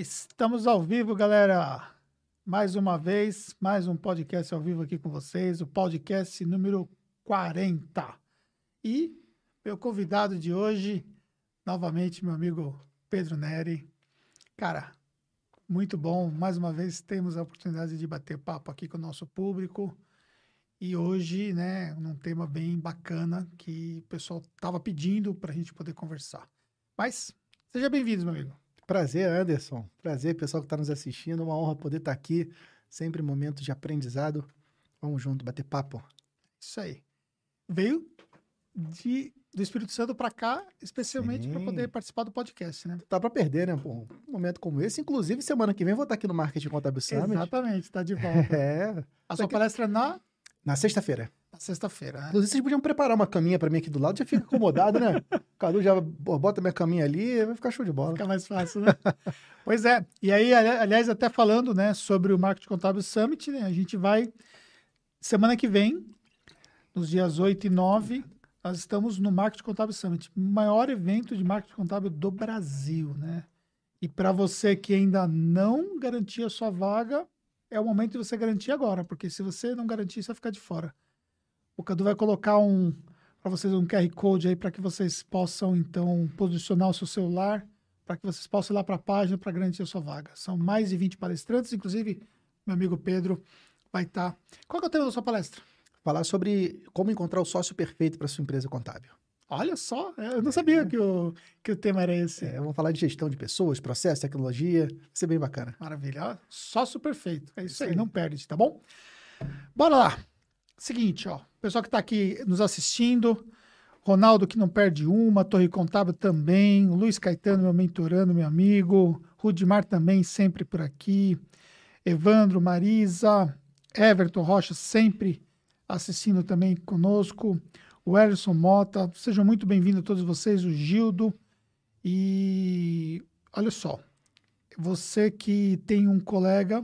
Estamos ao vivo, galera. Mais uma vez, mais um podcast ao vivo aqui com vocês, o podcast número 40. E meu convidado de hoje, novamente, meu amigo Pedro Neri. Cara, muito bom. Mais uma vez temos a oportunidade de bater papo aqui com o nosso público. E hoje, né, num tema bem bacana que o pessoal estava pedindo para a gente poder conversar. Mas seja bem-vindo, meu amigo. Prazer, Anderson. Prazer, pessoal que está nos assistindo. Uma honra poder estar tá aqui. Sempre momento de aprendizado. Vamos junto, bater papo. Isso aí. Veio de, do Espírito Santo para cá, especialmente para poder participar do podcast, né? Tá para perder, né? Pô, um momento como esse. Inclusive, semana que vem vou estar aqui no Marketing Contábil Summit. Exatamente, está de volta. É. A sua palestra é na na sexta-feira. Na sexta-feira, né? Inclusive, vocês podiam preparar uma caminha para mim aqui do lado, já fica acomodado, né? O Cadu já bota minha caminha ali, vai ficar show de bola. Fica mais fácil, né? pois é. E aí, aliás, até falando, né, sobre o Marketing Contábil Summit, né? A gente vai, semana que vem, nos dias 8 e 9, nós estamos no Marketing Contábil Summit, maior evento de marketing contábil do Brasil, né? E para você que ainda não garantiu a sua vaga, é o momento de você garantir agora, porque se você não garantir, você vai ficar de fora. O Cadu vai colocar um para vocês um QR Code aí para que vocês possam então posicionar o seu celular, para que vocês possam ir lá para a página para garantir a sua vaga. São mais de 20 palestrantes, inclusive meu amigo Pedro vai estar. Tá... Qual é o tema da sua palestra? Falar sobre como encontrar o sócio perfeito para sua empresa contábil. Olha só, eu não sabia é. que, o, que o tema era esse. É, vamos falar de gestão de pessoas, processo, tecnologia. Vai ser bem bacana. Maravilha. Sócio perfeito. É isso, isso aí, aí, não perde, tá bom? Bora lá. Seguinte, ó. Pessoal que está aqui nos assistindo, Ronaldo que não perde uma, Torre Contábil também, Luiz Caetano, meu mentorando, meu amigo, Rudimar também sempre por aqui, Evandro, Marisa, Everton Rocha sempre assistindo também conosco o Ellison Mota. Sejam muito bem-vindos todos vocês, o Gildo. E olha só, você que tem um colega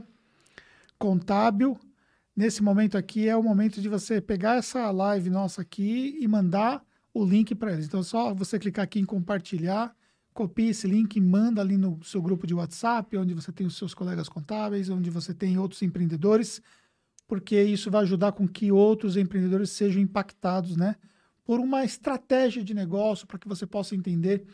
contábil, nesse momento aqui é o momento de você pegar essa live nossa aqui e mandar o link para eles. Então, é só você clicar aqui em compartilhar, copia esse link e manda ali no seu grupo de WhatsApp, onde você tem os seus colegas contábeis, onde você tem outros empreendedores, porque isso vai ajudar com que outros empreendedores sejam impactados, né? por uma estratégia de negócio para que você possa entender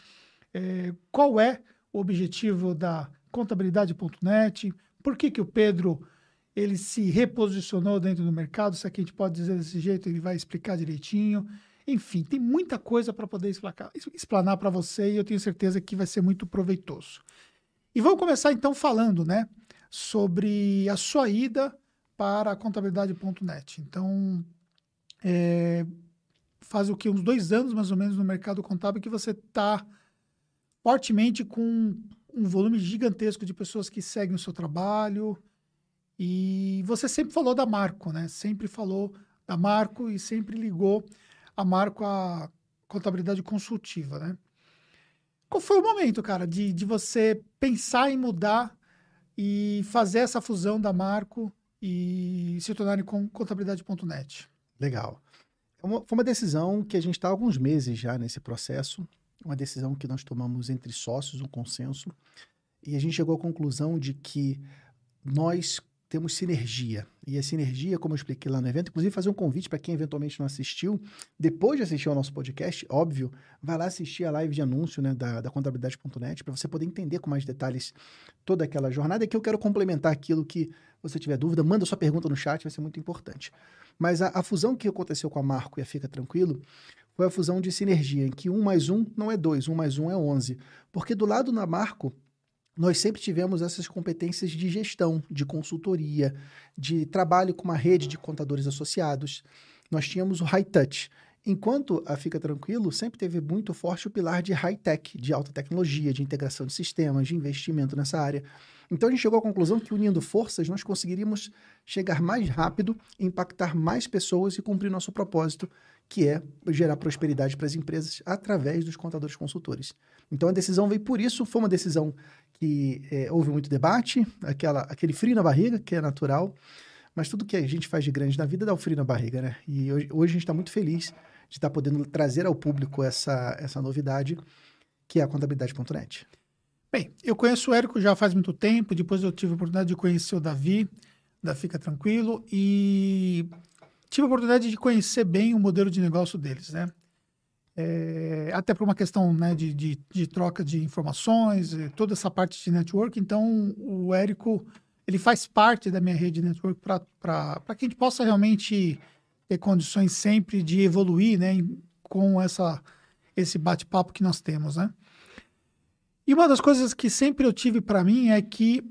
é, qual é o objetivo da contabilidade.net, por que, que o Pedro ele se reposicionou dentro do mercado, se aqui a gente pode dizer desse jeito, ele vai explicar direitinho. Enfim, tem muita coisa para poder explicar, explanar para você e eu tenho certeza que vai ser muito proveitoso. E vamos começar então falando, né, sobre a sua ida para a contabilidade.net. Então, é, faz o que? Uns dois anos, mais ou menos, no mercado contábil que você está fortemente com um volume gigantesco de pessoas que seguem o seu trabalho. E você sempre falou da Marco, né? Sempre falou da Marco e sempre ligou a Marco à contabilidade consultiva, né? Qual foi o momento, cara, de, de você pensar em mudar e fazer essa fusão da Marco e se tornar com contabilidade.net? Legal. É foi uma decisão que a gente está há alguns meses já nesse processo, uma decisão que nós tomamos entre sócios, um consenso, e a gente chegou à conclusão de que nós temos sinergia. E a sinergia, como eu expliquei lá no evento, inclusive fazer um convite para quem eventualmente não assistiu, depois de assistir ao nosso podcast, óbvio, vai lá assistir a live de anúncio né, da, da contabilidade.net para você poder entender com mais detalhes toda aquela jornada. E que eu quero complementar aquilo que você tiver dúvida, manda sua pergunta no chat, vai ser muito importante. Mas a, a, fusão que aconteceu com a Marco e a Fica Tranquilo foi a fusão de sinergia, em que um mais um não é dois, um mais um é onze. Porque do lado da Marco, nós sempre tivemos essas competências de gestão, de consultoria, de trabalho com uma rede de contadores associados. Nós tínhamos o high touch. Enquanto a Fica Tranquilo sempre teve muito forte o pilar de high tech, de alta tecnologia, de integração de sistemas, de investimento nessa área. Então a gente chegou à conclusão que unindo forças nós conseguiríamos chegar mais rápido, impactar mais pessoas e cumprir nosso propósito, que é gerar prosperidade para as empresas através dos contadores consultores. Então a decisão veio por isso, foi uma decisão que é, houve muito debate, aquela, aquele frio na barriga, que é natural, mas tudo que a gente faz de grande na vida dá o frio na barriga, né? E hoje, hoje a gente está muito feliz de estar tá podendo trazer ao público essa, essa novidade, que é a contabilidade.net. Bem, eu conheço o Érico já faz muito tempo, depois eu tive a oportunidade de conhecer o Davi, da Fica Tranquilo, e tive a oportunidade de conhecer bem o modelo de negócio deles, né? É, até por uma questão né, de, de, de, troca de informações, toda essa parte de network. Então, o Érico ele faz parte da minha rede de network para que a gente possa realmente ter condições sempre de evoluir né, com essa, esse bate-papo que nós temos. Né? E uma das coisas que sempre eu tive para mim é que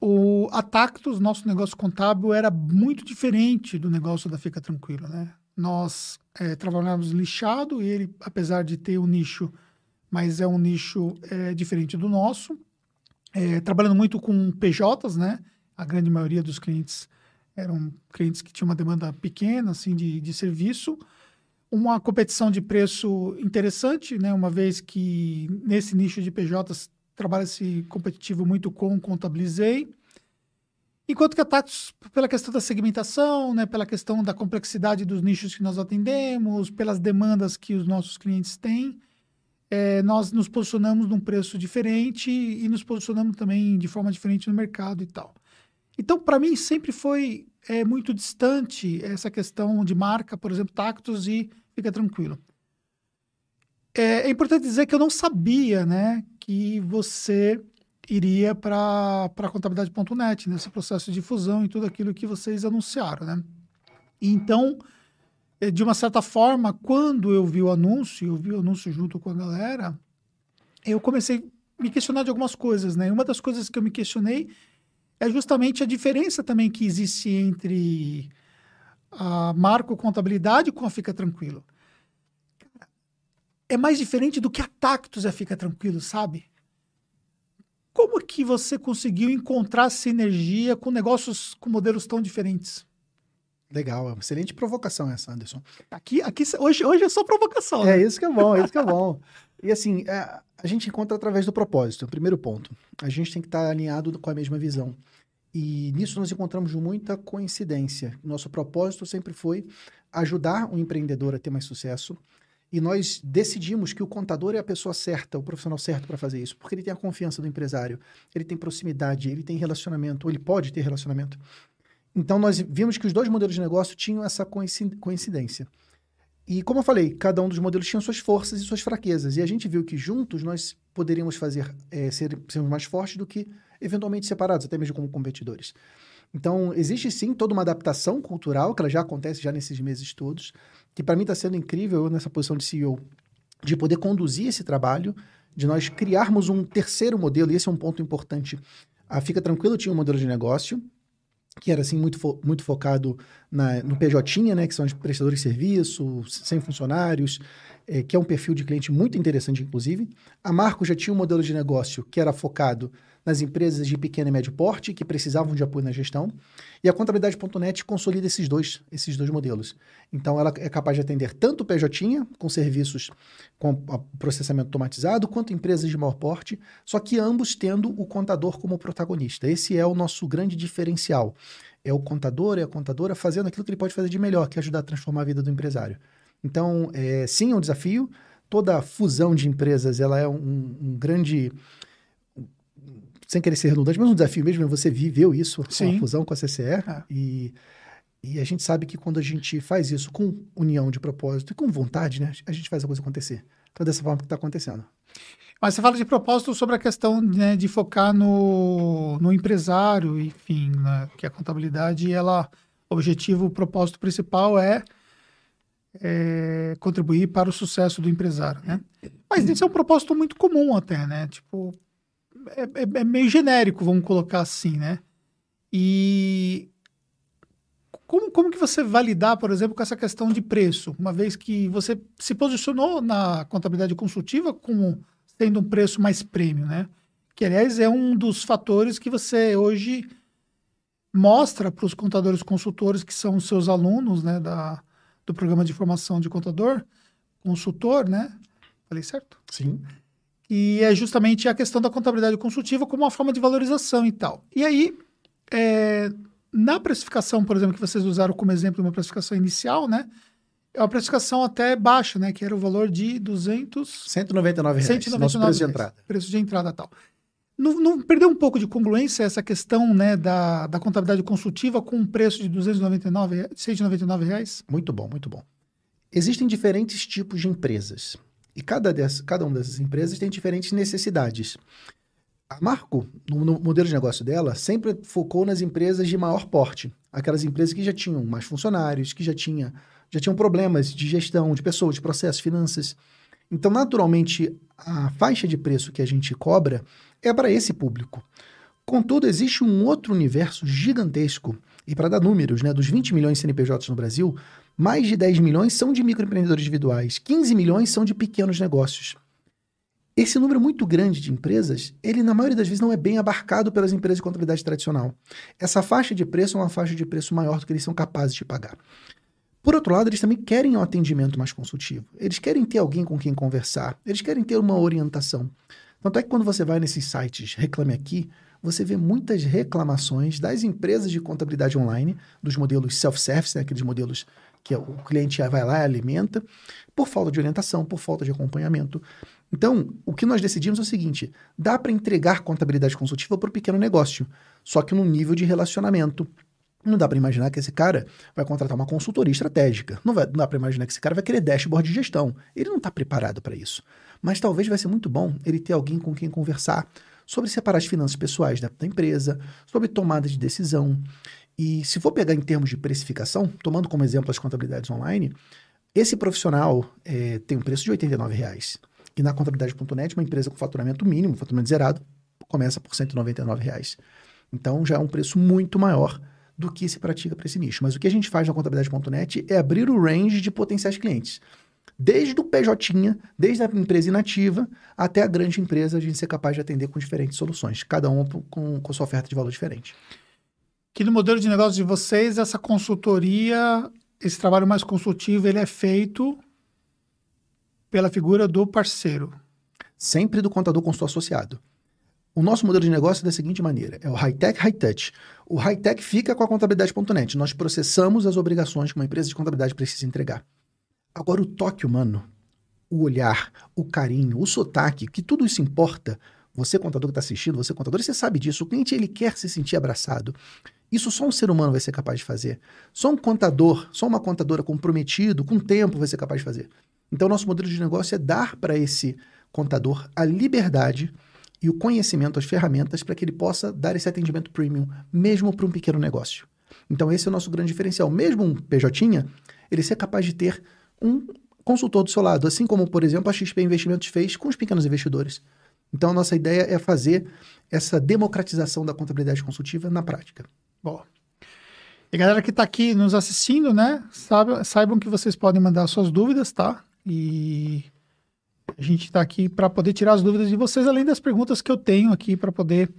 o Atactus, nosso negócio contábil, era muito diferente do negócio da Fica Tranquilo. Né? Nós é, trabalhávamos lixado e ele, apesar de ter um nicho, mas é um nicho é, diferente do nosso. É, trabalhando muito com PJs, né? A grande maioria dos clientes eram clientes que tinham uma demanda pequena, assim, de, de serviço. Uma competição de preço interessante, né? Uma vez que nesse nicho de PJs trabalha-se competitivo muito com Contabilizei. Enquanto que a Tatos, pela questão da segmentação, né, pela questão da complexidade dos nichos que nós atendemos, pelas demandas que os nossos clientes têm, é, nós nos posicionamos num preço diferente e nos posicionamos também de forma diferente no mercado e tal. Então, para mim, sempre foi é, muito distante essa questão de marca, por exemplo, Tactus e fica tranquilo. É, é importante dizer que eu não sabia né, que você iria para contabilidade.net, nesse processo de fusão e tudo aquilo que vocês anunciaram, né? Então, eh, de uma certa forma, quando eu vi o anúncio, eu vi o anúncio junto com a galera, eu comecei a me questionar de algumas coisas, né? Uma das coisas que eu me questionei é justamente a diferença também que existe entre a Marco Contabilidade com a Fica Tranquilo. É mais diferente do que a Tactus a Fica Tranquilo, sabe? Como que você conseguiu encontrar sinergia com negócios com modelos tão diferentes? Legal, é uma excelente provocação essa, Anderson. Aqui, aqui hoje, hoje é só provocação. É né? isso que é bom, é isso que é bom. E assim, é, a gente encontra através do propósito, primeiro ponto. A gente tem que estar alinhado com a mesma visão. E nisso nós encontramos muita coincidência. Nosso propósito sempre foi ajudar o empreendedor a ter mais sucesso, e nós decidimos que o contador é a pessoa certa, o profissional certo para fazer isso, porque ele tem a confiança do empresário, ele tem proximidade, ele tem relacionamento, ou ele pode ter relacionamento. Então nós vimos que os dois modelos de negócio tinham essa coincidência. E como eu falei, cada um dos modelos tinha suas forças e suas fraquezas. E a gente viu que juntos nós poderíamos fazer é, ser, sermos mais fortes do que eventualmente separados, até mesmo como competidores. Então, existe sim toda uma adaptação cultural, que ela já acontece já nesses meses todos, que para mim está sendo incrível nessa posição de CEO, de poder conduzir esse trabalho, de nós criarmos um terceiro modelo, e esse é um ponto importante. A Fica Tranquilo tinha um modelo de negócio, que era assim muito, fo muito focado na, no PJ, né, que são os prestadores de serviço, sem funcionários, é, que é um perfil de cliente muito interessante, inclusive. A Marco já tinha um modelo de negócio que era focado nas empresas de pequeno e médio porte que precisavam de apoio na gestão. E a contabilidade.net consolida esses dois, esses dois modelos. Então, ela é capaz de atender tanto o PJ, com serviços com processamento automatizado, quanto empresas de maior porte, só que ambos tendo o contador como protagonista. Esse é o nosso grande diferencial. É o contador, é a contadora fazendo aquilo que ele pode fazer de melhor, que é ajudar a transformar a vida do empresário. Então, é, sim, é um desafio. Toda fusão de empresas ela é um, um grande sem querer ser redundante, mas um desafio mesmo, você viveu isso, Sim. a fusão com a CCE, é. e, e a gente sabe que quando a gente faz isso com união de propósito e com vontade, né, a gente faz a coisa acontecer. Então, é dessa forma que está acontecendo. Mas você fala de propósito sobre a questão né, de focar no, no empresário, enfim, né, que a contabilidade, ela, o objetivo, o propósito principal é, é, contribuir para o sucesso do empresário, né? Mas isso é um propósito muito comum até, né? Tipo, é, é, é, meio genérico, vamos colocar assim, né? E como, como que você vai lidar, por exemplo, com essa questão de preço? Uma vez que você se posicionou na contabilidade consultiva como tendo um preço mais prêmio, né? Que, aliás, é um dos fatores que você hoje mostra para os contadores consultores, que são seus alunos, né, da, do programa de formação de contador, consultor, né? Falei certo? Sim. E é justamente a questão da contabilidade consultiva como uma forma de valorização e tal. E aí, é, na precificação, por exemplo, que vocês usaram como exemplo uma precificação inicial, né? É uma precificação até baixa, né? Que era o valor de 200... 199 reais, 199 nosso preço de entrada. Preço de entrada tal. Não, não, perdeu um pouco de congruência essa questão né, da, da contabilidade consultiva com um preço de 299, 199 reais? Muito bom, muito bom. Existem diferentes tipos de empresas. E cada, dessa, cada uma dessas empresas tem diferentes necessidades. A Marco, no, no, modelo de negócio dela, sempre focou nas empresas de maior porte. Aquelas empresas que já tinham mais funcionários, que já, tinha, já tinham problemas de gestão, de pessoas, de processos, finanças. Então, naturalmente, a faixa de preço que a gente cobra é para esse público. Contudo, existe um outro universo gigantesco, e para dar números, né, dos 20 milhões de CNPJs no Brasil, mais de 10 milhões são de microempreendedores individuais, 15 milhões são de pequenos negócios. Esse número muito grande de empresas, ele na maioria das vezes não é bem abarcado pelas empresas de contabilidade tradicional. Essa faixa de preço é uma faixa de preço maior do que eles são capazes de pagar. Por outro lado, eles também querem um atendimento mais consultivo. Eles querem ter alguém com quem conversar. Eles querem ter uma orientação. Tanto é que quando você vai nesses sites Reclame Aqui, você vê muitas reclamações das empresas de contabilidade online, dos modelos self-service, né, aqueles modelos que o cliente vai lá e alimenta, por falta de orientação, por falta de acompanhamento. Então, o que nós decidimos é o seguinte: dá para entregar contabilidade consultiva para o pequeno negócio, só que no nível de relacionamento. Não dá para imaginar que esse cara vai contratar uma consultoria estratégica. Não, vai, não dá para imaginar que esse cara vai querer dashboard de gestão. Ele não está preparado para isso. Mas talvez vai ser muito bom ele ter alguém com quem conversar sobre separar as finanças pessoais da, da empresa, sobre tomada de decisão. E se for pegar em termos de precificação, tomando como exemplo as contabilidades online, esse profissional é, tem um preço de R$ reais. E na contabilidade.net, uma empresa com faturamento mínimo, faturamento zerado, começa por R$ reais. Então já é um preço muito maior do que se pratica para esse nicho. Mas o que a gente faz na contabilidade.net é abrir o range de potenciais clientes. Desde o PJ, desde a empresa inativa, até a grande empresa, a gente ser capaz de atender com diferentes soluções, cada uma com, com sua oferta de valor diferente. Que no modelo de negócio de vocês, essa consultoria, esse trabalho mais consultivo, ele é feito pela figura do parceiro. Sempre do contador consultor associado. O nosso modelo de negócio é da seguinte maneira: é o high-tech, high-touch. O high-tech fica com a contabilidade.net. Nós processamos as obrigações que uma empresa de contabilidade precisa entregar. Agora, o toque humano, o olhar, o carinho, o sotaque, que tudo isso importa. Você, contador que está assistindo, você, contador, você sabe disso. O cliente ele quer se sentir abraçado. Isso só um ser humano vai ser capaz de fazer. Só um contador, só uma contadora comprometido, com tempo, vai ser capaz de fazer. Então, nosso modelo de negócio é dar para esse contador a liberdade e o conhecimento, as ferramentas para que ele possa dar esse atendimento premium, mesmo para um pequeno negócio. Então, esse é o nosso grande diferencial. Mesmo um PJ, ele ser capaz de ter um consultor do seu lado, assim como, por exemplo, a XP Investimentos fez com os pequenos investidores. Então, a nossa ideia é fazer essa democratização da contabilidade consultiva na prática. Bom. E galera que está aqui nos assistindo, né, saibam, saibam que vocês podem mandar suas dúvidas, tá? E a gente está aqui para poder tirar as dúvidas de vocês, além das perguntas que eu tenho aqui para poder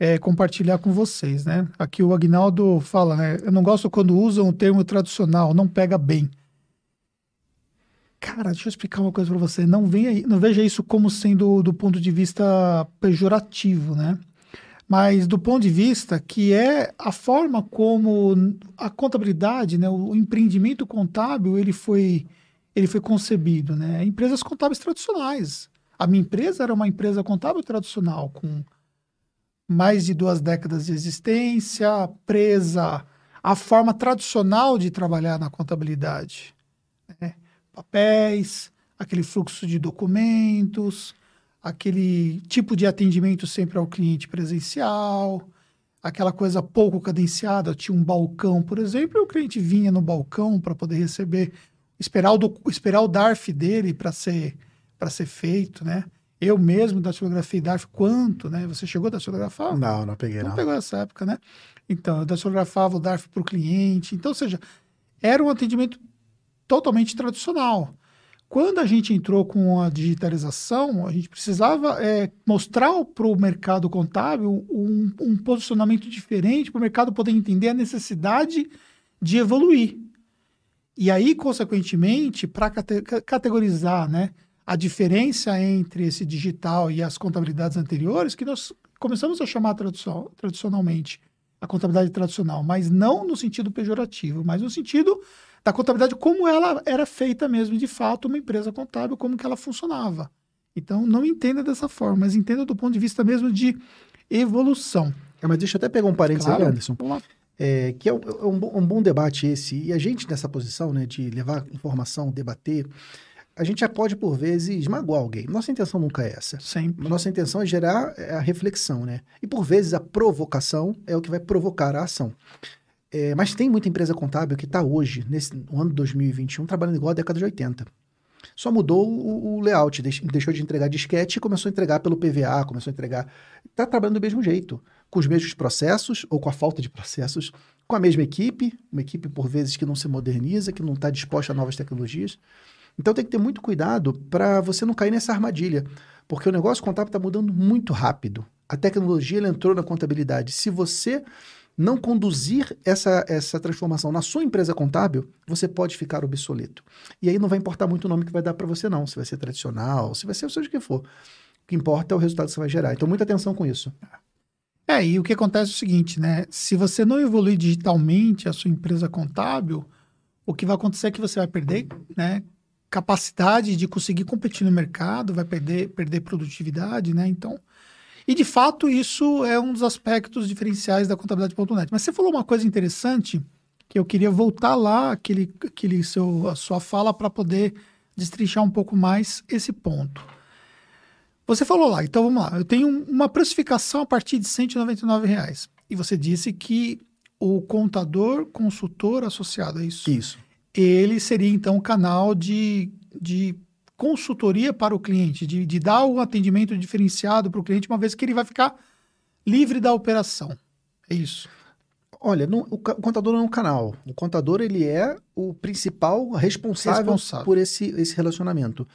é, compartilhar com vocês, né? Aqui o Agnaldo fala, né? Eu não gosto quando usam o termo tradicional, não pega bem. Cara, deixa eu explicar uma coisa para você. Não, venha, não veja isso como sendo do ponto de vista pejorativo, né? Mas do ponto de vista que é a forma como a contabilidade, né, o empreendimento contábil, ele foi ele foi concebido, né? Empresas contábeis tradicionais. A minha empresa era uma empresa contábil tradicional, com mais de duas décadas de existência, presa à forma tradicional de trabalhar na contabilidade. Papéis, aquele fluxo de documentos, aquele tipo de atendimento sempre ao cliente presencial, aquela coisa pouco cadenciada. Tinha um balcão, por exemplo, e o cliente vinha no balcão para poder receber esperar o, esperar o DARF dele para ser, para ser feito, né? Eu mesmo da datilografia DARF, quanto, né? Você chegou a datilografar? Não, não peguei, não. Não pegou essa época, né? Então, eu datilografava o DARF para o cliente. Então, ou seja, era um atendimento totalmente tradicional. Quando a gente entrou com a digitalização, a gente precisava é, mostrar para o mercado contábil um, um posicionamento diferente para o mercado poder entender a necessidade de evoluir. E aí, consequentemente, para cate categorizar né, a diferença entre esse digital e as contabilidades anteriores, que nós começamos a chamar tradicional, tradicionalmente a contabilidade tradicional, mas não no sentido pejorativo, mas no sentido da contabilidade como ela era feita mesmo, de fato, uma empresa contábil, como que ela funcionava. Então, não entenda dessa forma, mas entenda do ponto de vista mesmo de evolução. É, mas deixa eu até pegar um parênteses Claro. aí, Anderson. É, que é, um, é um um bom debate esse. E a gente, nessa posição, né, de levar informação, debater, a gente já pode, por vezes, magoar alguém. Nossa intenção nunca é essa. Sempre. Nossa intenção é gerar é, a reflexão, né? E, por vezes, a provocação é o que vai provocar a ação. É, mas tem muita empresa contábil que está hoje, nesse no ano de 2021, trabalhando igual a década de 80. Só mudou o, o layout, deix- deixou de entregar disquete e começou a entregar pelo PVA, começou a entregar. Está trabalhando do mesmo jeito, com os mesmos processos ou com a falta de processos, com a mesma equipe, uma equipe por vezes que não se moderniza, que não está disposta a novas tecnologias. Então tem que ter muito cuidado para você não cair nessa armadilha, porque o negócio contábil está mudando muito rápido. A tecnologia entrou na contabilidade. Se você não conduzir essa, essa transformação na sua empresa contábil, você pode ficar obsoleto. E aí não vai importar muito o nome que vai dar para você, não. Se vai ser tradicional, se vai ser seja o que for. O que importa é o resultado que você vai gerar. Então, muita atenção com isso. É, e o que acontece é o seguinte, né? Se você não evoluir digitalmente a sua empresa contábil, o que vai acontecer é que você vai perder, né? Capacidade de conseguir competir no mercado, vai perder, perder produtividade, né? Então, e de fato isso é um dos aspectos diferenciais da contabilidade.net. Mas você falou uma coisa interessante que eu queria voltar lá, aquele, aquele seu, a sua fala para poder destrinchar um pouco mais esse ponto. Você falou lá, então vamos lá. Eu tenho um- uma precificação a partir de 199 reais. E você disse que o contador, consultor associado a isso, Isso. ele seria então o canal de, de consultoria para o cliente, de, de dar um atendimento diferenciado para o cliente, uma vez que ele vai ficar livre da operação. É isso. Olha, não- o, contador não é um canal. O contador ele é o principal responsável, Responsável. por esse, esse relacionamento.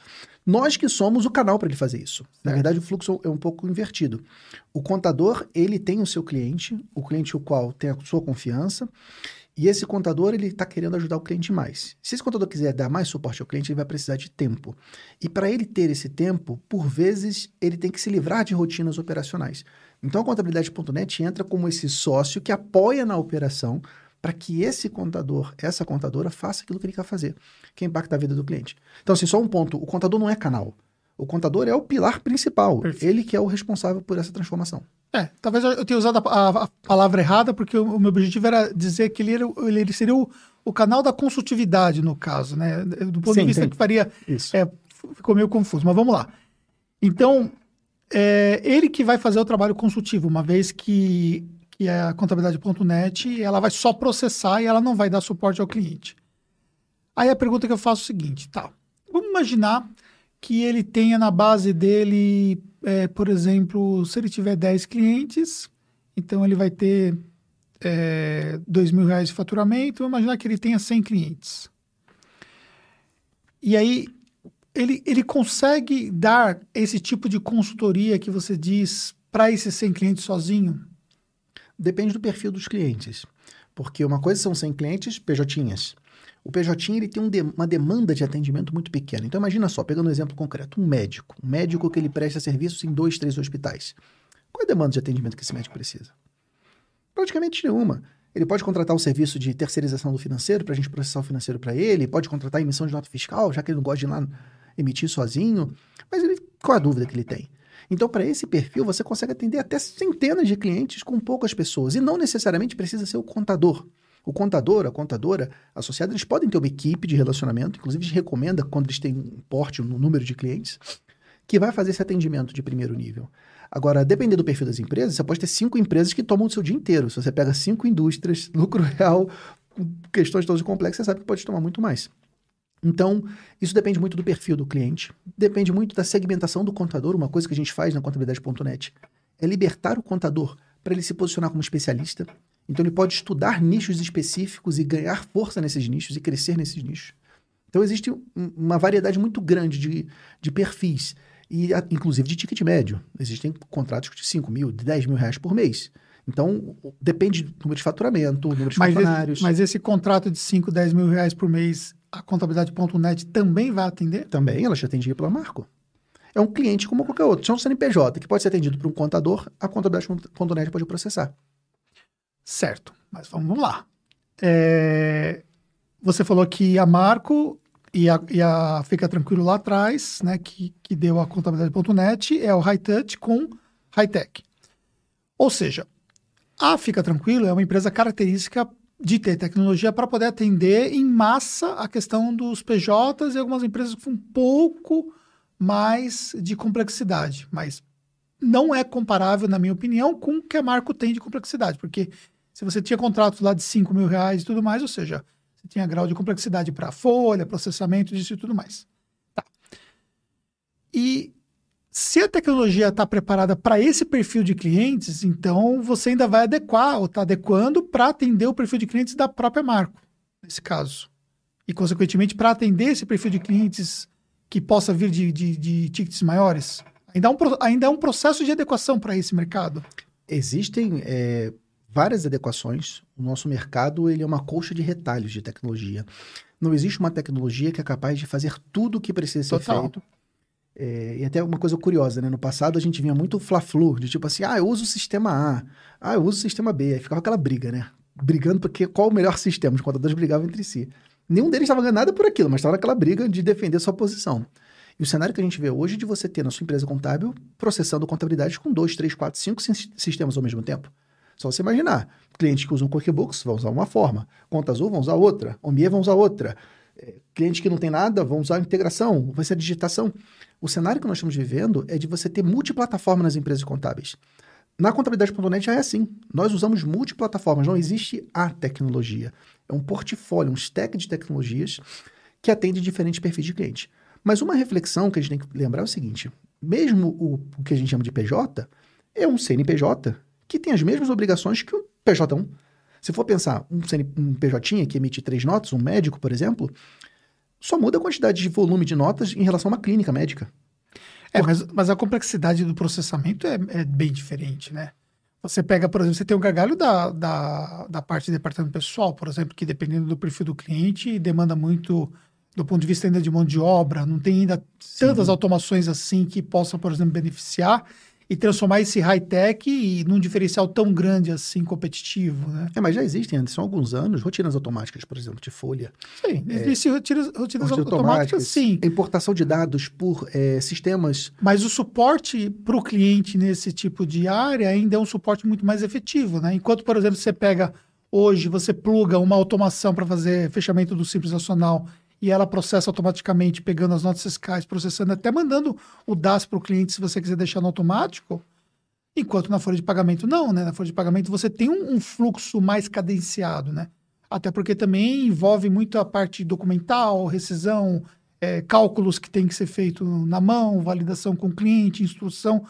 Nós que somos o canal para ele fazer isso. Na Certo. verdade, o fluxo é um pouco invertido. O contador ele tem o seu cliente, o cliente o qual tem a sua confiança. E esse contador, ele está querendo ajudar o cliente mais. Se esse contador quiser dar mais suporte ao cliente, ele vai precisar de tempo. E para ele ter esse tempo, por vezes, ele tem que se livrar de rotinas operacionais. Então, a contabilidade.net entra como esse sócio que apoia na operação para que esse contador, essa contadora, faça aquilo que ele quer fazer, que impacta a vida do cliente. Então, assim, só um ponto: o contador não é canal. O contador é o pilar principal. Perfeito. Ele que é o responsável por essa transformação. É, talvez eu tenha usado a, a- a palavra errada, porque o, o meu objetivo era dizer que ele, era, ele, seria o, o canal da consultividade, no caso, né? Do ponto Sim, de vista que faria Isso. É, ficou meio confuso, mas vamos lá. Então, é ele que vai fazer o trabalho consultivo, uma vez que, que a contabilidade.net ela vai só processar e ela não vai dar suporte ao cliente. Aí a pergunta que eu faço é o seguinte, tá? Vamos imaginar que ele tenha na base dele, é, por exemplo, se ele tiver 10 clientes, então ele vai ter é, 2 mil reais de faturamento, vamos imaginar que ele tenha 100 clientes. E aí, ele, ele consegue dar esse tipo de consultoria que você diz para esses 100 clientes sozinho? Depende do perfil dos clientes. Porque uma coisa são 100 clientes, PJinhas. O PJ ele tem um de- uma demanda de atendimento muito pequena. Então imagina só, pegando um exemplo concreto, um médico. Um médico que ele presta serviços em dois, três hospitais. Qual é a demanda de atendimento que esse médico precisa? Praticamente nenhuma. Ele pode contratar o serviço de terceirização do financeiro para a gente processar o financeiro para ele, pode contratar a emissão de nota fiscal, já que ele não gosta de ir lá emitir sozinho. Mas ele, qual a dúvida que ele tem? Então, para esse perfil, você consegue atender até centenas de clientes com poucas pessoas. E não necessariamente precisa ser o contador. O contador, a contadora associada, eles podem ter uma equipe de relacionamento, inclusive gente recomenda quando eles têm um porte, um número de clientes, que vai fazer esse atendimento de primeiro nível. Agora, dependendo do perfil das empresas, você pode ter cinco empresas que tomam o seu dia inteiro. Se você pega cinco indústrias, lucro real, questões todas complexas, você sabe que pode tomar muito mais. Então, isso depende muito do perfil do cliente, depende muito da segmentação do contador. Uma coisa que a gente faz na contabilidade.net é libertar o contador para ele se posicionar como especialista. Então, ele pode estudar nichos específicos e ganhar força nesses nichos e crescer nesses nichos. Então, existe um- uma variedade muito grande de, de perfis, e inclusive de ticket médio. Existem contratos de 5 mil, de 10 mil reais por mês. Então, depende do número de faturamento, número de Mas funcionários. esse, mas esse contrato de 5, 10 mil reais por mês, a contabilidade.net também vai atender? Também ela já atendia pela Marco. É um cliente como qualquer outro. Se é um CNPJ que pode ser atendido por um contador, a contabilidade.net pode processar. Certo, mas vamos, lá. É, Você falou que a Marco e a, e a Fica Tranquilo lá atrás, né, que, que deu a contabilidade.net, é o High Touch com High Tech. Ou seja, a Fica Tranquilo é uma empresa característica de ter tecnologia para poder atender em massa a questão dos PJs e algumas empresas com um pouco mais de complexidade, mas não é comparável, na minha opinião, com o que a Marco tem de complexidade, porque se você tinha contratos lá de 5 mil reais e tudo mais, ou seja, você tinha grau de complexidade para folha, processamento disso e tudo mais. Tá. E se a tecnologia está preparada para esse perfil de clientes, então você ainda vai adequar ou está adequando para atender o perfil de clientes da própria Marco, nesse caso. E, consequentemente, para atender esse perfil de clientes que possa vir de, de, de tickets maiores. Ainda é um, ainda um processo de adequação para esse mercado. Existem é, várias adequações. O nosso mercado ele é uma colcha de retalhos de tecnologia. Não existe uma tecnologia que é capaz de fazer tudo o que precisa ser Total. feito é, e até uma coisa curiosa, né? No passado a gente vinha muito fla-flu, de tipo assim, ah, eu uso o sistema A, ah, eu uso o sistema B. Aí ficava aquela briga, né? Brigando porque qual o melhor sistema, os contadores brigavam entre si. Nenhum deles estava ganhando nada por aquilo, mas estava naquela briga de defender sua posição. E o cenário que a gente vê hoje é de você ter na sua empresa contábil processando contabilidade com dois, três, quatro, cinco sistemas ao mesmo tempo. Só você imaginar. Clientes que usam QuickBooks vão usar uma forma, Conta Azul vão usar outra, Omie vão usar outra. É, clientes que não tem nada vão usar a integração, vai ser a digitação. O cenário que nós estamos vivendo é de você ter multiplataforma nas empresas contábeis. Na contabilidade.net já é assim. Nós usamos multiplataformas, não existe a tecnologia. É um portfólio, um stack de tecnologias que atende diferentes perfis de cliente. Mas uma reflexão que a gente tem que lembrar é o seguinte: mesmo o, o que a gente chama de PJ é um CNPJ que tem as mesmas obrigações que o PJ1. Se for pensar, um, CN, um PJ que emite três notas, um médico, por exemplo, só muda a quantidade de volume de notas em relação a uma clínica médica. É, mas, mas a complexidade do processamento é, é, bem diferente, né? Você pega, por exemplo, você tem o um gargalho da, da, da parte de departamento pessoal, por exemplo, que dependendo do perfil do cliente, demanda muito do ponto de vista ainda de mão de obra, não tem ainda Sim. tantas automações assim que possam, por exemplo, beneficiar e transformar esse high-tech e num diferencial tão grande assim, competitivo, né? É, mas já existem, são alguns anos, rotinas automáticas, por exemplo, de folha. Sim, é, existem rotinas, rotinas automáticas, automáticas, sim. Importação de dados por é, sistemas. Mas o suporte para o cliente nesse tipo de área ainda é um suporte muito mais efetivo, né? Enquanto, por exemplo, você pega hoje, você pluga uma automação para fazer fechamento do Simples Nacional e ela processa automaticamente, pegando as notas fiscais, processando, até mandando o DAS para o cliente se você quiser deixar no automático. Enquanto na folha de pagamento não, né? Na folha de pagamento você tem um, um fluxo mais cadenciado, né? Até porque também envolve muito a parte documental, rescisão, é, cálculos que tem que ser feito na mão, validação com o cliente, instrução.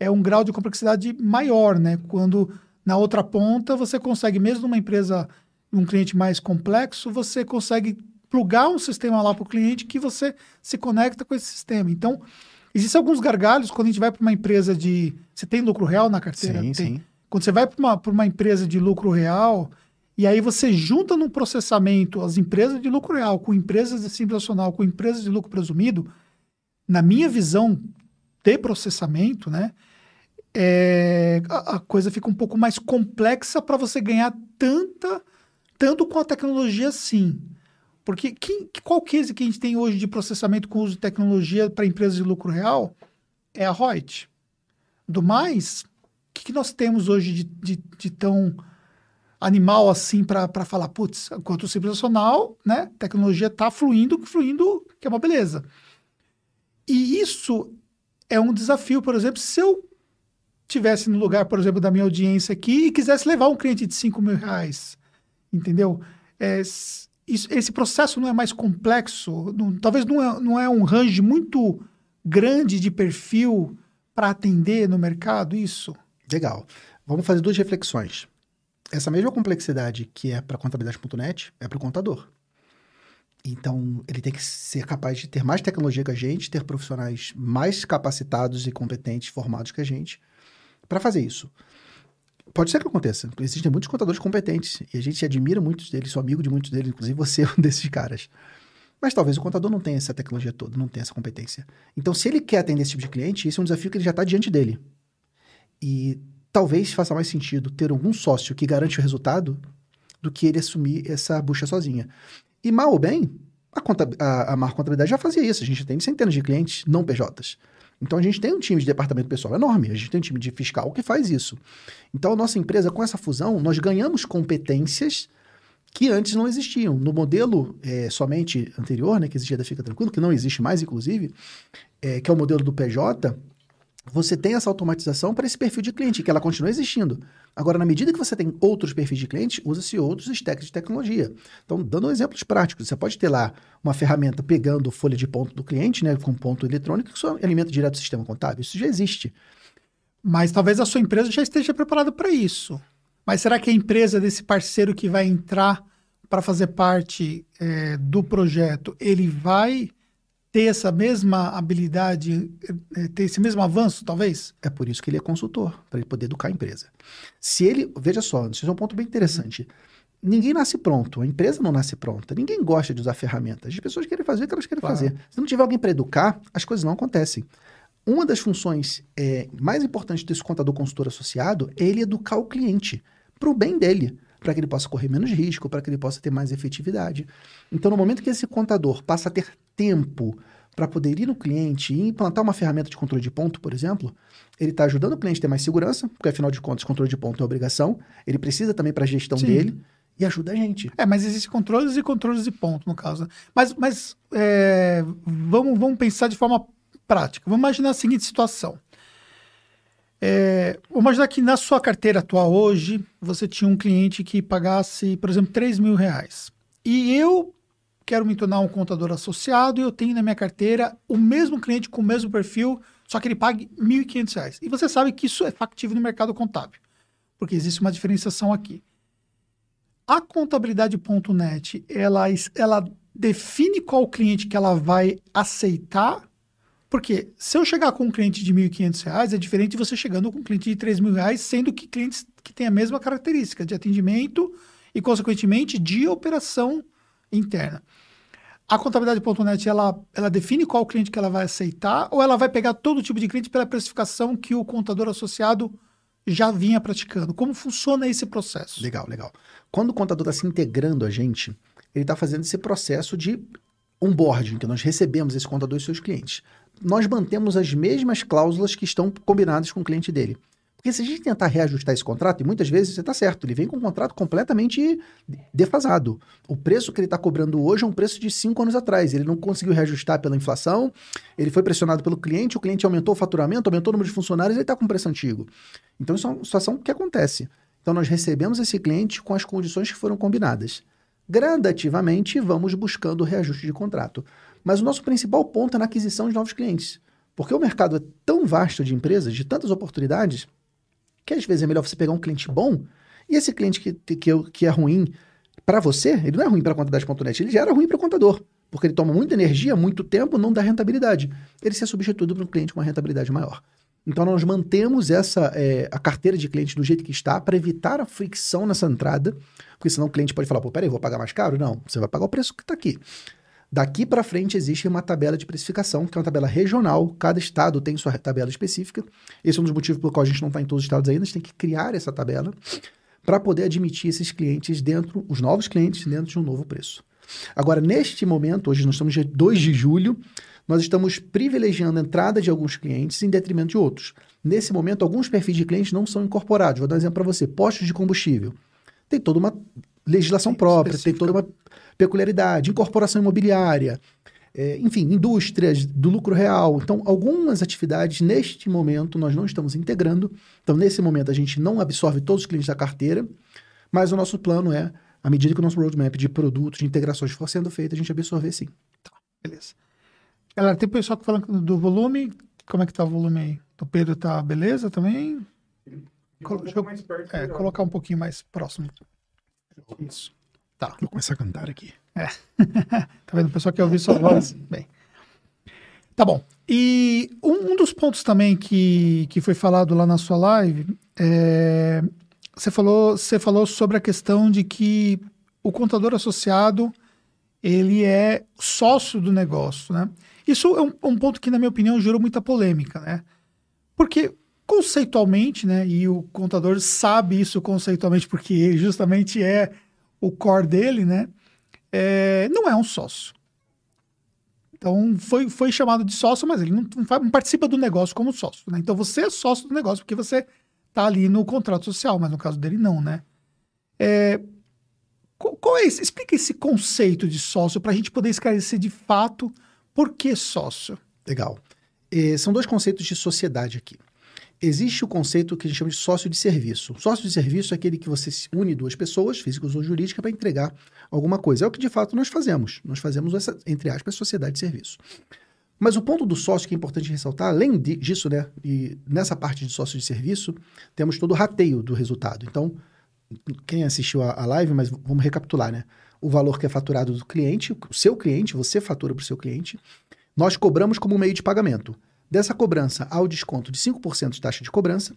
É um grau de complexidade maior, né? Quando na outra ponta você consegue, mesmo numa empresa, um cliente mais complexo, você consegue plugar um sistema lá para o cliente que você se conecta com esse sistema. Então, existem alguns gargalhos quando a gente vai para uma empresa de. Você tem lucro real na carteira? Sim, tem. sim. Quando você vai para uma, uma empresa de lucro real, e aí você junta no processamento as empresas de lucro real com empresas de simples nacional, com empresas de lucro presumido, na minha visão de processamento, né? É, a, a coisa fica um pouco mais complexa para você ganhar tanta, tanto com a tecnologia assim. Porque quem, qual case que a gente tem hoje de processamento com uso de tecnologia para empresas de lucro real é a Reut. Do mais, o que, que nós temos hoje de, de, de tão animal assim para falar, putz, simples nacional, né, tecnologia está fluindo, fluindo, que é uma beleza. E isso é um desafio, por exemplo, se eu tivesse no lugar, por exemplo, da minha audiência aqui e quisesse levar um cliente de 5 mil reais, entendeu? É, isso, esse processo não é mais complexo? Não, talvez não é, não é um range muito grande de perfil para atender no mercado isso? Legal. Vamos fazer duas reflexões. Essa mesma complexidade que é para contabilidade.net é para o contador. Então, ele tem que ser capaz de ter mais tecnologia que a gente, ter profissionais mais capacitados e competentes, formados que a gente, para fazer isso. Pode ser que aconteça. Existem muitos contadores competentes e a gente admira muitos deles, sou amigo de muitos deles, inclusive você é um desses caras. Mas talvez o contador não tenha essa tecnologia toda, não tenha essa competência. Então, se ele quer atender esse tipo de cliente, esse é um desafio que ele já está diante dele. E talvez faça mais sentido ter algum sócio que garante o resultado do que ele assumir essa bucha sozinha. E mal ou bem, A, conta, a, a Contabilidade já fazia isso. A gente tem centenas de clientes não PJs. Então a gente tem um time de departamento pessoal enorme, a gente tem um time de fiscal que faz isso. Então a nossa empresa, com essa fusão, nós ganhamos competências que antes não existiam. No modelo é, somente anterior, né, que existia da Fica Tranquilo, que não existe mais, inclusive, é, que é o modelo do PJ, você tem essa automatização para esse perfil de cliente, que ela continua existindo. Agora, na medida que você tem outros perfis de cliente, usa-se outros stacks de tecnologia. Então, dando exemplos práticos, você pode ter lá uma ferramenta pegando folha de ponto do cliente, né, com ponto eletrônico, que só alimenta direto do sistema contábil. Isso já existe. Mas talvez a sua empresa já esteja preparada para isso. Mas será que a empresa desse parceiro que vai entrar para fazer parte é, do projeto, ele vai ter essa mesma habilidade, é, ter esse mesmo avanço, talvez? É por isso que ele é consultor, para ele poder educar a empresa. Se ele, veja só, isso é um ponto bem interessante. Ninguém nasce pronto, a empresa não nasce pronta. Ninguém gosta de usar ferramentas. As pessoas querem fazer o que elas querem claro. fazer. Se não tiver alguém para educar, as coisas não acontecem. Uma das funções é, mais importantes desse contador consultor associado é ele educar o cliente para o bem dele, para que ele possa correr menos risco, para que ele possa ter mais efetividade. Então, no momento que esse contador passa a ter tempo para poder ir no cliente e implantar uma ferramenta de controle de ponto, por exemplo, ele está ajudando o cliente a ter mais segurança, porque afinal de contas, controle de ponto é obrigação, ele precisa também para a gestão Sim. dele e ajuda a gente. É, mas existem controles e controles de ponto, no caso. Mas, mas é, vamos, vamos pensar de forma prática. Vamos imaginar a seguinte situação. É, vamos imaginar que na sua carteira atual hoje, você tinha um cliente que pagasse, por exemplo, 3 mil reais. E eu quero me tornar um contador associado e eu tenho na minha carteira o mesmo cliente com o mesmo perfil, só que ele pague R$ 1.500. E você sabe que isso é factível no mercado contábil, porque existe uma diferenciação aqui. A contabilidade.net, ela, ela define qual cliente que ela vai aceitar, porque se eu chegar com um cliente de R$ 1.500, é diferente de você chegando com um cliente de R$ 3.000, sendo que clientes que têm a mesma característica de atendimento e, consequentemente, de operação interna. A contabilidade.net, ela, ela define qual cliente que ela vai aceitar ou ela vai pegar todo tipo de cliente pela precificação que o contador associado já vinha praticando? Como funciona esse processo? Legal, legal. Quando o contador está se integrando a gente, ele está fazendo esse processo de onboarding, que nós recebemos esse contador e seus clientes. Nós mantemos as mesmas cláusulas que estão combinadas com o cliente dele. Porque se a gente tentar reajustar esse contrato, e muitas vezes você está certo, ele vem com um contrato completamente defasado. O preço que ele está cobrando hoje é um preço de cinco anos atrás. Ele não conseguiu reajustar pela inflação, ele foi pressionado pelo cliente, o cliente aumentou o faturamento, aumentou o número de funcionários, ele está com preço antigo. Então, isso é uma situação que acontece. Então, nós recebemos esse cliente com as condições que foram combinadas. Gradativamente, vamos buscando o reajuste de contrato. Mas o nosso principal ponto é na aquisição de novos clientes. Porque o mercado é tão vasto de empresas, de tantas oportunidades, que às vezes é melhor você pegar um cliente bom e esse cliente que, que, que é ruim para você, ele não é ruim para a contabilidade.net, ele já era ruim para o contador, porque ele toma muita energia, muito tempo, não dá rentabilidade. Ele se é substituído por um cliente com uma rentabilidade maior. Então nós mantemos essa é, a carteira de clientes do jeito que está para evitar a fricção nessa entrada, porque senão o cliente pode falar, pô, peraí, vou pagar mais caro? Não, você vai pagar o preço que está aqui. Daqui para frente existe uma tabela de precificação, que é uma tabela regional, cada estado tem sua tabela específica. Esse é um dos motivos pelo qual a gente não está em todos os estados ainda, a gente tem que criar essa tabela para poder admitir esses clientes dentro, os novos clientes, dentro de um novo preço. Agora, neste momento, hoje nós estamos dia 2 de julho, nós estamos privilegiando a entrada de alguns clientes em detrimento de outros. Nesse momento, alguns perfis de clientes não são incorporados. Vou dar um exemplo para você: postos de combustível. Tem toda uma legislação própria, tem toda uma peculiaridade, incorporação imobiliária, é, enfim, indústrias do lucro real. Então, algumas atividades neste momento nós não estamos integrando. Então, nesse momento, a gente não absorve todos os clientes da carteira, mas o nosso plano é, à medida que o nosso roadmap de produtos, de integrações for sendo feito, a gente absorver sim. Tá, beleza. Galera, tem pessoal falando do volume. Como é que tá o volume aí? O Pedro tá beleza também? Colo um eu, é, colocar um pouquinho mais próximo. Isso. Tá. Vou começar a cantar aqui. É. tá vendo? O pessoal quer ouvir sua voz. Bem. Tá bom. E um, um, dos pontos também que, que foi falado lá na sua live, é, você, falou, você falou sobre a questão de que o contador associado ele é sócio do negócio, né? Isso é um, um ponto que, na minha opinião, gerou muita polêmica, né? Porque conceitualmente, né? E o contador sabe isso conceitualmente porque ele justamente é o core dele, né? É, não é um sócio. Então, foi, foi chamado de sócio, mas ele não, não participa do negócio como sócio. Né? Então, você é sócio do negócio porque você está ali no contrato social, mas no caso dele, não, né? É, qual, qual é esse, explica esse conceito de sócio para a gente poder esclarecer de fato por que sócio. Legal. É, são dois conceitos de sociedade aqui. Existe o conceito que a gente chama de sócio de serviço. Sócio de serviço é aquele que você une duas pessoas, físicas ou jurídicas, para entregar alguma coisa. É o que de fato nós fazemos. Nós fazemos essa, entre aspas, sociedade de serviço. Mas o ponto do sócio que é importante ressaltar, além disso, né, e nessa parte de sócio de serviço, temos todo o rateio do resultado. Então, quem assistiu a, a live, mas vamos recapitular, né? O valor que é faturado do cliente, o seu cliente, você fatura para o seu cliente, nós cobramos como meio de pagamento. Dessa cobrança, há o desconto de 5% de taxa de cobrança,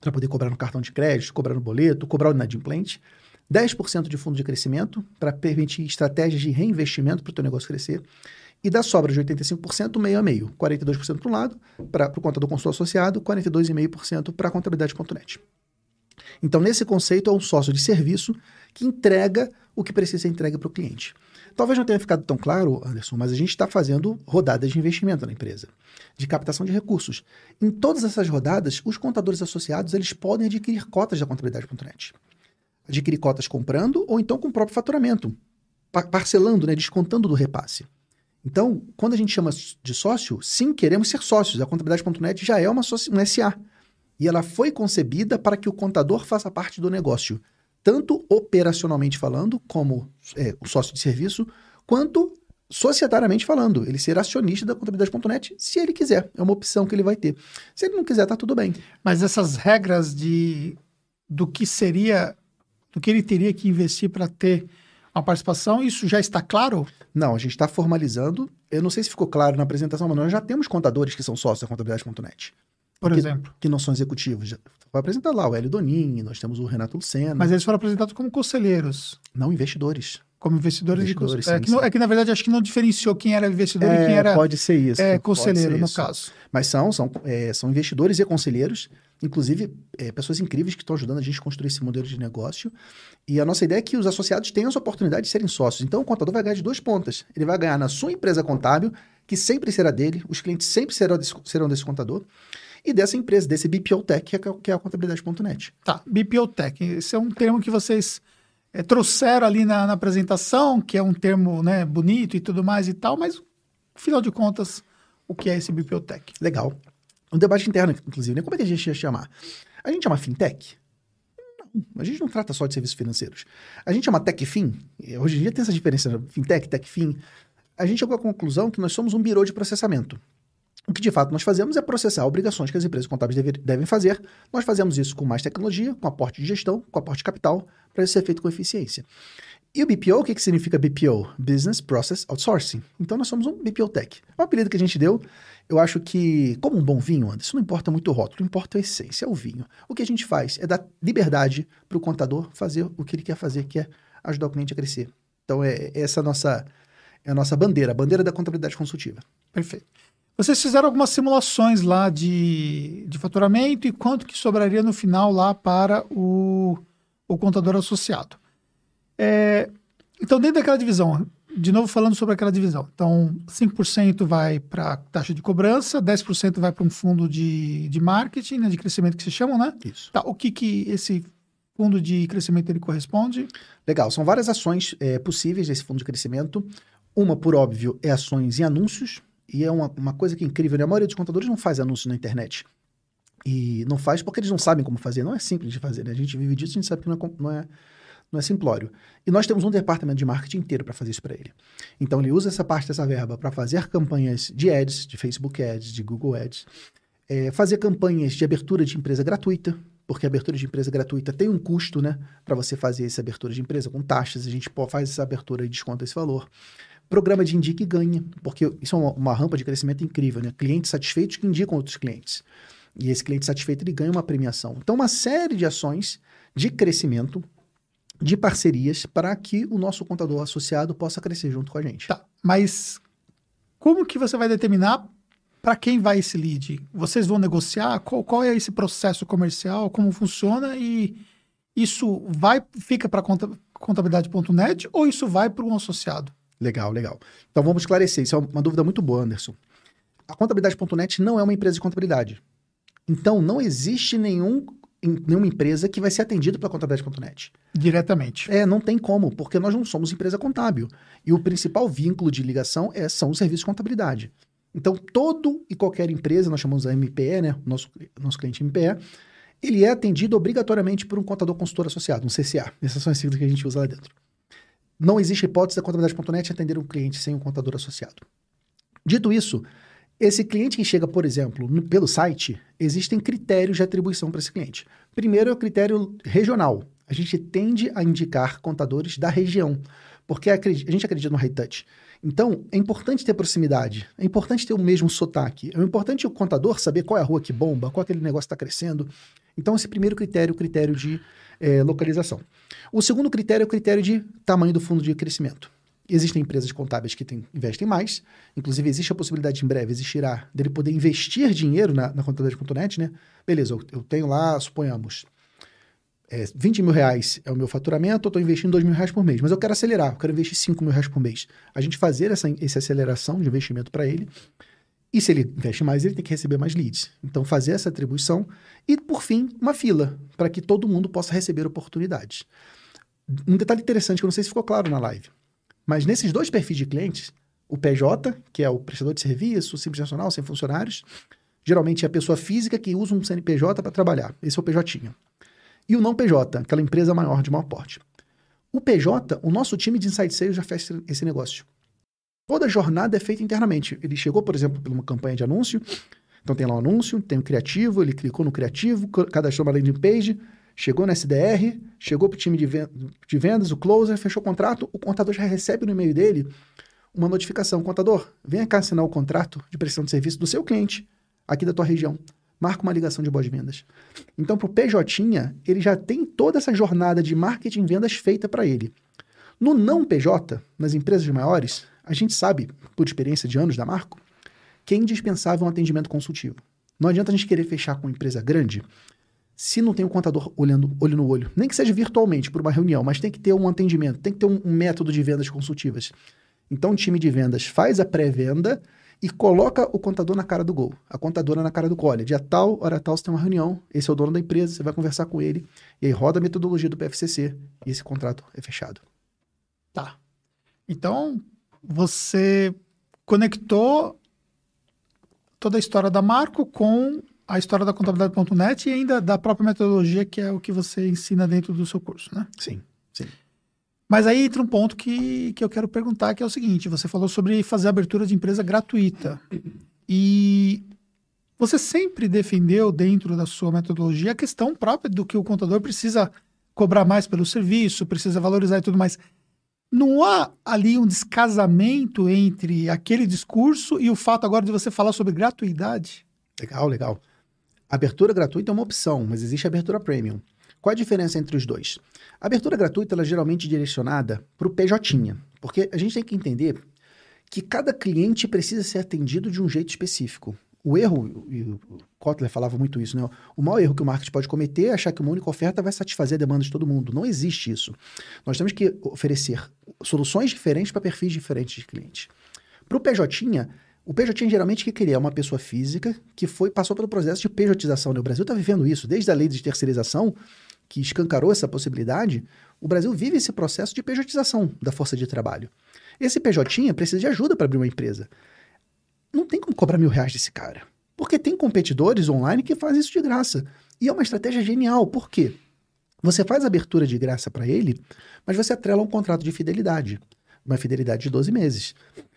para poder cobrar no cartão de crédito, cobrar no boleto, cobrar o inadimplente. 10% de fundo de crescimento, para permitir estratégias de reinvestimento para o teu negócio crescer. E da sobra de 85%, meio a meio. 42% para um lado, para o contador consultor associado, 42,5% para a contabilidade.net. Então, nesse conceito, é um sócio de serviço que entrega o que precisa ser entregue para o cliente. Talvez não tenha ficado tão claro, Anderson, mas a gente está fazendo rodadas de investimento na empresa, de captação de recursos. Em todas essas rodadas, os contadores associados eles podem adquirir cotas da contabilidade.net. Adquirir cotas comprando ou então com o próprio faturamento, parcelando, né, descontando do repasse. Então, quando a gente chama de sócio, sim, queremos ser sócios. A contabilidade.net já é uma um SA. E ela foi concebida para que o contador faça parte do negócio tanto operacionalmente falando, como é, o sócio de serviço, quanto societariamente falando, ele ser acionista da contabilidade.net, se ele quiser. É uma opção que ele vai ter. Se ele não quiser, tá tudo bem. Mas essas regras de do que seria, do que ele teria que investir para ter uma participação, isso já está claro? Não, a gente está formalizando. Eu não sei se ficou claro na apresentação, mas nós já temos contadores que são sócios da contabilidade.net. Por que, exemplo? Que não são executivos. Foi apresentado lá o Hélio Donini, nós temos o Renato Lucena. Mas eles foram apresentados como conselheiros. Não, investidores. Como investidores, investidores de é, que não, é que, na verdade, acho que não diferenciou quem era investidor é, e quem era. Pode ser isso. É, conselheiro, no caso. Mas são, são, é, são investidores e conselheiros, inclusive é, pessoas incríveis que estão ajudando a gente a construir esse modelo de negócio. E a nossa ideia é que os associados tenham essa oportunidade de serem sócios. Então, o contador vai ganhar de duas pontas. Ele vai ganhar na sua empresa contábil, que sempre será dele, os clientes sempre serão desse, serão desse contador e dessa empresa, desse BPO Tech, que é, que é a contabilidade.net. Tá, BPO Tech. Esse é um termo que vocês é, trouxeram ali na, na, apresentação, que é um termo né, bonito e tudo mais e tal, mas, afinal de contas, o que é esse BPO Tech? Legal. Um debate interno, inclusive, né? Como é que a gente ia chamar? A gente chama fintech? Não, a gente não trata só de serviços financeiros. A gente chama techfin. Hoje em dia tem essa diferença, fintech, techfin. A gente chegou à conclusão que nós somos um birô de processamento. O que de fato nós fazemos é processar obrigações que as empresas contábeis deve, devem fazer. Nós fazemos isso com mais tecnologia, com aporte de gestão, com aporte de capital, para isso ser feito com eficiência. E o BPO, o que, que significa BPO? Business Process Outsourcing. Então nós somos um BPO Tech. É um apelido que a gente deu. Eu acho que, como um bom vinho, Anderson, não importa muito o rótulo, importa a essência, é o vinho. O que a gente faz é dar liberdade para o contador fazer o que ele quer fazer, que é ajudar o cliente a crescer. Então é, é essa a nossa, é a nossa bandeira, a bandeira da contabilidade consultiva. Perfeito. Vocês fizeram algumas simulações lá de, de faturamento e quanto que sobraria no final lá para o, o contador associado. É, então, dentro daquela divisão, de novo falando sobre aquela divisão. Então, 5% vai para taxa de cobrança, 10% vai para um fundo de, de marketing, né, de crescimento que se chamam, né? Isso. Tá, o que, que esse fundo de crescimento ele corresponde? Legal, são várias ações é, possíveis desse fundo de crescimento. Uma, por óbvio, é ações em anúncios, e é uma, uma coisa que é incrível, né? A maioria dos contadores não faz anúncio na internet. E não faz porque eles não sabem como fazer. Não é simples de fazer, né? A gente vive disso, a gente sabe que não é, não é, não é simplório. E nós temos um departamento de marketing inteiro para fazer isso para ele. Então ele usa essa parte dessa verba para fazer campanhas de ads, de Facebook Ads, de Google Ads, é, fazer campanhas de abertura de empresa gratuita, porque abertura de empresa gratuita tem um custo, né? Para você fazer essa abertura de empresa com taxas, a gente faz essa abertura e desconta esse valor. Programa de indique e ganha, porque isso é uma, uma, rampa de crescimento incrível, né? Clientes satisfeitos que indicam outros clientes. E esse cliente satisfeito ele ganha uma premiação. Então, uma série de ações de crescimento, de parcerias, para que o nosso contador associado possa crescer junto com a gente. Tá, mas como que você vai determinar para quem vai esse lead? Vocês vão negociar? Qual, qual, é esse processo comercial? Como funciona? E isso vai fica para contabilidade.net ou isso vai para um associado? Legal, legal. Então vamos esclarecer. Isso é uma dúvida muito boa, Anderson. A contabilidade.net não é uma empresa de contabilidade. Então não existe nenhum, nenhuma empresa que vai ser atendida pela contabilidade.net. Diretamente. É, não tem como, porque nós não somos empresa contábil. E o principal vínculo de ligação é, são os serviços de contabilidade. Então, todo e qualquer empresa, nós chamamos a MPE, né? Nosso, nosso cliente MPE, ele é atendido obrigatoriamente por um contador consultor associado, um CCA. Essas são as siglas que a gente usa lá dentro. Não existe hipótese da contabilidade.net atender um cliente sem um contador associado. Dito isso, esse cliente que chega, por exemplo, no, pelo site, existem critérios de atribuição para esse cliente. Primeiro é o critério regional. A gente tende a indicar contadores da região, porque a, a gente acredita no high touch. Então, é importante ter proximidade, é importante ter o mesmo sotaque, é importante o contador saber qual é a rua que bomba, qual aquele negócio está crescendo. Então, esse primeiro critério é o critério de é, localização. O segundo critério é o critério de tamanho do fundo de crescimento. Existem empresas contábeis que tem, investem mais, inclusive existe a possibilidade em breve, existirá, dele poder investir dinheiro na, na contabilidade.net, né? Beleza, eu, eu tenho lá, suponhamos, é, 20 mil reais é o meu faturamento, eu estou investindo 2 mil reais por mês, mas eu quero acelerar, eu quero investir 5 mil reais por mês. A gente fazer essa, essa aceleração de investimento para ele, e se ele investe mais, ele tem que receber mais leads. Então, fazer essa atribuição e, por fim, uma fila, para que todo mundo possa receber oportunidades. Um detalhe interessante que eu não sei se ficou claro na live, mas nesses dois perfis de clientes, o PJ, que é o prestador de serviço, simples nacional, sem funcionários, geralmente é a pessoa física que usa um CNPJ para trabalhar. Esse é o PJ. E o não PJ, aquela empresa maior de maior porte. O PJ, o nosso time de Inside Sales já fez esse negócio. Toda jornada é feita internamente. Ele chegou, por exemplo, por uma campanha de anúncio. Então tem lá o um anúncio, tem o criativo, ele clicou no criativo, cadastrou uma landing page, chegou na SDR, chegou para o time de vendas, o closer, fechou o contrato, o contador já recebe no e-mail dele uma notificação. Contador, venha cá assinar o contrato de prestação de serviço do seu cliente aqui da tua região marca uma ligação de boas-vindas. Então, para o PJ, ele já tem toda essa jornada de marketing e vendas feita para ele. No não PJ, nas empresas maiores, a gente sabe, por experiência de anos da Marco, que é indispensável um atendimento consultivo. Não adianta a gente querer fechar com uma empresa grande se não tem um contador olhando olho no olho. Nem que seja virtualmente, por uma reunião, mas tem que ter um atendimento, tem que ter um, um método de vendas consultivas. Então, o time de vendas faz a pré-venda e coloca o contador na cara do gol, a contadora na cara do gol. Olha, dia tal, hora tal, você tem uma reunião, esse é o dono da empresa, você vai conversar com ele, e aí roda a metodologia do PFCC e esse contrato é fechado. Tá. Então, você conectou toda a história da Marco com a história da contabilidade.net e ainda da própria metodologia, que é o que você ensina dentro do seu curso, né? Sim, sim. Mas aí entra um ponto que, que eu quero perguntar, que é o seguinte: você falou sobre fazer abertura de empresa gratuita. E você sempre defendeu, dentro da sua metodologia, a questão própria do que o contador precisa cobrar mais pelo serviço, precisa valorizar e tudo mais. Não há ali um descasamento entre aquele discurso e o fato agora de você falar sobre gratuidade? Legal, legal. Abertura gratuita é uma opção, mas existe abertura premium. Qual a diferença entre os dois? A abertura gratuita ela é geralmente direcionada para o PJ, porque a gente tem que entender que cada cliente precisa ser atendido de um jeito específico. O erro, e o Kotler falava muito isso, né? O maior erro que o marketing pode cometer é achar que uma única oferta vai satisfazer a demanda de todo mundo. Não existe isso. Nós temos que oferecer soluções diferentes para perfis diferentes de clientes. Para o PJ, o PJ geralmente que queria é uma pessoa física que foi passou pelo processo de PJização. Né? O Brasil está vivendo isso, desde a lei de terceirização, que escancarou essa possibilidade, o Brasil vive esse processo de pejotização da força de trabalho. Esse PJ precisa de ajuda para abrir uma empresa. Não tem como cobrar mil reais desse cara. Porque tem competidores online que fazem isso de graça. E é uma estratégia genial. Por quê? Você faz abertura de graça para ele, mas você atrela um contrato de fidelidade. Uma fidelidade de 12 meses.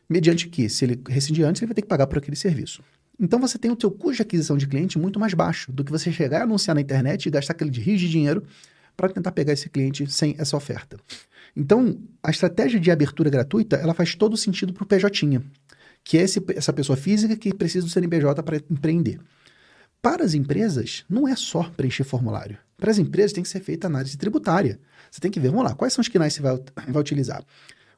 Mediante que, se ele rescindir antes, ele vai ter que pagar por aquele serviço. Então você tem o seu custo de aquisição de cliente muito mais baixo do que você chegar a anunciar na internet e gastar aquele rio de dinheiro para tentar pegar esse cliente sem essa oferta. Então, a estratégia de abertura gratuita, ela faz todo sentido para o PJ, que é esse, essa pessoa física que precisa do CNPJ para empreender. Para as empresas, não é só preencher formulário. Para as empresas tem que ser feita análise tributária. Você tem que ver, vamos lá, quais são os canais que você vai, vai utilizar?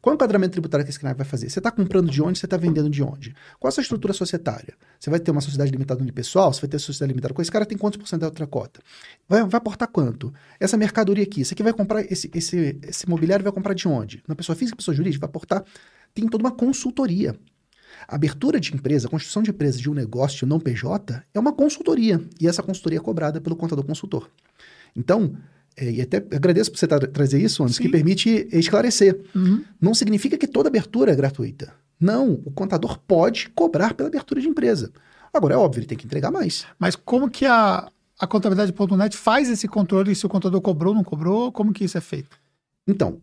Qual é o enquadramento tributário que esse CNAE vai fazer? Você está comprando de onde? Você está vendendo de onde? Qual a sua estrutura societária? Você vai ter uma sociedade limitada unipessoal? Você vai ter sociedade limitada com esse cara tem quantos por cento da outra cota? Vai, vai aportar quanto? Essa mercadoria aqui, você que vai comprar esse, esse, esse mobiliário vai comprar de onde? Na pessoa física, pessoa jurídica, vai aportar tem toda uma consultoria. A abertura de empresa, a construção de empresa de um negócio não PJ é uma consultoria. E essa consultoria é cobrada pelo contador consultor. Então, é, e até agradeço por você tra trazer isso, antes, que permite esclarecer. Uhum. Não significa que toda abertura é gratuita. Não, o contador pode cobrar pela abertura de empresa. Agora, é óbvio, ele tem que entregar mais. Mas como que a, a contabilidade.net faz esse controle se o contador cobrou ou não cobrou? Como que isso é feito? Então,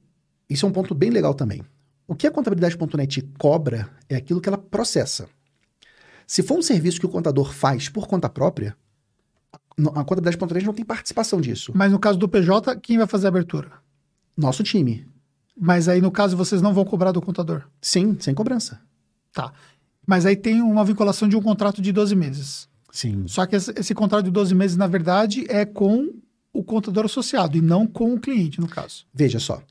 isso é um ponto bem legal também. O que a contabilidade.net cobra é aquilo que ela processa. Se for um serviço que o contador faz por conta própria, a contabilidade.net não tem participação disso. Mas no caso do PJ, quem vai fazer a abertura? Nosso time. Mas aí, no caso, vocês não vão cobrar do contador? Sim, sem cobrança. Tá. Mas aí tem uma vinculação de um contrato de 12 meses. Sim. Só que esse, esse contrato de 12 meses, na verdade, é com o contador associado e não com o cliente, no caso. Veja só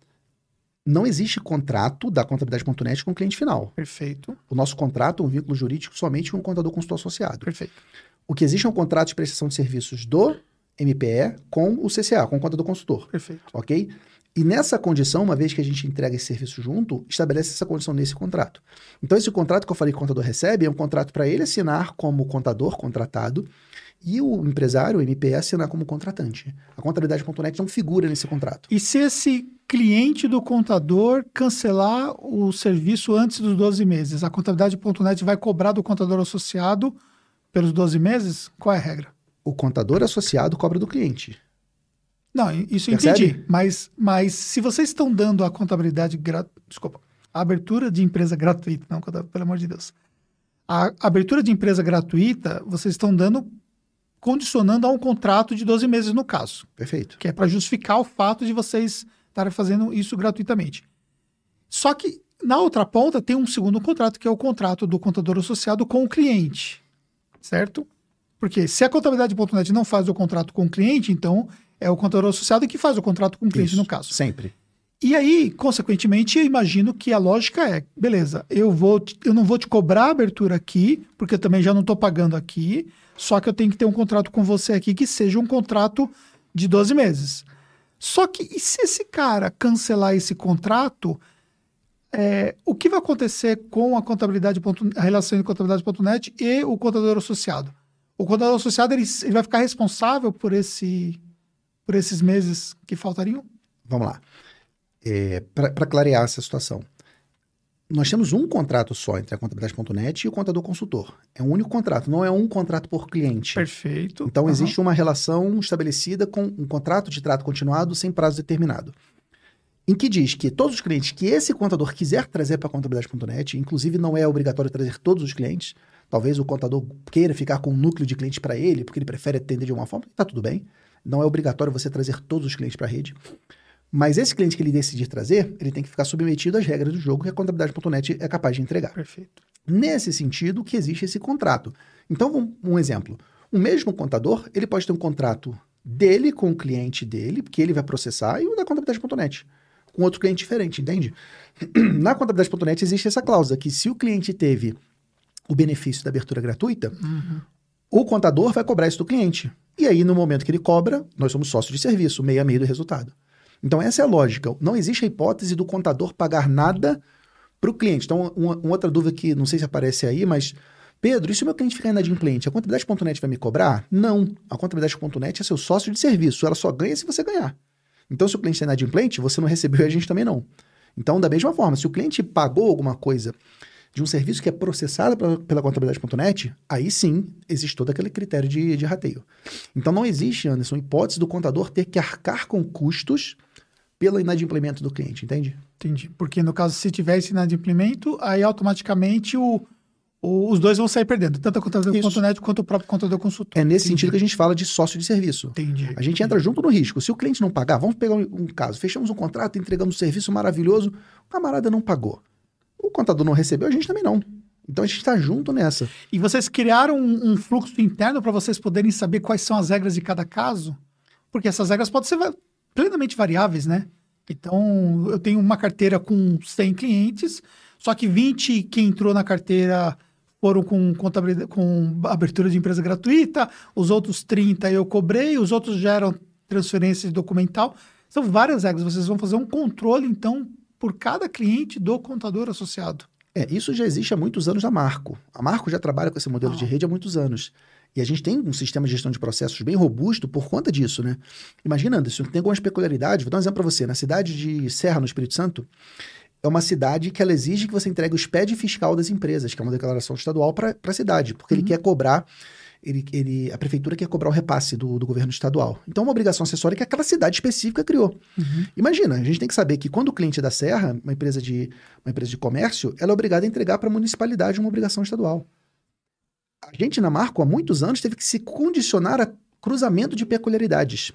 não existe contrato da contabilidade.net com o cliente final. Perfeito. O nosso contrato é um vínculo jurídico somente com o contador consultor associado. Perfeito. O que existe é um contrato de prestação de serviços do MPE com o CCA, com o contador consultor. Perfeito. Ok? E nessa condição, uma vez que a gente entrega esse serviço junto, estabelece essa condição nesse contrato. Então, esse contrato que eu falei que o contador recebe é um contrato para ele assinar como contador contratado e o empresário, o MPE, assinar como contratante. A contabilidade.net não figura nesse contrato. E se esse cliente do contador cancelar o serviço antes dos 12 meses, a contabilidade.net vai cobrar do contador associado pelos 12 meses? Qual é a regra? O contador associado cobra do cliente. Não, isso eu entendi. Mas, mas se vocês estão dando a contabilidade gratuita. Desculpa. A abertura de empresa gratuita, não, pelo amor de Deus. A abertura de empresa gratuita, vocês estão dando condicionando a um contrato de 12 meses no caso. Perfeito. Que é para justificar o fato de vocês estarem fazendo isso gratuitamente. Só que na outra ponta tem um segundo contrato, que é o contrato do contador associado com o cliente. Certo? Porque se a contabilidade.net não faz o contrato com o cliente, então é o contador associado que faz o contrato com o cliente isso, no caso. Sempre. E aí, consequentemente, eu imagino que a lógica é, beleza, eu vou, eu não vou te cobrar a abertura aqui, porque eu também já não estou pagando aqui. Só que eu tenho que ter um contrato com você aqui que seja um contrato de 12 meses. Só que e se esse cara cancelar esse contrato, é, o que vai acontecer com a contabilidade a relação de contabilidade.net e o contador associado? O contador associado ele, ele vai ficar responsável por esse por esses meses que faltariam? Vamos lá. É, Para clarear essa situação, nós temos um contrato só entre a contabilidade.net e o contador consultor. É um único contrato, não é um contrato por cliente. Perfeito. Então, uhum. existe uma relação estabelecida com um contrato de trato continuado sem prazo determinado. Em que diz que todos os clientes que esse contador quiser trazer para a contabilidade.net, inclusive não é obrigatório trazer todos os clientes, talvez o contador queira ficar com um núcleo de clientes para ele, porque ele prefere atender de uma forma, está tudo bem. Não é obrigatório você trazer todos os clientes para a rede. Mas esse cliente que ele decidir trazer, ele tem que ficar submetido às regras do jogo que a contabilidade.net é capaz de entregar. Perfeito. Nesse sentido que existe esse contrato. Então, um exemplo. O mesmo contador, ele pode ter um contrato dele com o cliente dele, que ele vai processar, e o da contabilidade.net, com outro cliente diferente, entende? Na contabilidade.net existe essa cláusula, que se o cliente teve o benefício da abertura gratuita, uhum. o contador vai cobrar isso do cliente. E aí, no momento que ele cobra, nós somos sócios de serviço, meio a meio do resultado. Então, essa é a lógica. Não existe a hipótese do contador pagar nada para o cliente. Então, uma, uma, outra dúvida que não sei se aparece aí, mas. Pedro, e se o meu cliente ficar inadimplente, a contabilidade.net vai me cobrar? Não. A contabilidade.net é seu sócio de serviço. Ela só ganha se você ganhar. Então, se o cliente é inadimplente, você não recebeu e a gente também não. Então, da mesma forma, se o cliente pagou alguma coisa de um serviço que é processado pela, pela contabilidade.net, aí sim existe todo aquele critério de, de rateio. Então, não existe, Anderson, hipótese do contador ter que arcar com custos pelo inadimplemento do cliente, entende? Entendi. Porque no caso, se tivesse inadimplemento, aí automaticamente o, os dois vão sair perdendo, tanto a contador.net quanto o próprio contador consultor. É nesse Entendi. sentido que a gente fala de sócio de serviço. Entendi. A gente entra junto no risco. Se o cliente não pagar, vamos pegar um, um caso, fechamos um contrato, entregamos um serviço maravilhoso, o camarada não pagou. O contador não recebeu, a gente também não. Então a gente está junto nessa. E vocês criaram um, um fluxo interno para vocês poderem saber quais são as regras de cada caso? Porque essas regras podem ser plenamente variáveis, né? Então, eu tenho uma carteira com 100 clientes, só que 20 que entrou na carteira foram com, contabilidade, com abertura de empresa gratuita, os outros 30 eu cobrei, os outros já eram transferência documental. São várias regras. Vocês vão fazer um controle, então, por cada cliente do contador associado. É, isso já existe há muitos anos na Marco. A Marco já trabalha com esse modelo ah. de rede há muitos anos. E a gente tem um sistema de gestão de processos bem robusto por conta disso, né? Imagina, Anderson, tem algumas peculiaridades. Vou dar um exemplo para você. Na cidade de Serra, no Espírito Santo, é uma cidade que ela exige que você entregue o SPED fiscal das empresas, que é uma declaração estadual para a cidade, porque uhum. ele quer cobrar ele, ele, a prefeitura quer cobrar o repasse do, do, governo estadual. Então, é uma obrigação acessória que aquela cidade específica criou. Uhum. Imagina, a gente tem que saber que quando o cliente é da Serra, uma empresa de, uma empresa de comércio, ela é obrigada a entregar para a municipalidade uma obrigação estadual. A gente, na Marco, há muitos anos, teve que se condicionar a cruzamento de peculiaridades.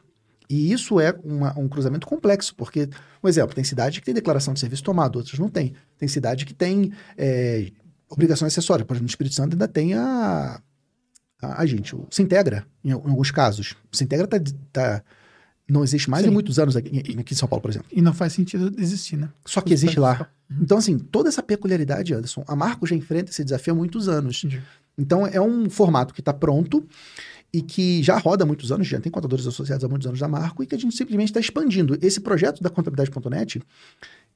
E isso é uma, um cruzamento complexo, porque, um exemplo, tem cidade que tem declaração de serviço tomado, outras não tem. Tem cidade que tem é, obrigação acessória. Por exemplo, no Espírito Santo ainda tem a. A, a gente, o Sintegra, em, em, alguns casos. O Sintegra tá, tá, não existe mais Sim. muitos anos aqui, aqui, em São Paulo, por exemplo. E não faz sentido existir, né? Só que existe lá. Então, assim, toda essa peculiaridade, Anderson, a Marco já enfrenta esse desafio há muitos anos. Então, é um formato que está pronto e que já roda há muitos anos, já tem contadores associados há muitos anos da Marco, e que a gente simplesmente está expandindo. Esse projeto da contabilidade.net,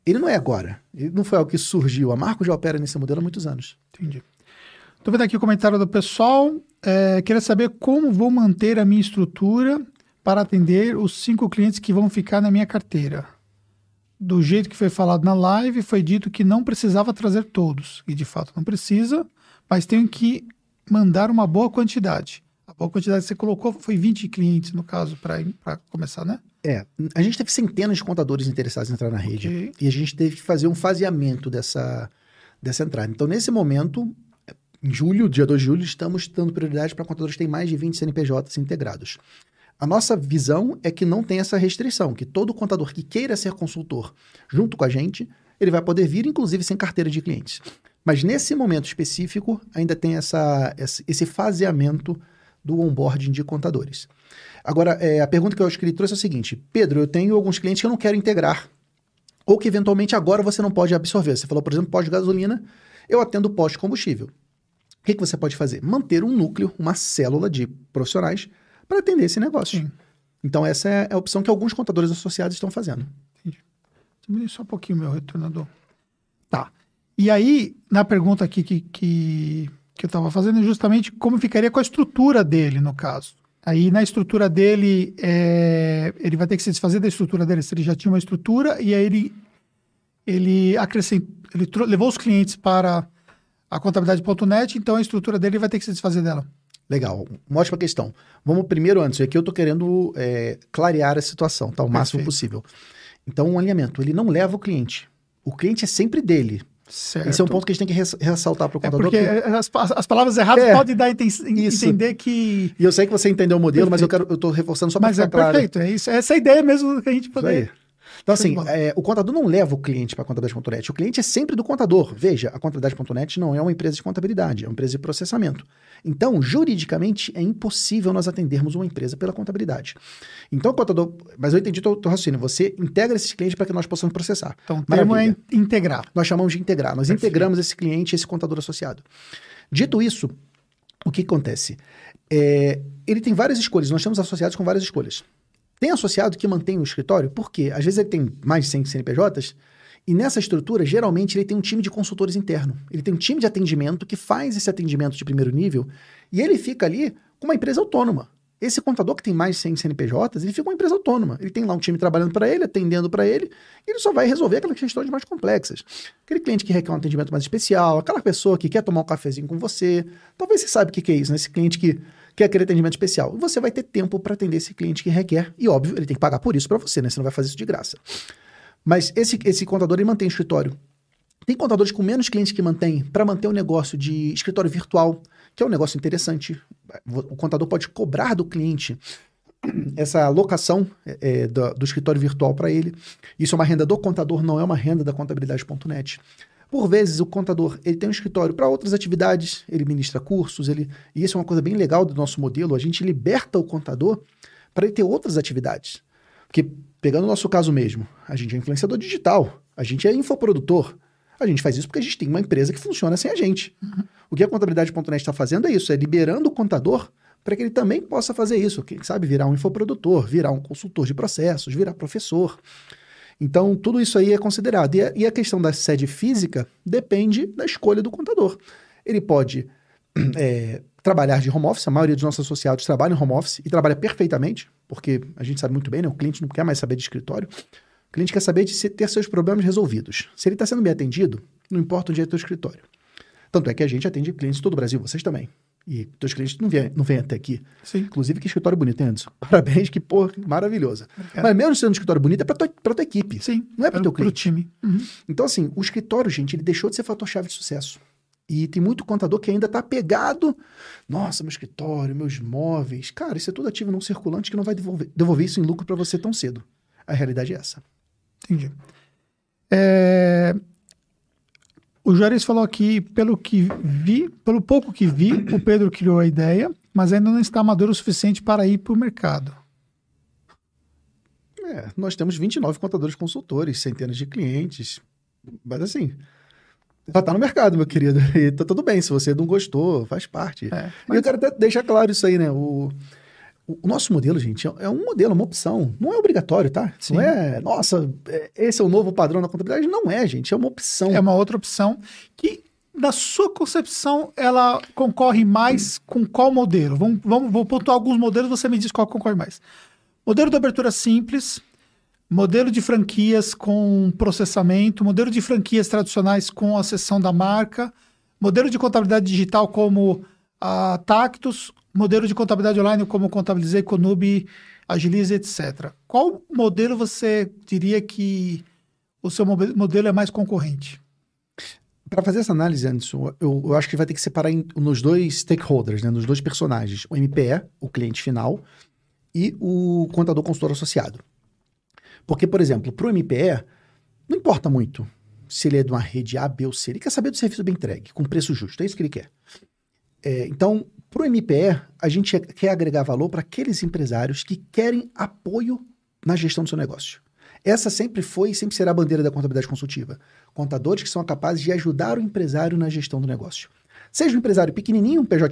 ele não é agora. Ele não foi algo que surgiu. A Marco já opera nesse modelo há muitos anos. Entendi. Estou vendo aqui o comentário do pessoal. É, queria saber como vou manter a minha estrutura para atender os cinco clientes que vão ficar na minha carteira. Do jeito que foi falado na live, foi dito que não precisava trazer todos. E de fato não precisa, mas tenho que mandar uma boa quantidade. A quantidade que você colocou foi 20 clientes, no caso, para começar, né? É. A gente teve centenas de contadores interessados em entrar na rede. Okay. E a gente teve que fazer um faseamento dessa, dessa entrada. Então, nesse momento, em julho, dia 2 de julho, estamos dando prioridade para contadores que têm mais de 20 CNPJs integrados. A nossa visão é que não tem essa restrição, que todo contador que queira ser consultor junto com a gente, ele vai poder vir, inclusive, sem carteira de clientes. Mas nesse momento específico, ainda tem essa, esse faseamento do onboarding de contadores. Agora, é, a pergunta que eu acho que ele trouxe é o seguinte: Pedro, eu tenho alguns clientes que eu não quero integrar, ou que eventualmente agora você não pode absorver. Você falou, por exemplo, pós-gasolina, eu atendo pós-combustível. O que, que você pode fazer? Manter um núcleo, uma célula de profissionais para atender esse negócio. Sim. Então, essa é a opção que alguns contadores associados estão fazendo. Entendi. Diminui só um pouquinho meu retornador. Tá. E aí, na pergunta aqui que, que que eu estava fazendo é justamente como ficaria com a estrutura dele, no caso. Aí na estrutura dele, é, ele vai ter que se desfazer da estrutura dele, se ele já tinha uma estrutura, e aí ele, ele acrescentou, ele levou os clientes para a contabilidade.net, então a estrutura dele vai ter que se desfazer dela. Legal, uma ótima questão. Vamos primeiro antes, aqui eu estou querendo é, clarear a situação, tá? O máximo Perfeito. possível. Então, um alinhamento, ele não leva o cliente. O cliente é sempre dele. Certo. Esse é um ponto que a gente tem que ressaltar para o contador. É porque que... as, as, palavras erradas é, podem dar a entender que. E eu sei que você entendeu o modelo, perfeito. mas eu quero, eu estou reforçando só para ficar é claro. Perfeito, é isso. Essa é a ideia mesmo que a gente poder. Então, assim, é, o contador não leva o cliente para a contabilidade.net. O cliente é sempre do contador. Veja, a contabilidade.net não é uma empresa de contabilidade, é uma empresa de processamento. Então, juridicamente, é impossível nós atendermos uma empresa pela contabilidade. Então, o contador. Mas eu entendi o teu raciocínio. Você integra esses clientes para que nós possamos processar. Então, o termo é integrar. Nós chamamos de integrar. Nós Perfeito. integramos esse cliente, esse contador associado. Dito isso, o que acontece? É, ele tem várias escolhas. Nós temos associados com várias escolhas. Tem associado que mantém o escritório, por quê? Às vezes ele tem mais de 100 CNPJs, e nessa estrutura, geralmente, ele tem um time de consultores interno. Ele tem um time de atendimento que faz esse atendimento de primeiro nível, e ele fica ali com uma empresa autônoma. Esse contador que tem mais de 100 CNPJs, ele fica uma empresa autônoma. Ele tem lá um time trabalhando para ele, atendendo para ele, e ele só vai resolver aquelas questões mais complexas. Aquele cliente que requer um atendimento mais especial, aquela pessoa que quer tomar um cafezinho com você. Talvez você saiba o que, é isso, né? Esse cliente que quer aquele atendimento especial. Você vai ter tempo para atender esse cliente que requer, e óbvio, ele tem que pagar por isso para você, né? Você não vai fazer isso de graça. Mas esse, esse contador, ele mantém o escritório. Tem contadores com menos clientes que mantém para manter o um negócio de escritório virtual, que é um negócio interessante. O contador pode cobrar do cliente essa alocação é, é do, do, escritório virtual para ele. Isso é uma renda do contador, não é uma renda da contabilidade.net. Por vezes, o contador ele tem um escritório para outras atividades, ele ministra cursos, ele, e isso é uma coisa bem legal do nosso modelo, a gente liberta o contador para ele ter outras atividades. Porque, pegando o nosso caso mesmo, a gente é influenciador digital, a gente é infoprodutor, a gente faz isso porque a gente tem uma empresa que funciona sem a gente. Uhum. O que a contabilidade.net está fazendo é isso, é liberando o contador para que ele também possa fazer isso. Quem sabe virar um infoprodutor, virar um consultor de processos, virar professor. Então, tudo isso aí é considerado. E a, e a questão da sede física depende da escolha do contador. Ele pode é, trabalhar de home office, a maioria dos nossos associados trabalha em home office e trabalha perfeitamente, porque a gente sabe muito bem, né? O cliente não quer mais saber de escritório. O cliente quer saber de ter seus problemas resolvidos. Se ele está sendo bem atendido, não importa onde é o teu escritório. Tanto é que a gente atende clientes de todo o Brasil, vocês também. E teus clientes não vêm, não vêm até aqui. Sim. Inclusive, que escritório bonito, hein, Anderson? Parabéns, que porra, maravilhoso. Mas mesmo sendo um escritório bonito, é para tua, pra tua equipe. Sim. Não é para o teu cliente. time. Uhum. Então, assim, o escritório, gente, ele deixou de ser fator-chave de sucesso. E tem muito contador que ainda está pegado. Nossa, meu escritório, meus móveis. Cara, isso é tudo ativo num circulante que não vai devolver, devolver isso em lucro para você tão cedo. A realidade é essa. Entendi. É, O Juarez falou aqui, pelo que vi, pelo pouco que vi, o Pedro criou a ideia, mas ainda não está maduro o suficiente para ir para o mercado. É, nós temos 29 contadores consultores, centenas de clientes. Mas assim, já tá no mercado, meu querido. E tá tudo bem, se você não gostou, faz parte. É, E eu quero até deixar claro isso aí, né? O, o nosso modelo, gente, é um modelo, uma opção. Não é obrigatório, tá? Sim. Não é, nossa, é- esse é o novo padrão da contabilidade. Não é, gente. É uma opção. É uma outra opção que, na sua concepção, ela concorre mais com qual modelo? Vamos, vamos, vou pontuar alguns modelos, você me diz qual concorre mais. Modelo de abertura simples, modelo de franquias com processamento, modelo de franquias tradicionais com a seção da marca, modelo de contabilidade digital como a Tactus, modelo de contabilidade online como Contabilizei, Conube, Agilize, etc. Qual modelo você diria que o seu modelo é mais concorrente? Para fazer essa análise, Anderson, eu, eu acho que vai ter que separar em- nos dois stakeholders, né? nos dois personagens. O MPE, o cliente final, e o contador consultor associado. Porque, por exemplo, para o MPE, não importa muito se ele é de uma rede A, B ou C. Ele quer saber do serviço bem entregue, com preço justo. É isso que ele quer. É, então, para o MPE, a gente quer agregar valor para aqueles empresários que querem apoio na gestão do seu negócio. Essa sempre foi e sempre será a bandeira da contabilidade consultiva. Contadores que são capazes de ajudar o empresário na gestão do negócio. Seja um empresário pequenininho, um PJ,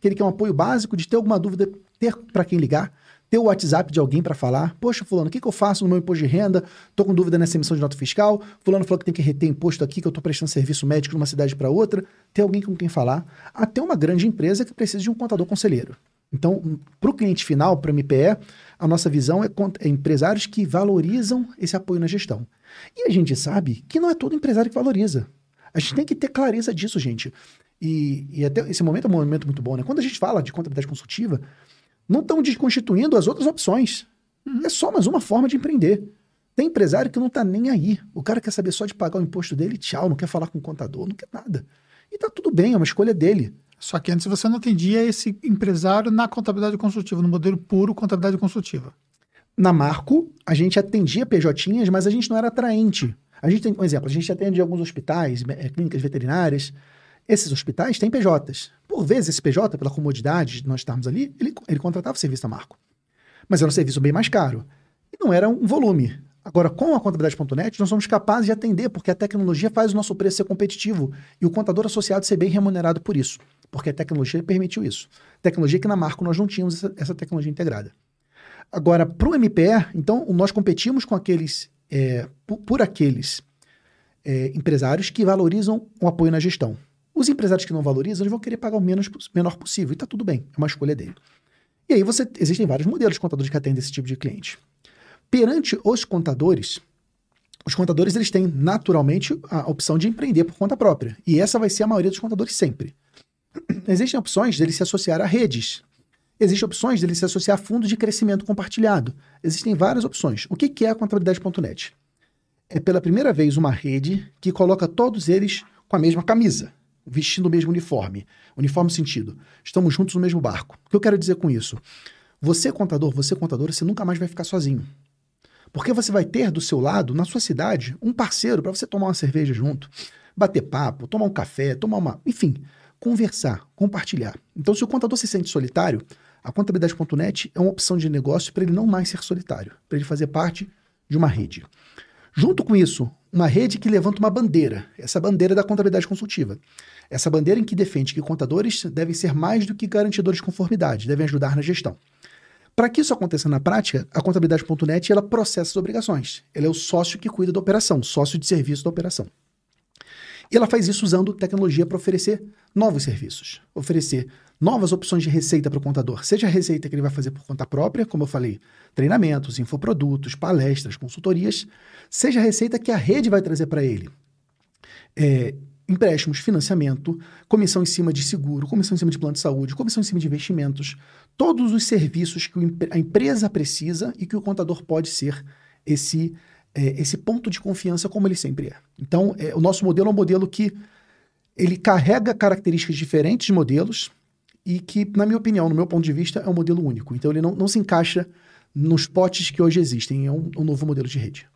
que ele quer um apoio básico de ter alguma dúvida, ter para quem ligar, ter o WhatsApp de alguém para falar. Poxa, fulano, o que, que eu faço no meu imposto de renda? Tô com dúvida nessa emissão de nota fiscal. Fulano falou que tem que reter imposto aqui, que eu tô prestando serviço médico de uma cidade para outra. Ter alguém com quem falar. Até uma grande empresa que precisa de um contador conselheiro. Então, para o cliente final, para o MPE, a nossa visão é, é empresários que valorizam esse apoio na gestão. E a gente sabe que não é todo empresário que valoriza. A gente tem que ter clareza disso, gente. E, e até esse momento é um momento muito bom, né? Quando a gente fala de contabilidade consultiva, não estão desconstituindo as outras opções. É só mais uma forma de empreender. Tem empresário que não está nem aí. O cara quer saber só de pagar o imposto dele, tchau, não quer falar com o contador, não quer nada. E tá tudo bem, é uma escolha dele. Só que antes você não atendia esse empresário na contabilidade consultiva, no modelo puro contabilidade consultiva. Na Marco, a gente atendia PJs, mas a gente não era atraente. A gente tem, um exemplo, a gente atende alguns hospitais, eh, clínicas veterinárias. Esses hospitais têm PJs. Por vezes, esse PJ, pela comodidade de nós estarmos ali, ele, ele contratava o serviço da Marco. Mas era um serviço bem mais caro. E não era um volume. Agora, com a contabilidade.net, nós somos capazes de atender, porque a tecnologia faz o nosso preço ser competitivo e o contador associado ser bem remunerado por isso. Porque a tecnologia permitiu isso. Tecnologia que na Marco nós não tínhamos essa, essa tecnologia integrada. Agora, para o MPE, então, nós competimos com aqueles, é, por, por aqueles é, empresários que valorizam o apoio na gestão. Os empresários que não valorizam, eles vão querer pagar o menos, menor possível. E está tudo bem, é uma escolha dele. E aí você existem vários modelos de contadores que atendem esse tipo de cliente. Perante os contadores, os contadores eles têm naturalmente a opção de empreender por conta própria. E essa vai ser a maioria dos contadores sempre. Existem opções dele se associar a redes. Existem opções dele se associar a fundos de crescimento compartilhado. Existem várias opções. O que é a contabilidade.net? É pela primeira vez uma rede que coloca todos eles com a mesma camisa, vestindo o mesmo uniforme. Uniforme sentido, estamos juntos no mesmo barco. O que eu quero dizer com isso? Você, contador, você, contadora, você nunca mais vai ficar sozinho. Porque você vai ter do seu lado, na sua cidade, um parceiro para você tomar uma cerveja junto, bater papo, tomar um café, tomar uma. Enfim, conversar, compartilhar. Então, se o contador se sente solitário, a contabilidade.net é uma opção de negócio para ele não mais ser solitário, para ele fazer parte de uma rede. Junto com isso, uma rede que levanta uma bandeira, essa bandeira da contabilidade consultiva. Essa bandeira em que defende que contadores devem ser mais do que garantidores de conformidade, devem ajudar na gestão. Para que isso aconteça na prática, a contabilidade.net ela processa as obrigações. Ela é o sócio que cuida da operação, sócio de serviço da operação. E ela faz isso usando tecnologia para oferecer novos serviços, oferecer novas opções de receita para o contador, seja a receita que ele vai fazer por conta própria, como eu falei, treinamentos, infoprodutos, palestras, consultorias, seja a receita que a rede vai trazer para ele. É, empréstimos, financiamento, comissão em cima de seguro, comissão em cima de plano de saúde, comissão em cima de investimentos, todos os serviços que a empresa precisa e que o contador pode ser esse, é, esse ponto de confiança como ele sempre é. Então, é, o nosso modelo é um modelo que ele carrega características diferentes de modelos e que, na minha opinião, no meu ponto de vista, é um modelo único. Então, ele não, não se encaixa nos potes que hoje existem. É um, um novo modelo de rede.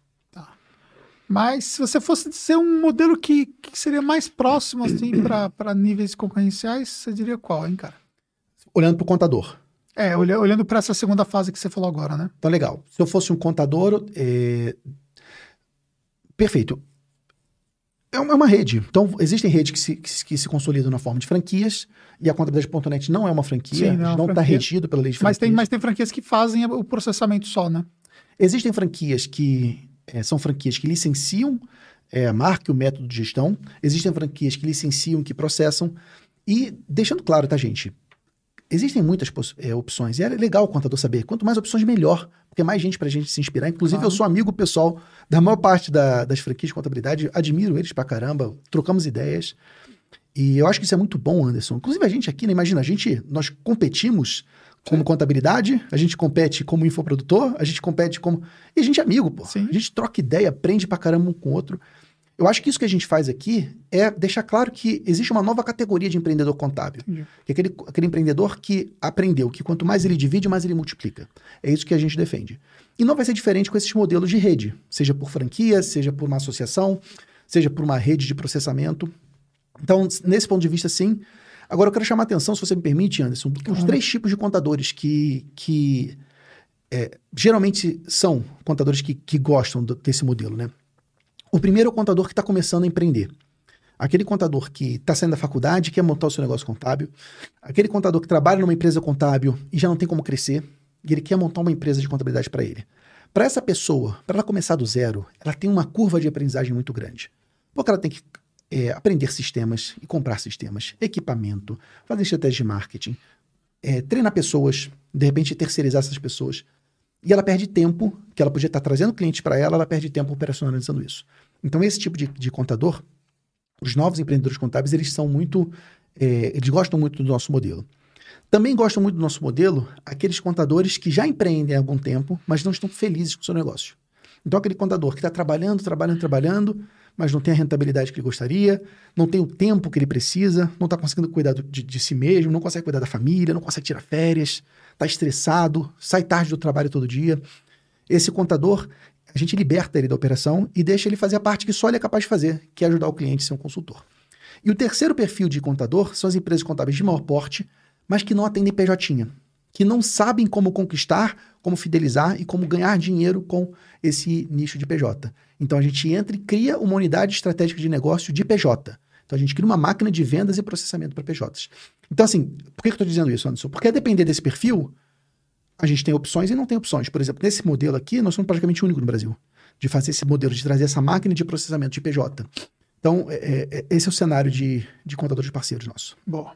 Mas se você fosse dizer um modelo que, que seria mais próximo assim para níveis concorrenciais, você diria qual, hein, cara? Olhando para o contador. É, olhando para essa segunda fase que você falou agora, né? Então, legal. Se eu fosse um contador, é... perfeito. É, é uma rede. Então, existem redes que se, que se consolidam na forma de franquias, e a contabilidade.net não é uma franquia, Sim, não está é regido pela lei de franquias. Mas tem, mas tem franquias que fazem o processamento só, né? Existem franquias que é, são franquias que licenciam é, a marca e o método de gestão. Existem franquias que licenciam, que processam. E deixando claro, tá, gente? Existem muitas é, opções. E é legal o contador saber. Quanto mais opções, melhor. Porque mais gente para a gente se inspirar. Inclusive, claro. eu sou amigo pessoal da maior parte da, das franquias de contabilidade. Admiro eles pra caramba. Trocamos ideias. E eu acho que isso é muito bom, Anderson. Inclusive, a gente aqui, né, imagina, a gente, nós competimos como contabilidade, a gente compete como infoprodutor, a gente compete como. E a gente é amigo, pô. Sim. A gente troca ideia, aprende pra caramba um com o outro. Eu acho que isso que a gente faz aqui é deixar claro que existe uma nova categoria de empreendedor contábil. Entendi. Que é aquele, aquele empreendedor que aprendeu que quanto mais ele divide, mais ele multiplica. É isso que a gente defende. E não vai ser diferente com esses modelos de rede, seja por franquia, seja por uma associação, seja por uma rede de processamento. Então, nesse ponto de vista, sim, Agora, eu quero chamar a atenção, se você me permite, Anderson, os três tipos de contadores que, que é, geralmente são contadores que, que gostam do, desse modelo, né? O primeiro é o contador que está começando a empreender. Aquele contador que está saindo da faculdade, quer montar o seu negócio contábil. Aquele contador que trabalha numa empresa contábil e já não tem como crescer. E ele quer montar uma empresa de contabilidade para ele. Para essa pessoa, para ela começar do zero, ela tem uma curva de aprendizagem muito grande. Porque ela tem que é, aprender sistemas e comprar sistemas, equipamento, fazer estratégia de marketing, é, treinar pessoas, de repente terceirizar essas pessoas. E ela perde tempo, que ela podia estar trazendo clientes para ela, ela perde tempo operacionalizando isso. Então, esse tipo de, de contador, os novos empreendedores contábeis, eles são muito. É, eles gostam muito do nosso modelo. Também gostam muito do nosso modelo aqueles contadores que já empreendem há algum tempo, mas não estão felizes com o seu negócio. Então, aquele contador que está trabalhando, trabalhando, trabalhando, mas não tem a rentabilidade que ele gostaria, não tem o tempo que ele precisa, não está conseguindo cuidar de, de, si mesmo, não consegue cuidar da família, não consegue tirar férias, está estressado, sai tarde do trabalho todo dia. Esse contador, a gente liberta ele da operação e deixa ele fazer a parte que só ele é capaz de fazer, que é ajudar o cliente a ser um consultor. E o terceiro perfil de contador são as empresas contábeis de maior porte, mas que não atendem PJ, que não sabem como conquistar, como fidelizar e como ganhar dinheiro com esse nicho de PJ. Então a gente entra e cria uma unidade estratégica de negócio de PJ. Então a gente cria uma máquina de vendas e processamento para PJs. Então, assim, por que eu estou dizendo isso, Anderson? Porque a depender desse perfil, a gente tem opções e não tem opções. Por exemplo, nesse modelo aqui, nós somos praticamente o único no Brasil de fazer esse modelo, de trazer essa máquina de processamento de PJ. Então, é, é, é esse é o cenário de, de contadores parceiros nossos. Bom.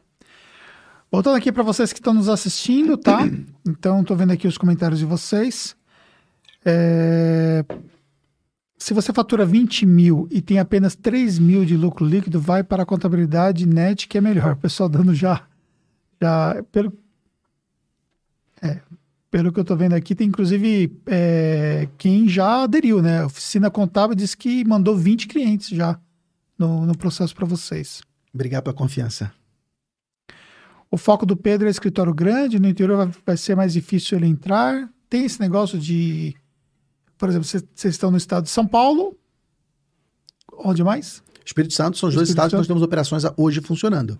Voltando aqui para vocês que estão nos assistindo, tá? Então, estou vendo aqui os comentários de vocês. É se você fatura 20 mil e tem apenas 3 mil de lucro líquido, vai para a contabilidade net, que é melhor. O pessoal dando já. já pelo, é, pelo que eu estou vendo aqui, tem inclusive é, quem já aderiu, né? A oficina contábil disse que mandou 20 clientes já no, no processo para vocês. Obrigado pela confiança. O foco do Pedro é escritório grande, no interior vai, vai ser mais difícil ele entrar. Tem esse negócio de por exemplo, vocês estão no estado de São Paulo. Onde mais? Espírito Santo são os dois estados Santo. que nós temos operações hoje funcionando.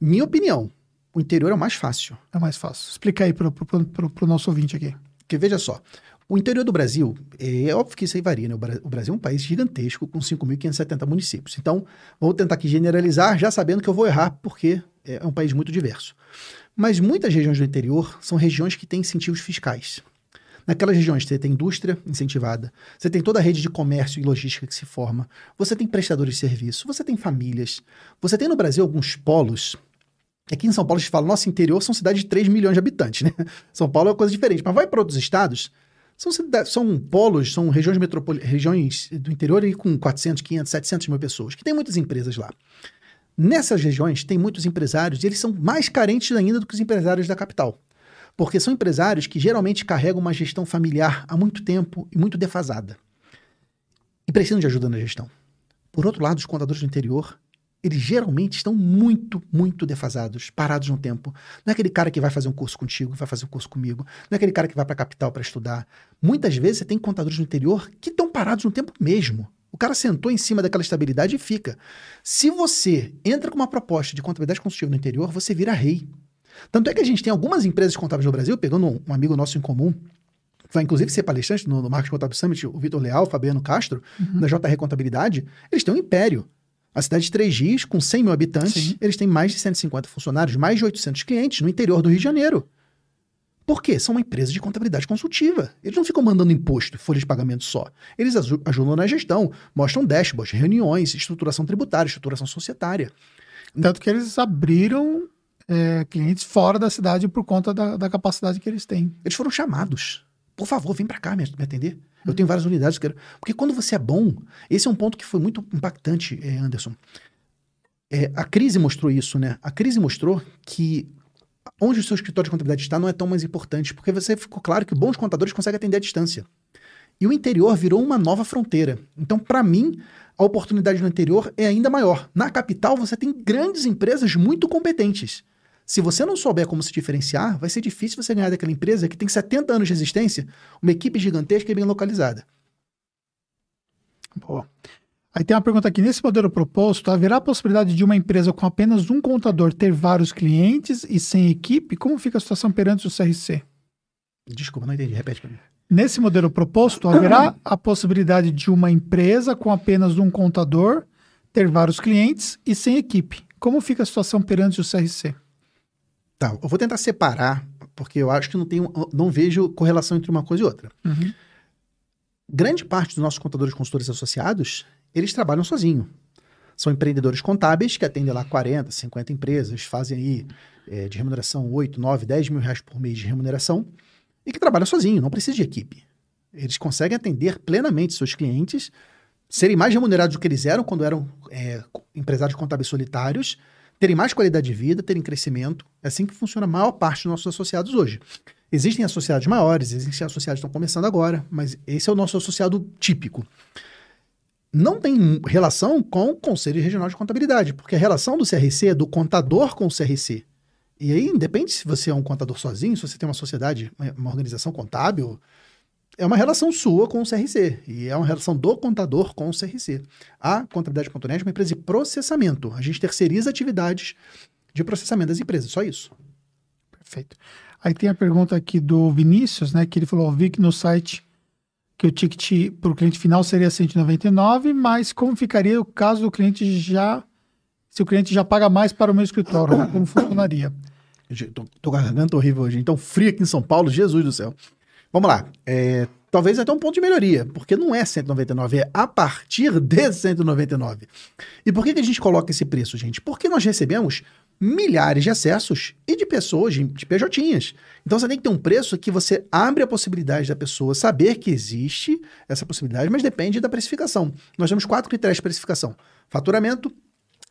Minha opinião, o interior é o mais fácil. É mais fácil. Explica aí para o nosso ouvinte aqui. Porque veja só, o interior do Brasil, é óbvio que isso aí varia, né? O Brasil é um país gigantesco, com 5.570 municípios. Então, vou tentar aqui generalizar, já sabendo que eu vou errar, porque é um país muito diverso. Mas muitas regiões do interior são regiões que têm incentivos fiscais. Naquelas regiões você tem indústria incentivada, você tem toda a rede de comércio e logística que se forma, você tem prestadores de serviço, você tem famílias, você tem no Brasil alguns polos. Aqui em São Paulo a gente fala, nosso interior são cidades de 3 milhões de habitantes, né? São Paulo é uma coisa diferente, mas vai para outros estados, são, são polos, são regiões, regiões do interior aí com 400, 500, 700 mil pessoas, que tem muitas empresas lá. Nessas regiões tem muitos empresários e eles são mais carentes ainda do que os empresários da capital. Porque são empresários que geralmente carregam uma gestão familiar há muito tempo e muito defasada. E precisam de ajuda na gestão. Por outro lado, os contadores do interior, eles geralmente estão muito, muito defasados, parados no tempo. Não é aquele cara que vai fazer um curso contigo, vai fazer um curso comigo. Não é aquele cara que vai para a capital para estudar. Muitas vezes você tem contadores no interior que estão parados no tempo mesmo. O cara sentou em cima daquela estabilidade e fica. Se você entra com uma proposta de contabilidade consultiva no interior, você vira rei. Tanto é que a gente tem algumas empresas contábeis no Brasil, pegando um, um amigo nosso em comum, que vai inclusive ser palestrante no, no Marketing Contábil Summit, o Vitor Leal, o Fabiano Castro, uhum. da JR Contabilidade, eles têm um império. A cidade de Três Rios, com 100 mil habitantes, Sim. eles têm mais de 150 funcionários, mais de 800 clientes no interior do Rio de Janeiro. Por quê? São uma empresa de contabilidade consultiva. Eles não ficam mandando imposto, folha de pagamento só. Eles ajudam na gestão, mostram dashboards, reuniões, estruturação tributária, estruturação societária. Tanto que eles abriram é, clientes fora da cidade por conta da, da, capacidade que eles têm. Eles foram chamados. Por favor, vem para cá me, me atender. Eu tenho várias unidades que quero. Porque quando você é bom, esse é um ponto que foi muito impactante, é, Anderson. É, a crise mostrou isso, né? A crise mostrou que onde o seu escritório de contabilidade está não é tão mais importante, porque você ficou claro que bons contadores conseguem atender à distância. E o interior virou uma nova fronteira. Então, para mim, a oportunidade no interior é ainda maior. Na capital, você tem grandes empresas muito competentes. Se você não souber como se diferenciar, vai ser difícil você ganhar daquela empresa que tem 70 anos de existência, uma equipe gigantesca e bem localizada. Boa. Aí tem uma pergunta aqui. Nesse modelo proposto, haverá a possibilidade de uma empresa com apenas um contador ter vários clientes e sem equipe? Como fica a situação perante o CRC? Desculpa, não entendi. Repete para mim. Nesse modelo proposto, haverá a possibilidade de uma empresa com apenas um contador ter vários clientes e sem equipe. Como fica a situação perante o CRC? Tá, eu vou tentar separar, porque eu acho que não, tenho, não vejo correlação entre uma coisa e outra. Uhum. Grande parte dos nossos contadores consultores associados, eles trabalham sozinho. São empreendedores contábeis que atendem lá 40, 50 empresas, fazem aí é, de remuneração 8, 9, 10 mil reais por mês de remuneração e que trabalham sozinho, não precisa de equipe. Eles conseguem atender plenamente seus clientes, serem mais remunerados do que eles eram quando eram é, empresários contábeis solitários terem mais qualidade de vida, terem crescimento. É assim que funciona a maior parte dos nossos associados hoje. Existem associados maiores, existem associados que estão começando agora, mas esse é o nosso associado típico. Não tem relação com o Conselho Regional de Contabilidade, porque a relação do CRC é do contador com o CRC. E aí, independe se você é um contador sozinho, se você tem uma sociedade, uma organização contábil, é uma relação sua com o CRC e é uma relação do contador com o CRC. A Contabilidade.net é uma empresa de processamento. A gente terceiriza atividades de processamento das empresas, só isso. Perfeito. Aí tem a pergunta aqui do Vinícius, né, que ele falou, vi que no site que o ticket para o cliente final seria 199, mas como ficaria o caso do cliente já, se o cliente já paga mais para o meu escritório, né? como funcionaria? Estou com a garganta horrível hoje, então frio aqui em São Paulo, Jesus do céu. Vamos lá. É, talvez até um ponto de melhoria, porque não é 199, é a partir de 199. E por que, que a gente coloca esse preço, gente? Porque nós recebemos milhares de acessos e de pessoas, de, PJinhas. Então você tem que ter um preço que você abre a possibilidade da pessoa saber que existe essa possibilidade, mas depende da precificação. Nós temos quatro critérios de precificação: faturamento,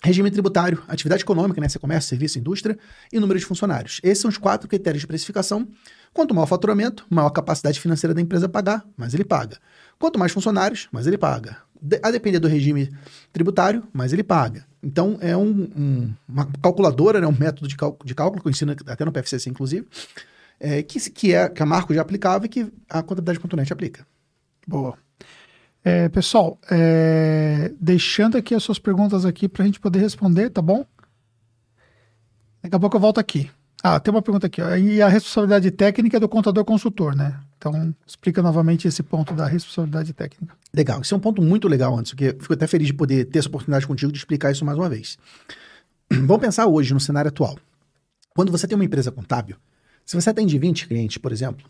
regime tributário, atividade econômica, né? Você comércio, serviço, indústria e número de funcionários. Esses são os quatro critérios de precificação. Quanto maior o faturamento, maior a capacidade financeira da empresa pagar, mais ele paga. Quanto mais funcionários, mais ele paga. De, a depender do regime tributário, mais ele paga. Então, é um, um, uma calculadora, né? um método de, cálculo, de cálculo que eu ensino até no PFCC, inclusive, é, que, que, é, que a Marco já aplicava e que a contabilidade.net aplica. Boa. É, pessoal, é, deixando aqui as suas perguntas aqui para a gente poder responder, tá bom? Daqui a pouco eu volto aqui. Ah, tem uma pergunta aqui. Ó. E a responsabilidade técnica é do contador consultor, né? Então, explica novamente esse ponto da responsabilidade técnica. Legal. Isso é um ponto muito legal, antes, porque fico até feliz de poder ter essa oportunidade contigo de explicar isso mais uma vez. vamos pensar hoje no cenário atual. Quando você tem uma empresa contábil, se você atende 20 clientes, por exemplo,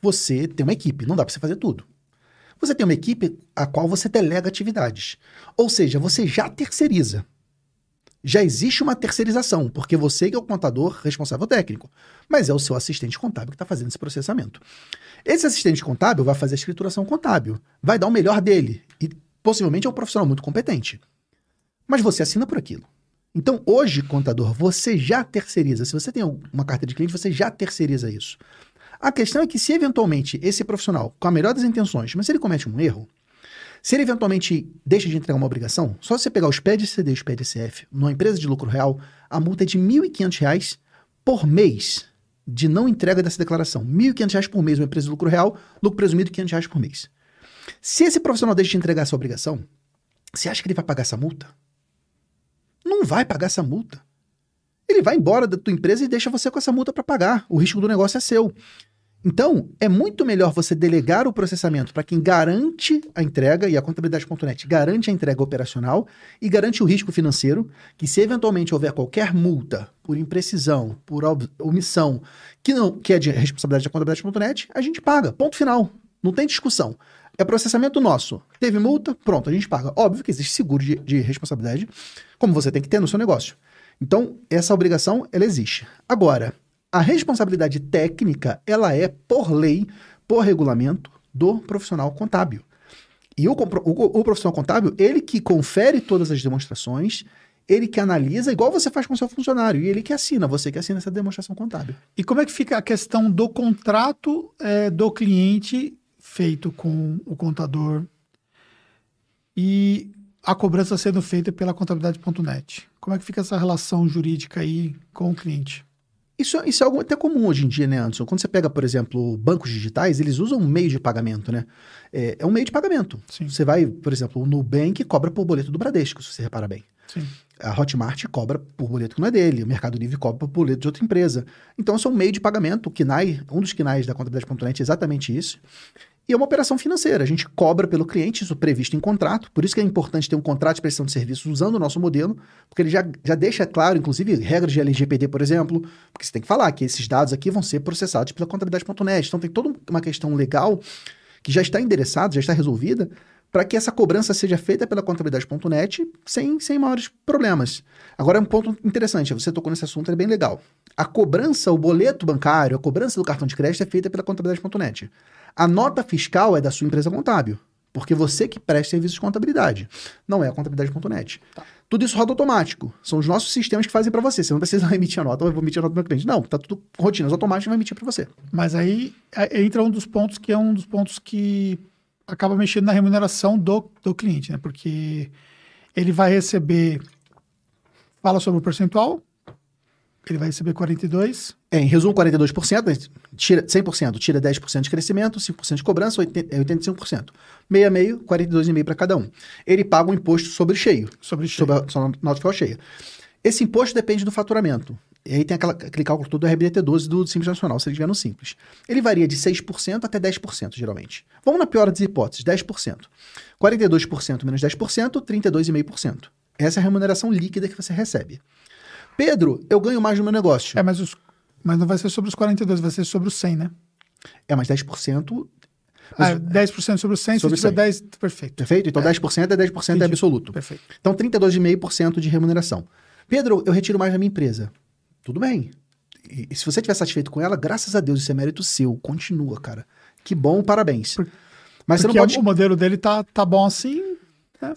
você tem uma equipe, não dá para você fazer tudo. Você tem uma equipe a qual você delega atividades. Ou seja, você já terceiriza. Já existe uma terceirização, porque você que é o contador responsável técnico, mas é o seu assistente contábil que está fazendo esse processamento. Esse assistente contábil vai fazer a escrituração contábil, vai dar o melhor dele e possivelmente é um profissional muito competente. Mas você assina por aquilo. Então, hoje, contador, você já terceiriza. Se você tem uma carteira de cliente, você já terceiriza isso. A questão é que se eventualmente esse profissional, com a melhor das intenções, mas se ele comete um erro, se ele eventualmente deixa de entregar uma obrigação, só você pegar os PED CD e os PED CF numa empresa de lucro real, a multa é de R$ 1.500 por mês de não entrega dessa declaração. R$ 1.500 por mês uma empresa de lucro real, lucro presumido R$ 500 por mês. Se esse profissional deixa de entregar essa obrigação, você acha que ele vai pagar essa multa? Não vai pagar essa multa. Ele vai embora da tua empresa e deixa você com essa multa para pagar. O risco do negócio é seu. Então, é muito melhor você delegar o processamento para quem garante a entrega, e a contabilidade.net garante a entrega operacional e garante o risco financeiro, que se eventualmente houver qualquer multa por imprecisão, por omissão, que, não, que é de responsabilidade da contabilidade.net, a gente paga. Ponto final. Não tem discussão. É processamento nosso. Teve multa, pronto, a gente paga. Óbvio que existe seguro de, de responsabilidade, como você tem que ter no seu negócio. Então, essa obrigação, ela existe. Agora, a responsabilidade técnica, ela é, por lei, por regulamento, do profissional contábil. E o, o, o, profissional contábil, ele que confere todas as demonstrações, ele que analisa, igual você faz com o seu funcionário, e ele que assina, você que assina essa demonstração contábil. E como é que fica a questão do contrato é, do cliente feito com o contador e a cobrança sendo feita pela contabilidade.net? Como é que fica essa relação jurídica aí com o cliente? Isso, isso é algo até comum hoje em dia, né, Anderson? Quando você pega, por exemplo, bancos digitais, eles usam um meio de pagamento, né? É, é um meio de pagamento. Sim. Você vai, por exemplo, o Nubank cobra por boleto do Bradesco, se você reparar bem. Sim. A Hotmart cobra por boleto que não é dele, o Mercado Livre cobra por boleto de outra empresa. Então, isso é um meio de pagamento. O KINAI, um dos KINAIs da contabilidade.net é exatamente isso. E é uma operação financeira. A gente cobra pelo cliente, isso previsto em contrato. Por isso que é importante ter um contrato de prestação de serviços usando o nosso modelo, porque ele já, já deixa claro, inclusive, regras de LGPD, por exemplo, porque você tem que falar que esses dados aqui vão ser processados pela contabilidade.net. Então tem toda uma questão legal que já está endereçada, já está resolvida, para que essa cobrança seja feita pela contabilidade.net sem, sem maiores problemas. Agora, um ponto interessante, você tocou nesse assunto, é bem legal. A cobrança, o boleto bancário, a cobrança do cartão de crédito é feita pela contabilidade.net. A nota fiscal é da sua empresa contábil, porque você que presta serviços de contabilidade, não é a contabilidade.net. Tá. Tudo isso roda automático. São os nossos sistemas que fazem para você. Você não precisa emitir a nota, eu vou emitir a nota do meu cliente. Não, tá tudo rotinas automáticas vai emitir para você. Mas aí é, entra um dos pontos que é um dos pontos que acaba mexendo na remuneração do, do cliente, né? Porque ele vai receber. Fala sobre o percentual, ele vai receber 42. É, em resumo, 42%, tira 100%, tira 10% de crescimento, 5% de cobrança, 80, é 85%. Meia meio, 42,5% para cada um. Ele paga um imposto sobre cheio. Sobre cheio. Sobre a, sobre a nota fiscal cheia. Esse imposto depende do faturamento. E aí tem aquela, aquele cálculo todo do RBDT12 do Simples Nacional, se ele estiver no Simples. Ele varia de 6% até 10%, geralmente. Vamos na pior das hipóteses, 10%. 42% menos 10%, 32,5%. Essa é a remuneração líquida que você recebe. Pedro, eu ganho mais no meu negócio. É, mas, os, mas não vai ser sobre os 42, vai ser sobre os 100, né? É, mas 10%. Ah, 10% sobre os 100, sobre se tiver 10, perfeito. Perfeito? Então é. 10% é 10% é Entendi. é absoluto. Perfeito. Então 32,5% de remuneração. Pedro, eu retiro mais da minha empresa. Tudo bem. E, e se você estiver satisfeito com ela, graças a Deus, isso é mérito seu. Continua, cara. Que bom, parabéns. Por, mas você não pode... o modelo dele tá, tá bom assim. Né?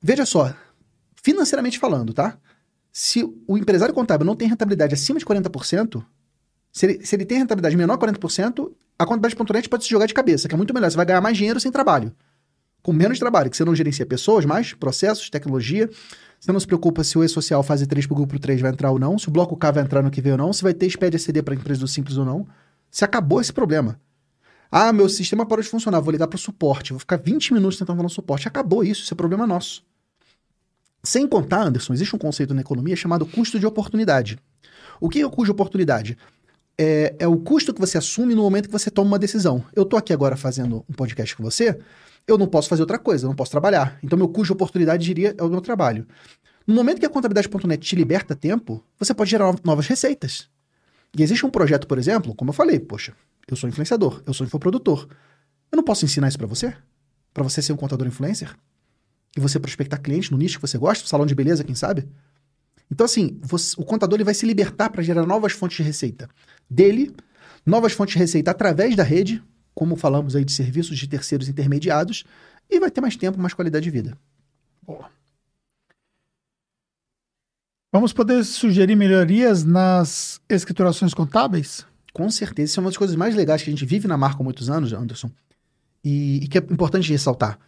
Veja só, financeiramente falando, tá? Se o empresário contábil não tem rentabilidade acima de 40%, se ele, se ele tem rentabilidade menor que 40%, a contabilidade.net pode se jogar de cabeça, que é muito melhor. Você vai ganhar mais dinheiro sem trabalho. Com menos trabalho, que você não gerencia pessoas, mais processos, tecnologia. Você não se preocupa se o E-Social fase 3 para o grupo 3 vai entrar ou não, se o bloco K vai entrar no que vem ou não, se vai ter SPED CD para a empresa do Simples ou não. Se acabou esse problema. Ah, meu sistema parou de funcionar, vou ligar para o suporte, vou ficar 20 minutos tentando falar no suporte. Acabou isso, isso é problema nosso. Sem contar, Anderson, existe um conceito na economia chamado custo de oportunidade. O que é o custo de oportunidade? É, é, o custo que você assume no momento que você toma uma decisão. Eu estou aqui agora fazendo um podcast com você, eu não posso fazer outra coisa, eu não posso trabalhar. Então, meu custo de oportunidade, diria, é o meu trabalho. No momento que a contabilidade.net te liberta tempo, você pode gerar novas receitas. E existe um projeto, por exemplo, como eu falei, poxa, eu sou influenciador, eu sou infoprodutor. Eu não posso ensinar isso para você? Para você ser um contador influencer? E você prospectar clientes no nicho que você gosta, salão de beleza, quem sabe? Então, assim, você, o contador ele vai se libertar para gerar novas fontes de receita dele, novas fontes de receita através da rede, como falamos aí de serviços de terceiros intermediados, e vai ter mais tempo, mais qualidade de vida. Boa. Vamos poder sugerir melhorias nas escriturações contábeis? Com certeza. Isso é uma das coisas mais legais que a gente vive na marca há muitos anos, Anderson, e, e que é importante ressaltar.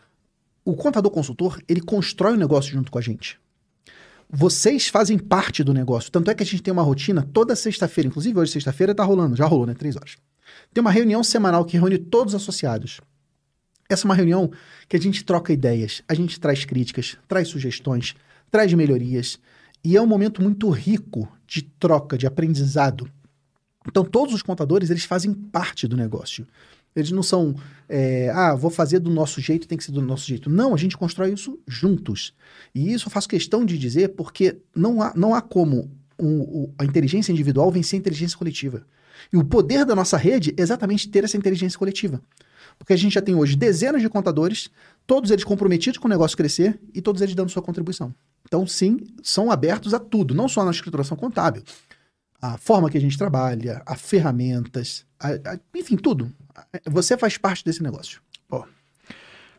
O contador consultor, ele constrói o negócio junto com a gente. Vocês fazem parte do negócio. Tanto é que a gente tem uma rotina toda sexta-feira, inclusive hoje, sexta-feira, está rolando, já rolou, né? Três horas. Tem uma reunião semanal que reúne todos os associados. Essa é uma reunião que a gente troca ideias, a gente traz críticas, traz sugestões, traz melhorias. E é um momento muito rico de troca, de aprendizado. Então, todos os contadores, eles fazem parte do negócio. Eles não são, é, ah, vou fazer do nosso jeito, tem que ser do nosso jeito. Não, a gente constrói isso juntos. E isso eu faço questão de dizer porque não há, não há como um, a inteligência individual vencer a inteligência coletiva. E o poder da nossa rede é exatamente ter essa inteligência coletiva. Porque a gente já tem hoje dezenas de contadores, todos eles comprometidos com o negócio crescer e todos eles dando sua contribuição. Então, sim, são abertos a tudo, não só na escrituração contábil. A forma que a gente trabalha, a ferramentas, a, a, enfim, tudo. Você faz parte desse negócio. Pô.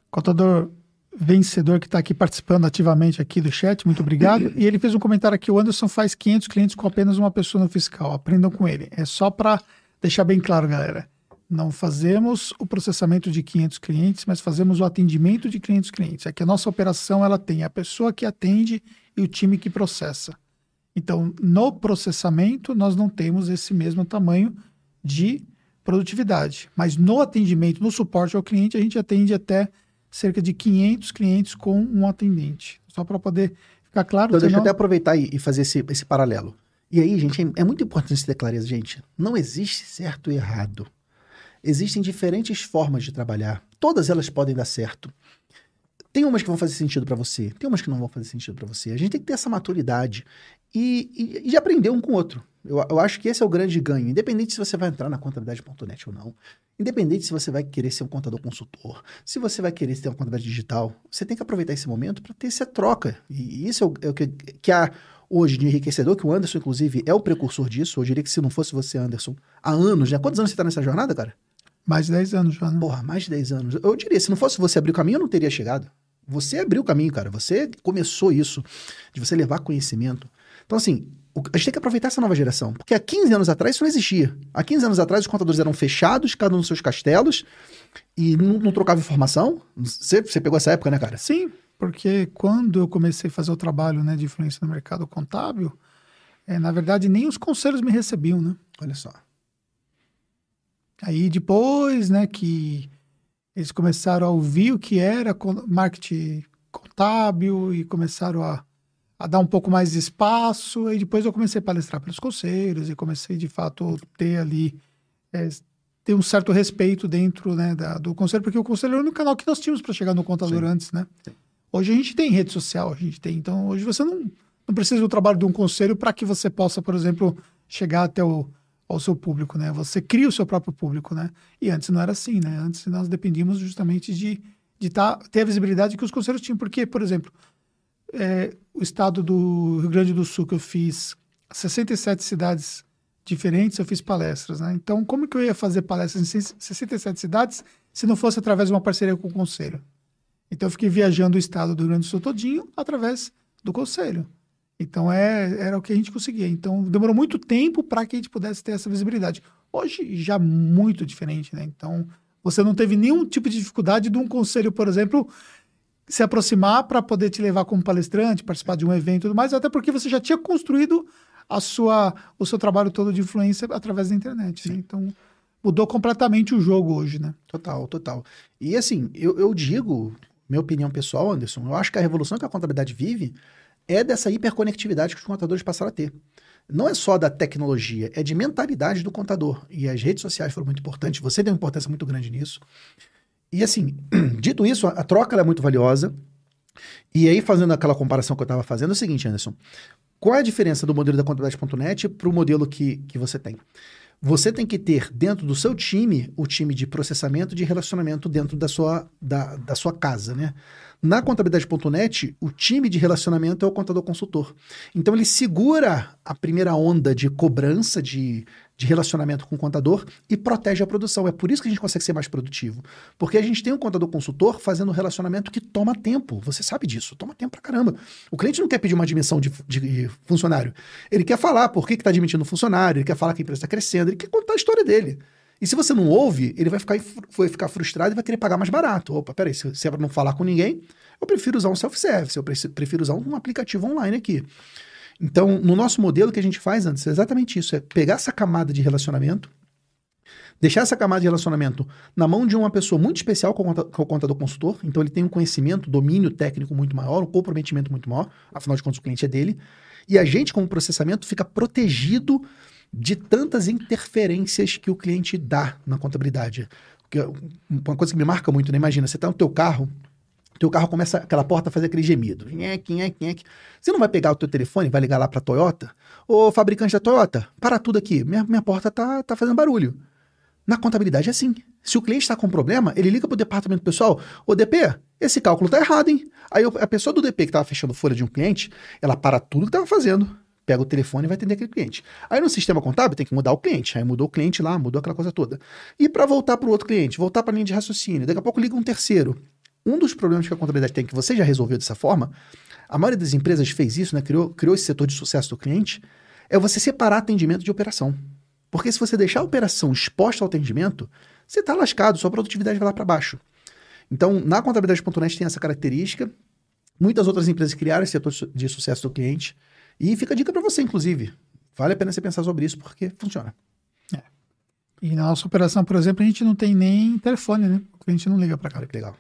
Contador vencedor que está aqui participando ativamente aqui do chat, muito obrigado. e ele fez um comentário aqui: o Anderson faz 500 clientes com apenas uma pessoa no fiscal. Aprendam com ele. É só para deixar bem claro, galera. Não fazemos o processamento de 500 clientes, mas fazemos o atendimento de 500 clientes. É que a nossa operação ela tem a pessoa que atende e o time que processa. Então, no processamento, nós não temos esse mesmo tamanho de produtividade. Mas no atendimento, no suporte ao cliente, a gente atende até cerca de 500 clientes com um atendente. Só para poder ficar claro. Então, deixa eu até aproveitar e, fazer esse, esse paralelo. E aí, gente, é, é muito importante se ter clareza, gente. Não existe certo e errado. Existem diferentes formas de trabalhar. Todas elas podem dar certo. Tem umas que vão fazer sentido para você, tem umas que não vão fazer sentido para você. A gente tem que ter essa maturidade e, e, e de aprender um com o outro. Eu, eu, acho que esse é o grande ganho, independente se você vai entrar na contabilidade.net ou não, independente se você vai querer ser um contador consultor, se você vai querer ter uma contabilidade digital, você tem que aproveitar esse momento para ter essa troca. E isso é o, é o que, que há hoje de enriquecedor, que o Anderson, inclusive, é o precursor disso. Eu diria que se não fosse você, Anderson, há anos, né? Quantos anos você está nessa jornada, cara? Mais de 10 anos já, né? Porra, mais de 10 anos. Eu diria, se não fosse você abrir o caminho, eu não teria chegado. Você abriu o caminho, cara. Você começou isso, de você levar conhecimento. Então, assim, a gente tem que aproveitar essa nova geração. Porque há 15 anos atrás isso não existia. Há 15 anos atrás os contadores eram fechados, cada um nos seus castelos, e não, não trocava informação. Você, você pegou essa época, né, cara? Sim, porque quando eu comecei a fazer o trabalho né, de influência no mercado contábil, é, na verdade nem os conselhos me recebiam, né? Olha só. Aí depois, né, que eles começaram a ouvir o que era marketing contábil e começaram a, a dar um pouco mais de espaço. E depois eu comecei a palestrar pelos conselhos e comecei, de fato, ter ali é, ter um certo respeito dentro né, da, do conselho, porque o conselho era o único canal que nós tínhamos para chegar no contador Sim. antes, né? Hoje a gente tem rede social, a gente tem. Então, hoje você não, não precisa do trabalho de um conselho para que você possa, por exemplo, chegar até o, ao seu público, né? Você cria o seu próprio público, né? E antes não era assim, né? Antes nós dependíamos justamente de, de tá, ter a visibilidade que os conselhos tinham. Porque, por exemplo, é, o estado do Rio Grande do Sul, que eu fiz 67 cidades diferentes, eu fiz palestras, né? Então, como que eu ia fazer palestras em 67 cidades se não fosse através de uma parceria com o conselho? Então, eu fiquei viajando o estado do Rio Grande do Sul todinho através do conselho. Então é, era o que a gente conseguia. Então demorou muito tempo para que a gente pudesse ter essa visibilidade. Hoje já muito diferente, né? Então você não teve nenhum tipo de dificuldade de um conselho, por exemplo, se aproximar para poder te levar como palestrante, participar de um evento e tudo mais, até porque você já tinha construído a sua, o seu trabalho todo de influência através da internet. Né? Então mudou completamente o jogo hoje, né? Total, total. E assim, eu, eu digo, minha opinião pessoal, Anderson, eu acho que a revolução que a contabilidade vive é dessa hiperconectividade que os contadores passaram a ter. Não é só da tecnologia, é de mentalidade do contador. E as redes sociais foram muito importantes, você deu uma importância muito grande nisso. E assim, dito isso, a troca é muito valiosa. E aí, fazendo aquela comparação que eu estava fazendo, é o seguinte, Anderson. Qual é a diferença do modelo da contabilidade.net para o modelo que, que você tem? Você tem que ter dentro do seu time o time de processamento de relacionamento dentro da sua, da, da sua casa, né? Na contabilidade.net, o time de relacionamento é o contador consultor. Então ele segura a primeira onda de cobrança de, de relacionamento com o contador e protege a produção. É por isso que a gente consegue ser mais produtivo. Porque a gente tem um contador consultor fazendo um relacionamento que toma tempo. Você sabe disso, toma tempo pra caramba. O cliente não quer pedir uma admissão de, de funcionário. Ele quer falar por que está admitindo o funcionário, ele quer falar que a empresa está crescendo, ele quer contar a história dele. E se você não ouve, ele vai ficar, vai ficar frustrado e vai querer pagar mais barato. Opa, peraí, se, se é para não falar com ninguém, eu prefiro usar um self-service, eu prefiro usar um aplicativo online aqui. Então, no nosso modelo, que a gente faz antes é exatamente isso: é pegar essa camada de relacionamento, deixar essa camada de relacionamento na mão de uma pessoa muito especial com o contador consultor. Então, ele tem um conhecimento, domínio técnico muito maior, um comprometimento muito maior, afinal de contas, o cliente é dele. E a gente, como processamento, fica protegido de tantas interferências que o cliente dá na contabilidade. Porque uma coisa que me marca muito, né? Imagina, você está no teu carro, teu carro começa aquela porta a fazer aquele gemido. Você não vai pegar o teu telefone, vai ligar lá para a Toyota? Ô, fabricante da Toyota, para tudo aqui. Minha, minha porta tá, tá fazendo barulho. Na contabilidade é assim. Se o cliente está com problema, ele liga para o departamento pessoal. Ô, DP, esse cálculo tá errado, hein? Aí a pessoa do DP que estava fechando folha de um cliente, ela para tudo que estava fazendo pega o telefone e vai atender aquele cliente. Aí no sistema contábil tem que mudar o cliente. Aí mudou o cliente lá, mudou aquela coisa toda. E para voltar para o outro cliente, voltar para a linha de raciocínio, daqui a pouco liga um terceiro. Um dos problemas que a contabilidade tem, que você já resolveu dessa forma, a maioria das empresas fez isso, né? criou, criou esse setor de sucesso do cliente, é você separar atendimento de operação. Porque se você deixar a operação exposta ao atendimento, você está lascado, sua produtividade vai lá para baixo. Então, na contabilidade.net tem essa característica. Muitas outras empresas criaram esse setor de sucesso do cliente. E fica a dica para você, inclusive. Vale a pena você pensar sobre isso, porque funciona. É. E na nossa operação, por exemplo, a gente não tem nem telefone, né? A gente não liga para cá. Legal.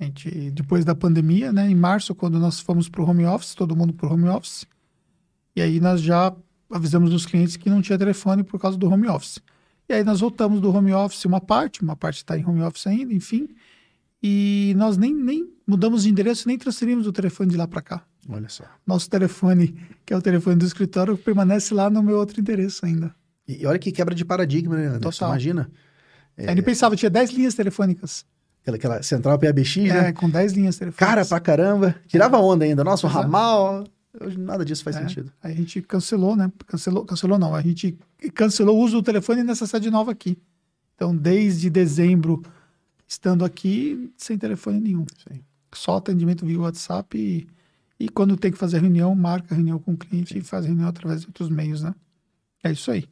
A gente, depois da pandemia, né, em março, quando nós fomos para o home office, todo mundo para o home office, e aí nós já avisamos os clientes que não tinha telefone por causa do home office. E aí nós voltamos do home office uma parte, uma parte está em home office ainda, enfim, e nós nem, nem mudamos de endereço, nem transferimos o telefone de lá para cá. Olha só. Nosso telefone, que é o telefone do escritório, permanece lá no meu outro endereço ainda. E, olha que quebra de paradigma, né? Total. Imagina. É... Ele pensava, tinha 10 linhas telefônicas. Aquela, aquela central PABX, é, né? com 10 linhas telefônicas. Cara pra caramba. Tirava onda ainda. Nossa, o ramal... Hoje nada disso faz é, sentido. A gente cancelou, né? Cancelou, cancelou não. A gente cancelou o uso do telefone nessa sede nova aqui. Então, desde dezembro, estando aqui, sem telefone nenhum. Sim. Só atendimento via WhatsApp e e quando tem que fazer reunião, marca reunião com o cliente Sim. e faz reunião através de outros meios, né? É isso aí.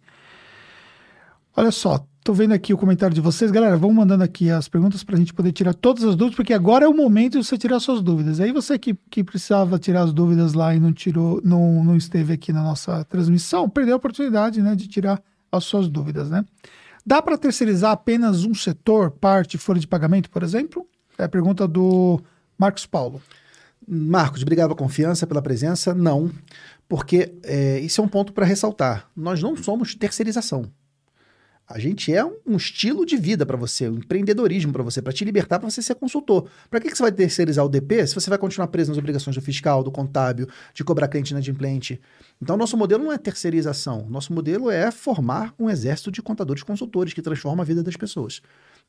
Olha só, tô vendo aqui o comentário de vocês. Galera, vão mandando aqui as perguntas para a gente poder tirar todas as dúvidas, porque agora é o momento de você tirar suas dúvidas. Aí você que, que precisava tirar as dúvidas lá e não tirou, não, não esteve aqui na nossa transmissão, perdeu a oportunidade né, de tirar as suas dúvidas, né? Dá para terceirizar apenas um setor, parte, folha de pagamento, por exemplo? É a pergunta do Marcos Paulo. Marcos, obrigado pela confiança, pela presença. Não, porque é, isso é um ponto para ressaltar. Nós não somos terceirização. A gente é um estilo de vida para você, um empreendedorismo para você, para te libertar, para você ser consultor. Para que, que você vai terceirizar o DP se você vai continuar preso nas obrigações do fiscal, do contábil, de cobrar cliente inadimplente? Então, nosso modelo não é terceirização. Nosso modelo é formar um exército de contadores consultores que transforma a vida das pessoas.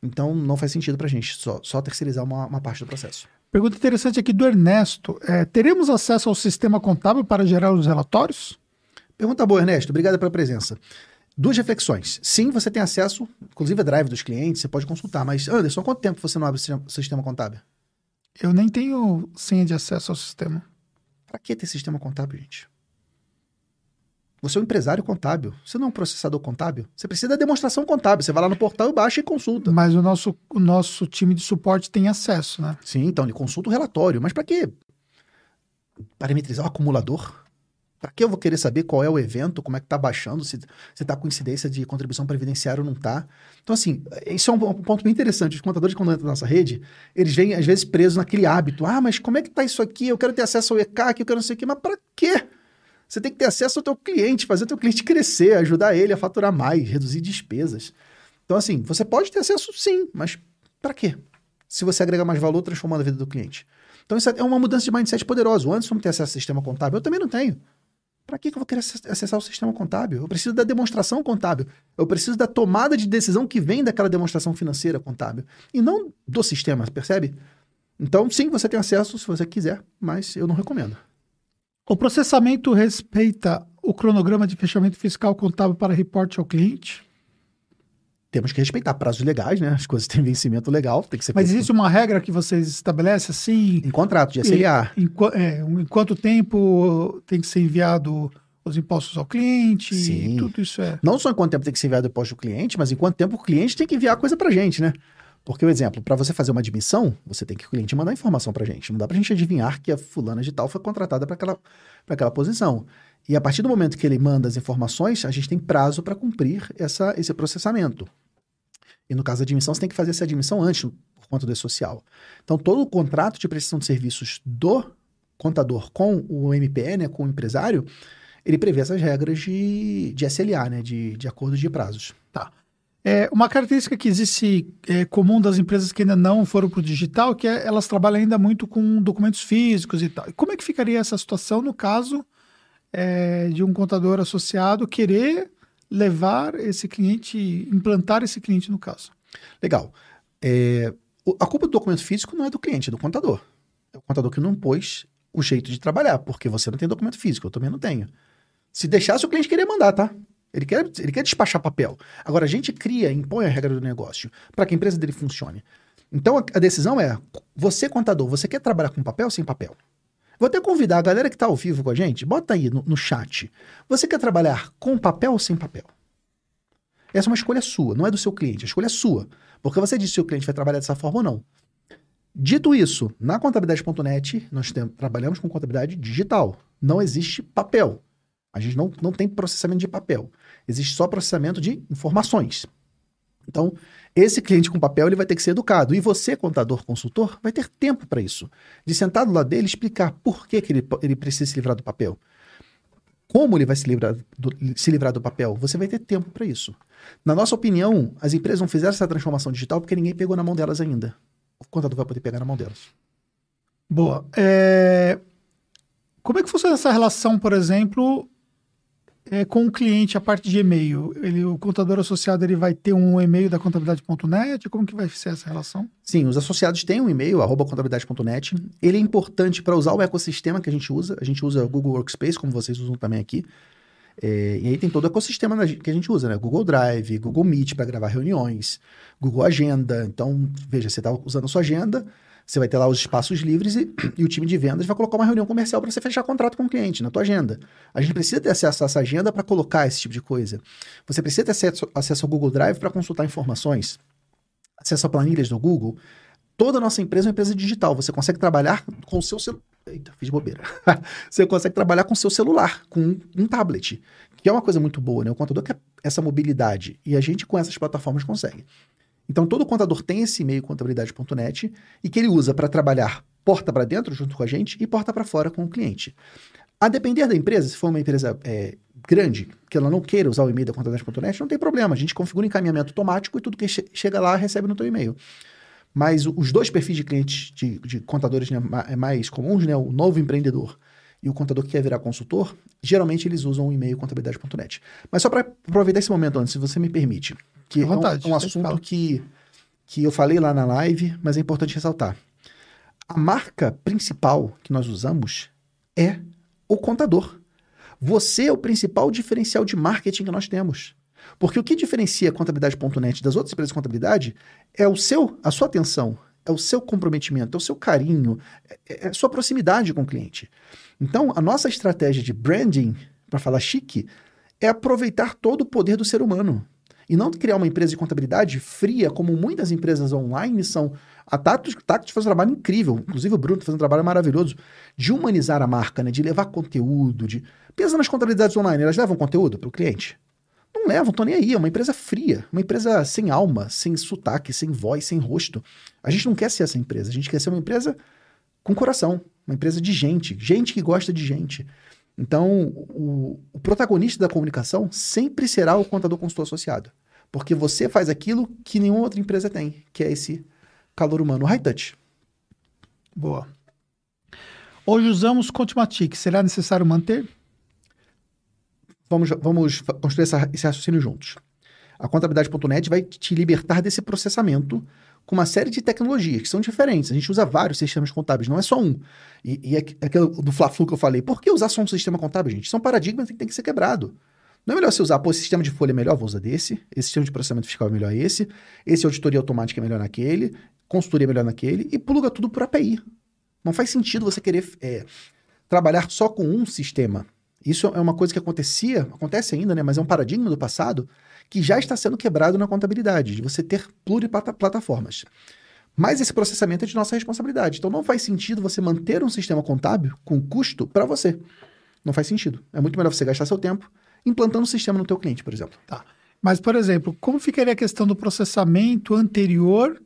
Então, não faz sentido para a gente só, só terceirizar uma, uma parte do processo. Pergunta interessante aqui do Ernesto. É, teremos acesso ao sistema contábil para gerar os relatórios? Pergunta boa, Ernesto. Obrigado pela presença. Duas reflexões. Sim, você tem acesso, inclusive a drive dos clientes, você pode consultar. Mas, Anderson, quanto tempo você não abre o sistema contábil? Eu nem tenho senha de acesso ao sistema. Para que ter sistema contábil, gente? Você é um empresário contábil. Você não é um processador contábil. Você precisa da demonstração contábil. Você vai lá no portal e baixa e consulta. Mas o nosso, o nosso time de suporte tem acesso, né? Sim, então ele consulta o relatório. Mas para quê? Parametrizar o acumulador? Para que eu vou querer saber qual é o evento, como é que está baixando, se está com incidência de contribuição previdenciária ou não está? Então, assim, isso é um, ponto bem interessante. Os contadores, quando entram na nossa rede, eles vêm, às vezes, presos naquele hábito. Ah, mas como é que está isso aqui? Eu quero ter acesso ao ECAC, eu quero não sei o quê. Mas para quê? Você tem que ter acesso ao teu cliente, fazer o teu cliente crescer, ajudar ele a faturar mais, reduzir despesas. Então, assim, você pode ter acesso sim, mas para quê? Se você agrega mais valor transformando a vida do cliente. Então isso é uma mudança de mindset poderosa. O Anderson tem acesso ao sistema contábil, eu também não tenho. Para que, que eu vou querer acessar o sistema contábil? Eu preciso da demonstração contábil. Eu preciso da tomada de decisão que vem daquela demonstração financeira contábil. E não do sistema, percebe? Então, sim, você tem acesso se você quiser, mas eu não recomendo. O processamento respeita o cronograma de fechamento fiscal contábil para reporte ao cliente? Temos que respeitar prazos legais, né? As coisas têm vencimento legal, tem que ser. Mas existe uma regra que vocês estabelecem assim? Em contrato de SLA. Em, é, em quanto tempo tem que ser enviado os impostos ao cliente? Sim. Tudo isso é. Não só em quanto tempo tem que ser enviado o imposto ao cliente, mas em quanto tempo o cliente tem que enviar a coisa para gente, né? Porque, por exemplo, para você fazer uma admissão, você tem que o cliente mandar informação para a gente. Não dá para a gente adivinhar que a fulana de tal foi contratada para aquela, aquela posição. E a partir do momento que ele manda as informações, a gente tem prazo para cumprir essa, esse processamento. E no caso da admissão, você tem que fazer essa admissão antes, por conta do social. Então, todo o contrato de prestação de serviços do contador com o MPE, né, com o empresário, ele prevê essas regras de, de SLA, né, de, de acordo de prazos. Tá. É, uma característica que existe é, comum das empresas que ainda não foram para o digital, que é, elas trabalham ainda muito com documentos físicos e tal. como é que ficaria essa situação no caso é, de um contador associado querer levar esse cliente, implantar esse cliente no caso? Legal. É, a culpa do documento físico não é do cliente, é do contador. É o contador que não pôs o jeito de trabalhar, porque você não tem documento físico, eu também não tenho. Se deixasse, o cliente queria mandar, tá? Ele quer, ele quer despachar papel. Agora, a gente cria, impõe a regra do negócio para que a empresa dele funcione. Então, a, a decisão é: você, contador, você quer trabalhar com papel ou sem papel? Vou até convidar a galera que está ao vivo com a gente, bota aí no, no, chat. Você quer trabalhar com papel ou sem papel? Essa é uma escolha sua, não é do seu cliente, a escolha é sua. Porque você disse se o cliente vai trabalhar dessa forma ou não. Dito isso, na contabilidade.net, nós tem, trabalhamos com contabilidade digital. Não existe papel. A gente não, não tem processamento de papel. Existe só processamento de informações. Então, esse cliente com papel ele vai ter que ser educado. E você, contador, consultor, vai ter tempo para isso. De sentar do lado dele explicar por que, que ele, ele precisa se livrar do papel. Como ele vai se livrar do, se livrar do papel? Você vai ter tempo para isso. Na nossa opinião, as empresas não fizeram essa transformação digital porque ninguém pegou na mão delas ainda. O contador vai poder pegar na mão delas. Boa. É... Como é que funciona essa relação, por exemplo, é, com o cliente a parte de e-mail, ele, o contador associado ele vai ter um e-mail da contabilidade.net? Como que vai ser essa relação? Sim, os associados têm um e-mail, arroba contabilidade.net. Ele é importante para usar o ecossistema que a gente usa. A gente usa o Google Workspace, como vocês usam também aqui. É, e aí tem todo o ecossistema que a gente usa, né? Google Drive, Google Meet para gravar reuniões, Google Agenda. Então, veja, você está usando a sua agenda, você vai ter lá os espaços livres e, e o time de vendas vai colocar uma reunião comercial para você fechar contrato com o cliente na tua agenda. A gente precisa ter acesso a essa agenda para colocar esse tipo de coisa. Você precisa ter acesso, acesso ao Google Drive para consultar informações, acesso a planilhas do Google. Toda a nossa empresa é uma empresa digital. Você consegue trabalhar com o seu celular. Eita, fiz bobeira. você consegue trabalhar com seu celular, com um, um tablet, que é uma coisa muito boa, né? O contador quer essa mobilidade e a gente com essas plataformas consegue. Então, todo contador tem esse e-mail contabilidade.net e que ele usa para trabalhar porta para dentro junto com a gente e porta para fora com o cliente. A depender da empresa, se for uma empresa é, grande, que ela não queira usar o e-mail da contabilidade.net, não tem problema. A gente configura encaminhamento automático e tudo que che chega lá recebe no teu e-mail. Mas os dois perfis de clientes, de, de contadores né, é mais comuns, né, o novo empreendedor e o contador que quer virar consultor, geralmente eles usam o e-mail contabilidade.net. Mas só para aproveitar esse momento antes, se você me permite, que vontade, é um, um assunto que, que eu falei lá na live, mas é importante ressaltar. A marca principal que nós usamos é o contador. Você é o principal diferencial de marketing que nós temos. Porque o que diferencia a contabilidade.net das outras empresas de contabilidade é o seu, a sua atenção, é o seu comprometimento, é o seu carinho, é, é a sua proximidade com o cliente. Então, a nossa estratégia de branding, para falar chique, é aproveitar todo o poder do ser humano. E não criar uma empresa de contabilidade fria, como muitas empresas online são. A Tactus, Tactus faz um trabalho incrível, inclusive o Bruno faz um trabalho maravilhoso, de humanizar a marca, né? de levar conteúdo. de Pensa nas contabilidades online, elas levam conteúdo para o cliente? Não levam, estão nem aí. É uma empresa fria, uma empresa sem alma, sem sotaque, sem voz, sem rosto. A gente não quer ser essa empresa, a gente quer ser uma empresa com coração, uma empresa de gente, gente que gosta de gente. Então, o, o, protagonista da comunicação sempre será o contador consultor associado. Porque você faz aquilo que nenhuma outra empresa tem, que é esse calor humano, high touch. Boa. Hoje usamos Contimatic. Será necessário manter? Vamos, vamos construir essa, esse raciocínio juntos. A contabilidade.net vai te libertar desse processamento com uma série de tecnologias que são diferentes. A gente usa vários sistemas contábeis, não é só um. E, e aquele do Fla-Flu que eu falei, por que usar só um sistema contábil, gente? São paradigmas que tem que ser quebrado. Não é melhor você usar, pô, esse sistema de folha é melhor, vou usar desse, esse sistema de processamento fiscal é melhor esse, esse auditoria automática é melhor naquele, consultoria é melhor naquele, e pluga tudo por API. Não faz sentido você querer é, trabalhar só com um sistema. Isso é uma coisa que acontecia, acontece ainda, né? Mas é um paradigma do passado que já está sendo quebrado na contabilidade, de você ter pluriplataformas. Mas esse processamento é de nossa responsabilidade. Então não faz sentido você manter um sistema contábil com custo para você. Não faz sentido. É muito melhor você gastar seu tempo implantando um sistema no teu cliente, por exemplo. Tá. Mas, por exemplo, como ficaria a questão do processamento anterior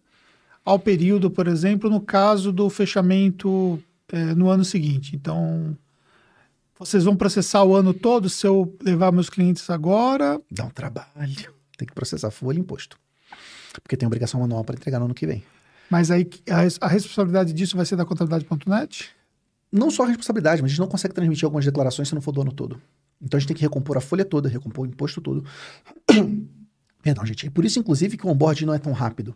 ao período, por exemplo, no caso do fechamento é, no ano seguinte? Então, vocês vão processar o ano todo se eu levar meus clientes agora? Dá um trabalho. Tem que processar folha e imposto. Porque tem obrigação manual para entregar no ano que vem. Mas aí a, a responsabilidade disso vai ser da contabilidade.net? Não só a responsabilidade, mas a gente não consegue transmitir algumas declarações se não for do ano todo. Então a gente tem que recompor a folha toda, recompor o imposto todo. Perdão, gente. É por isso, inclusive, que o onboarding não é tão rápido.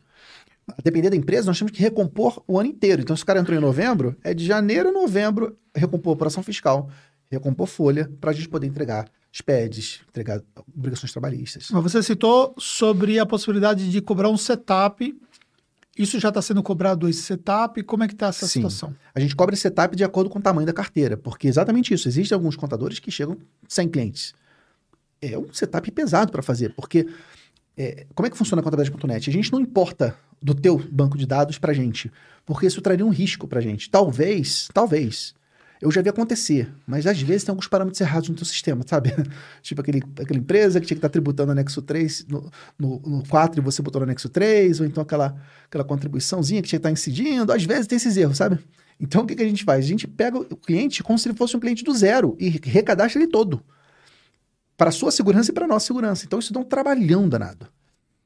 A depender da empresa, nós temos que recompor o ano inteiro. Então, se o cara entrou em novembro, é de janeiro a novembro recompor a operação fiscal recompor folha para a gente poder entregar SPEDs, entregar obrigações trabalhistas. Você citou sobre a possibilidade de cobrar um setup. Isso já está sendo cobrado esse setup? Como é que está essa Sim. situação? A gente cobra esse setup de acordo com o tamanho da carteira, porque exatamente isso. Existem alguns contadores que chegam sem clientes. É um setup pesado para fazer, porque é, como é que funciona a contabilidade.net? A gente não importa do teu banco de dados para a gente, porque isso traria um risco para a gente. Talvez, talvez, eu já vi acontecer, mas às vezes tem alguns parâmetros errados no teu sistema, sabe? tipo aquele, aquela empresa que tinha que estar tributando anexo 3 no, no, no 4 e você botou no anexo 3, ou então aquela, aquela contribuiçãozinha que tinha que estar incidindo. Às vezes tem esses erros, sabe? Então o que, que a gente faz? A gente pega o cliente como se ele fosse um cliente do zero e recadastra ele todo. Para a sua segurança e para a nossa segurança. Então isso dá um trabalhão danado.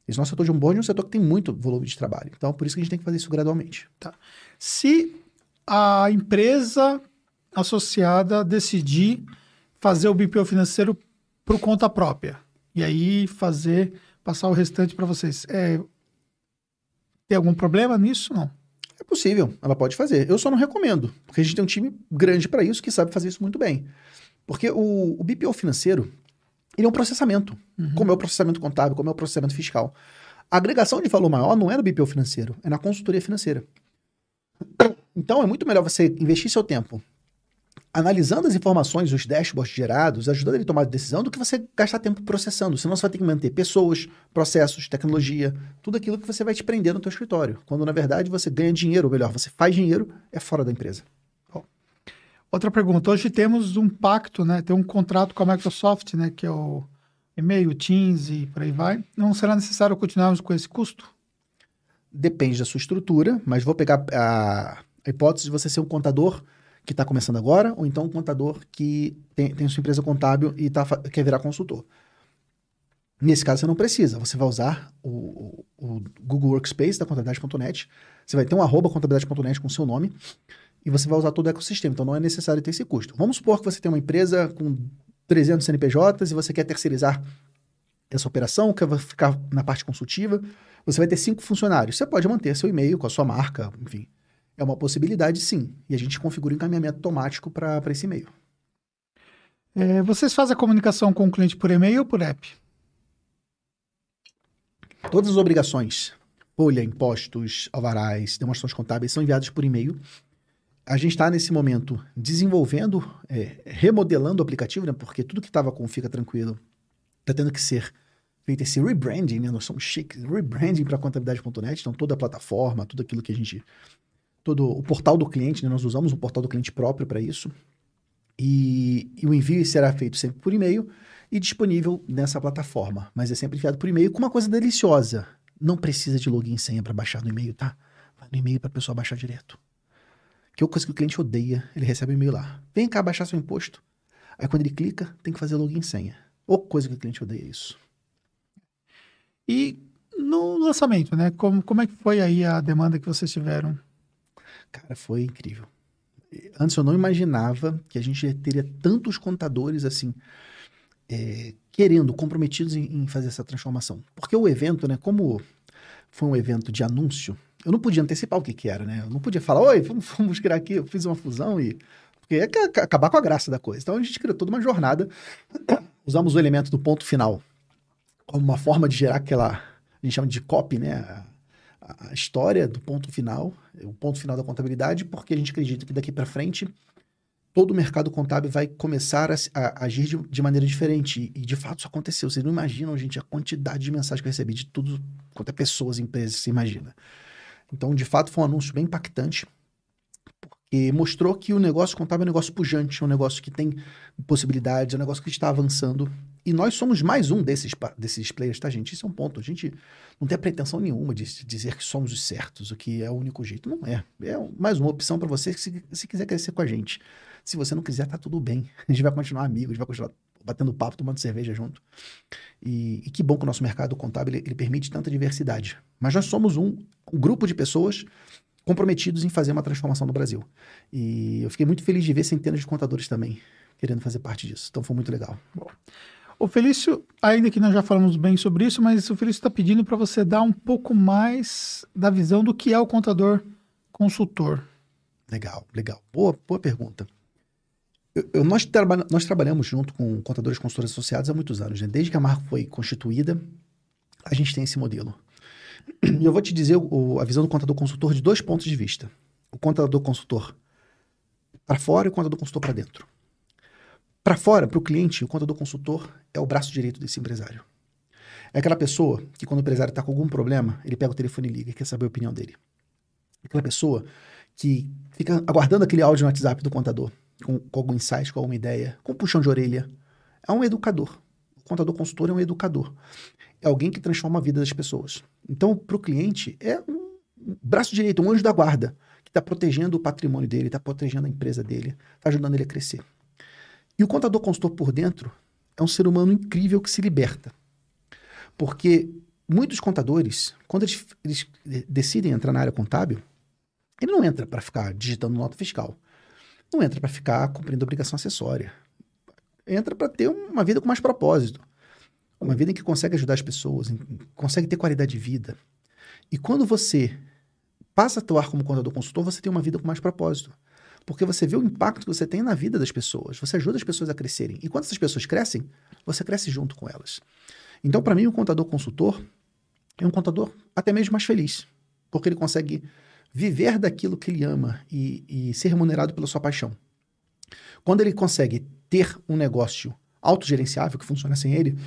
Esse nosso setor de onboarding é um setor que tem muito volume de trabalho. Então, por isso que a gente tem que fazer isso gradualmente. Tá. Se a empresa associada decidir fazer o BPO financeiro por conta própria. E aí fazer, passar o restante para vocês. É, tem algum problema nisso? Não. É possível, ela pode fazer. Eu só não recomendo, porque a gente tem um time grande para isso que sabe fazer isso muito bem. Porque o, o BPO financeiro, ele é um processamento, uhum. como é o processamento contábil, como é o processamento fiscal. A agregação de valor maior não é no BPO financeiro, é na consultoria financeira. Então é muito melhor você investir seu tempo analisando as informações, os dashboards gerados, ajudando ele a tomar decisão, do que você gastar tempo processando. Senão você vai ter que manter pessoas, processos, tecnologia, tudo aquilo que você vai te prender no teu escritório. Quando, na verdade, você ganha dinheiro, ou melhor, você faz dinheiro, é fora da empresa. Bom. Outra pergunta. Hoje temos um pacto, né? Tem um contrato com a Microsoft, né? Que é o e-mail, Teams e por aí vai. Não será necessário continuarmos com esse custo? Depende da sua estrutura, mas vou pegar a, a hipótese de você ser um contador que está começando agora, ou então um contador que tem, tem sua empresa contábil e tá, quer virar consultor. Nesse caso, você não precisa. Você vai usar o, o Google Workspace da contabilidade.net. Você vai ter um arroba contabilidade.net com seu nome e você vai usar todo o ecossistema. Então, não é necessário ter esse custo. Vamos supor que você tem uma empresa com 300 CNPJs e você quer terceirizar essa operação, que vai ficar na parte consultiva. Você vai ter cinco funcionários. Você pode manter seu e-mail com a sua marca, enfim. É uma possibilidade, sim. E a gente configura o encaminhamento automático para esse e-mail. É, vocês fazem a comunicação com o cliente por e-mail ou por app? Todas as obrigações, folha, impostos, alvarás, demonstrações contábeis, são enviadas por e-mail. A gente está, nesse momento, desenvolvendo, é, remodelando o aplicativo, né? Porque tudo que estava com Fica Tranquilo está tendo que ser feito esse rebranding, né? Nós somos chiques, rebranding para contabilidade.net, então toda a plataforma, tudo aquilo que a gente todo o portal do cliente, né? nós usamos um portal do cliente próprio para isso. E, e, o envio será feito sempre por e-mail e disponível nessa plataforma. Mas é sempre enviado por e-mail com uma coisa deliciosa. Não precisa de login e senha para baixar no e-mail, tá? Vai no e-mail para a pessoa baixar direto. Que é uma coisa que o cliente odeia, ele recebe e-mail lá. Vem cá baixar seu imposto. Aí quando ele clica, tem que fazer login e senha. Ou coisa que o cliente odeia isso. E no lançamento, né? Como, como é que foi aí a demanda que vocês tiveram? Cara, foi incrível. Antes eu não imaginava que a gente teria tantos contadores assim, é, querendo, comprometidos em, em, fazer essa transformação. Porque o evento, né, como foi um evento de anúncio, eu não podia antecipar o que, que era, né? Eu não podia falar, oi, vamos, vamos criar aqui, eu fiz uma fusão e. Porque é acabar com a graça da coisa. Então a gente criou toda uma jornada, usamos o elemento do ponto final como uma forma de gerar aquela. A gente chama de copy, né? A, história do ponto final, o ponto final da contabilidade, porque a gente acredita que daqui para frente todo o mercado contábil vai começar a, a agir de, de, maneira diferente. E, de fato isso aconteceu. Vocês não imaginam, gente, a quantidade de mensagens que eu recebi de tudo quanto é pessoas, empresas, você imagina. Então, de fato, foi um anúncio bem impactante, porque mostrou que o negócio contábil é um negócio pujante, é um negócio que tem possibilidades, é um negócio que está avançando. E nós somos mais um desses, desses players, tá, gente? Isso é um ponto. A gente não tem pretensão nenhuma de dizer que somos os certos, o que é o único jeito. Não é. É mais uma opção para você se, se quiser crescer com a gente. Se você não quiser, tá tudo bem. A gente vai continuar amigo, a gente vai continuar batendo papo, tomando cerveja junto. E, e que bom que o nosso mercado contábil ele, ele permite tanta diversidade. Mas nós somos um, um grupo de pessoas comprometidos em fazer uma transformação no Brasil. E eu fiquei muito feliz de ver centenas de contadores também querendo fazer parte disso. Então foi muito legal. Bom. O Felício, ainda que nós já falamos bem sobre isso, mas o Felício está pedindo para você dar um pouco mais da visão do que é o contador consultor. Legal, legal. Boa, boa pergunta. Eu, eu, nós, traba nós trabalhamos junto com contadores consultores associados há muitos anos. Né? Desde que a marca foi constituída, a gente tem esse modelo. E eu vou te dizer o, a visão do contador consultor de dois pontos de vista. O contador consultor para fora e o contador consultor para dentro. Para fora, para o cliente, o contador consultor é o braço direito desse empresário. É aquela pessoa que, quando o empresário está com algum problema, ele pega o telefone e liga e quer saber a opinião dele. É aquela pessoa que fica aguardando aquele áudio no WhatsApp do contador, com, com algum insight, com alguma ideia, com um puxão de orelha. É um educador. O contador consultor é um educador. É alguém que transforma a vida das pessoas. Então, para o cliente, é um braço direito, um anjo da guarda, que está protegendo o patrimônio dele, está protegendo a empresa dele, está ajudando ele a crescer. E o contador consultor por dentro é um ser humano incrível que se liberta. Porque muitos contadores, quando eles, eles decidem entrar na área contábil, ele não entra para ficar digitando nota fiscal. Não entra para ficar cumprindo obrigação acessória. Entra para ter uma vida com mais propósito. Uma vida em que consegue ajudar as pessoas, consegue ter qualidade de vida. E quando você passa a atuar como contador consultor, você tem uma vida com mais propósito. Porque você vê o impacto que você tem na vida das pessoas. Você ajuda as pessoas a crescerem. E quando essas pessoas crescem, você cresce junto com elas. Então, para mim, o contador consultor é um contador até mesmo mais feliz. Porque ele consegue viver daquilo que ele ama e, e ser remunerado pela sua paixão. Quando ele consegue ter um negócio autogerenciável que funciona sem ele,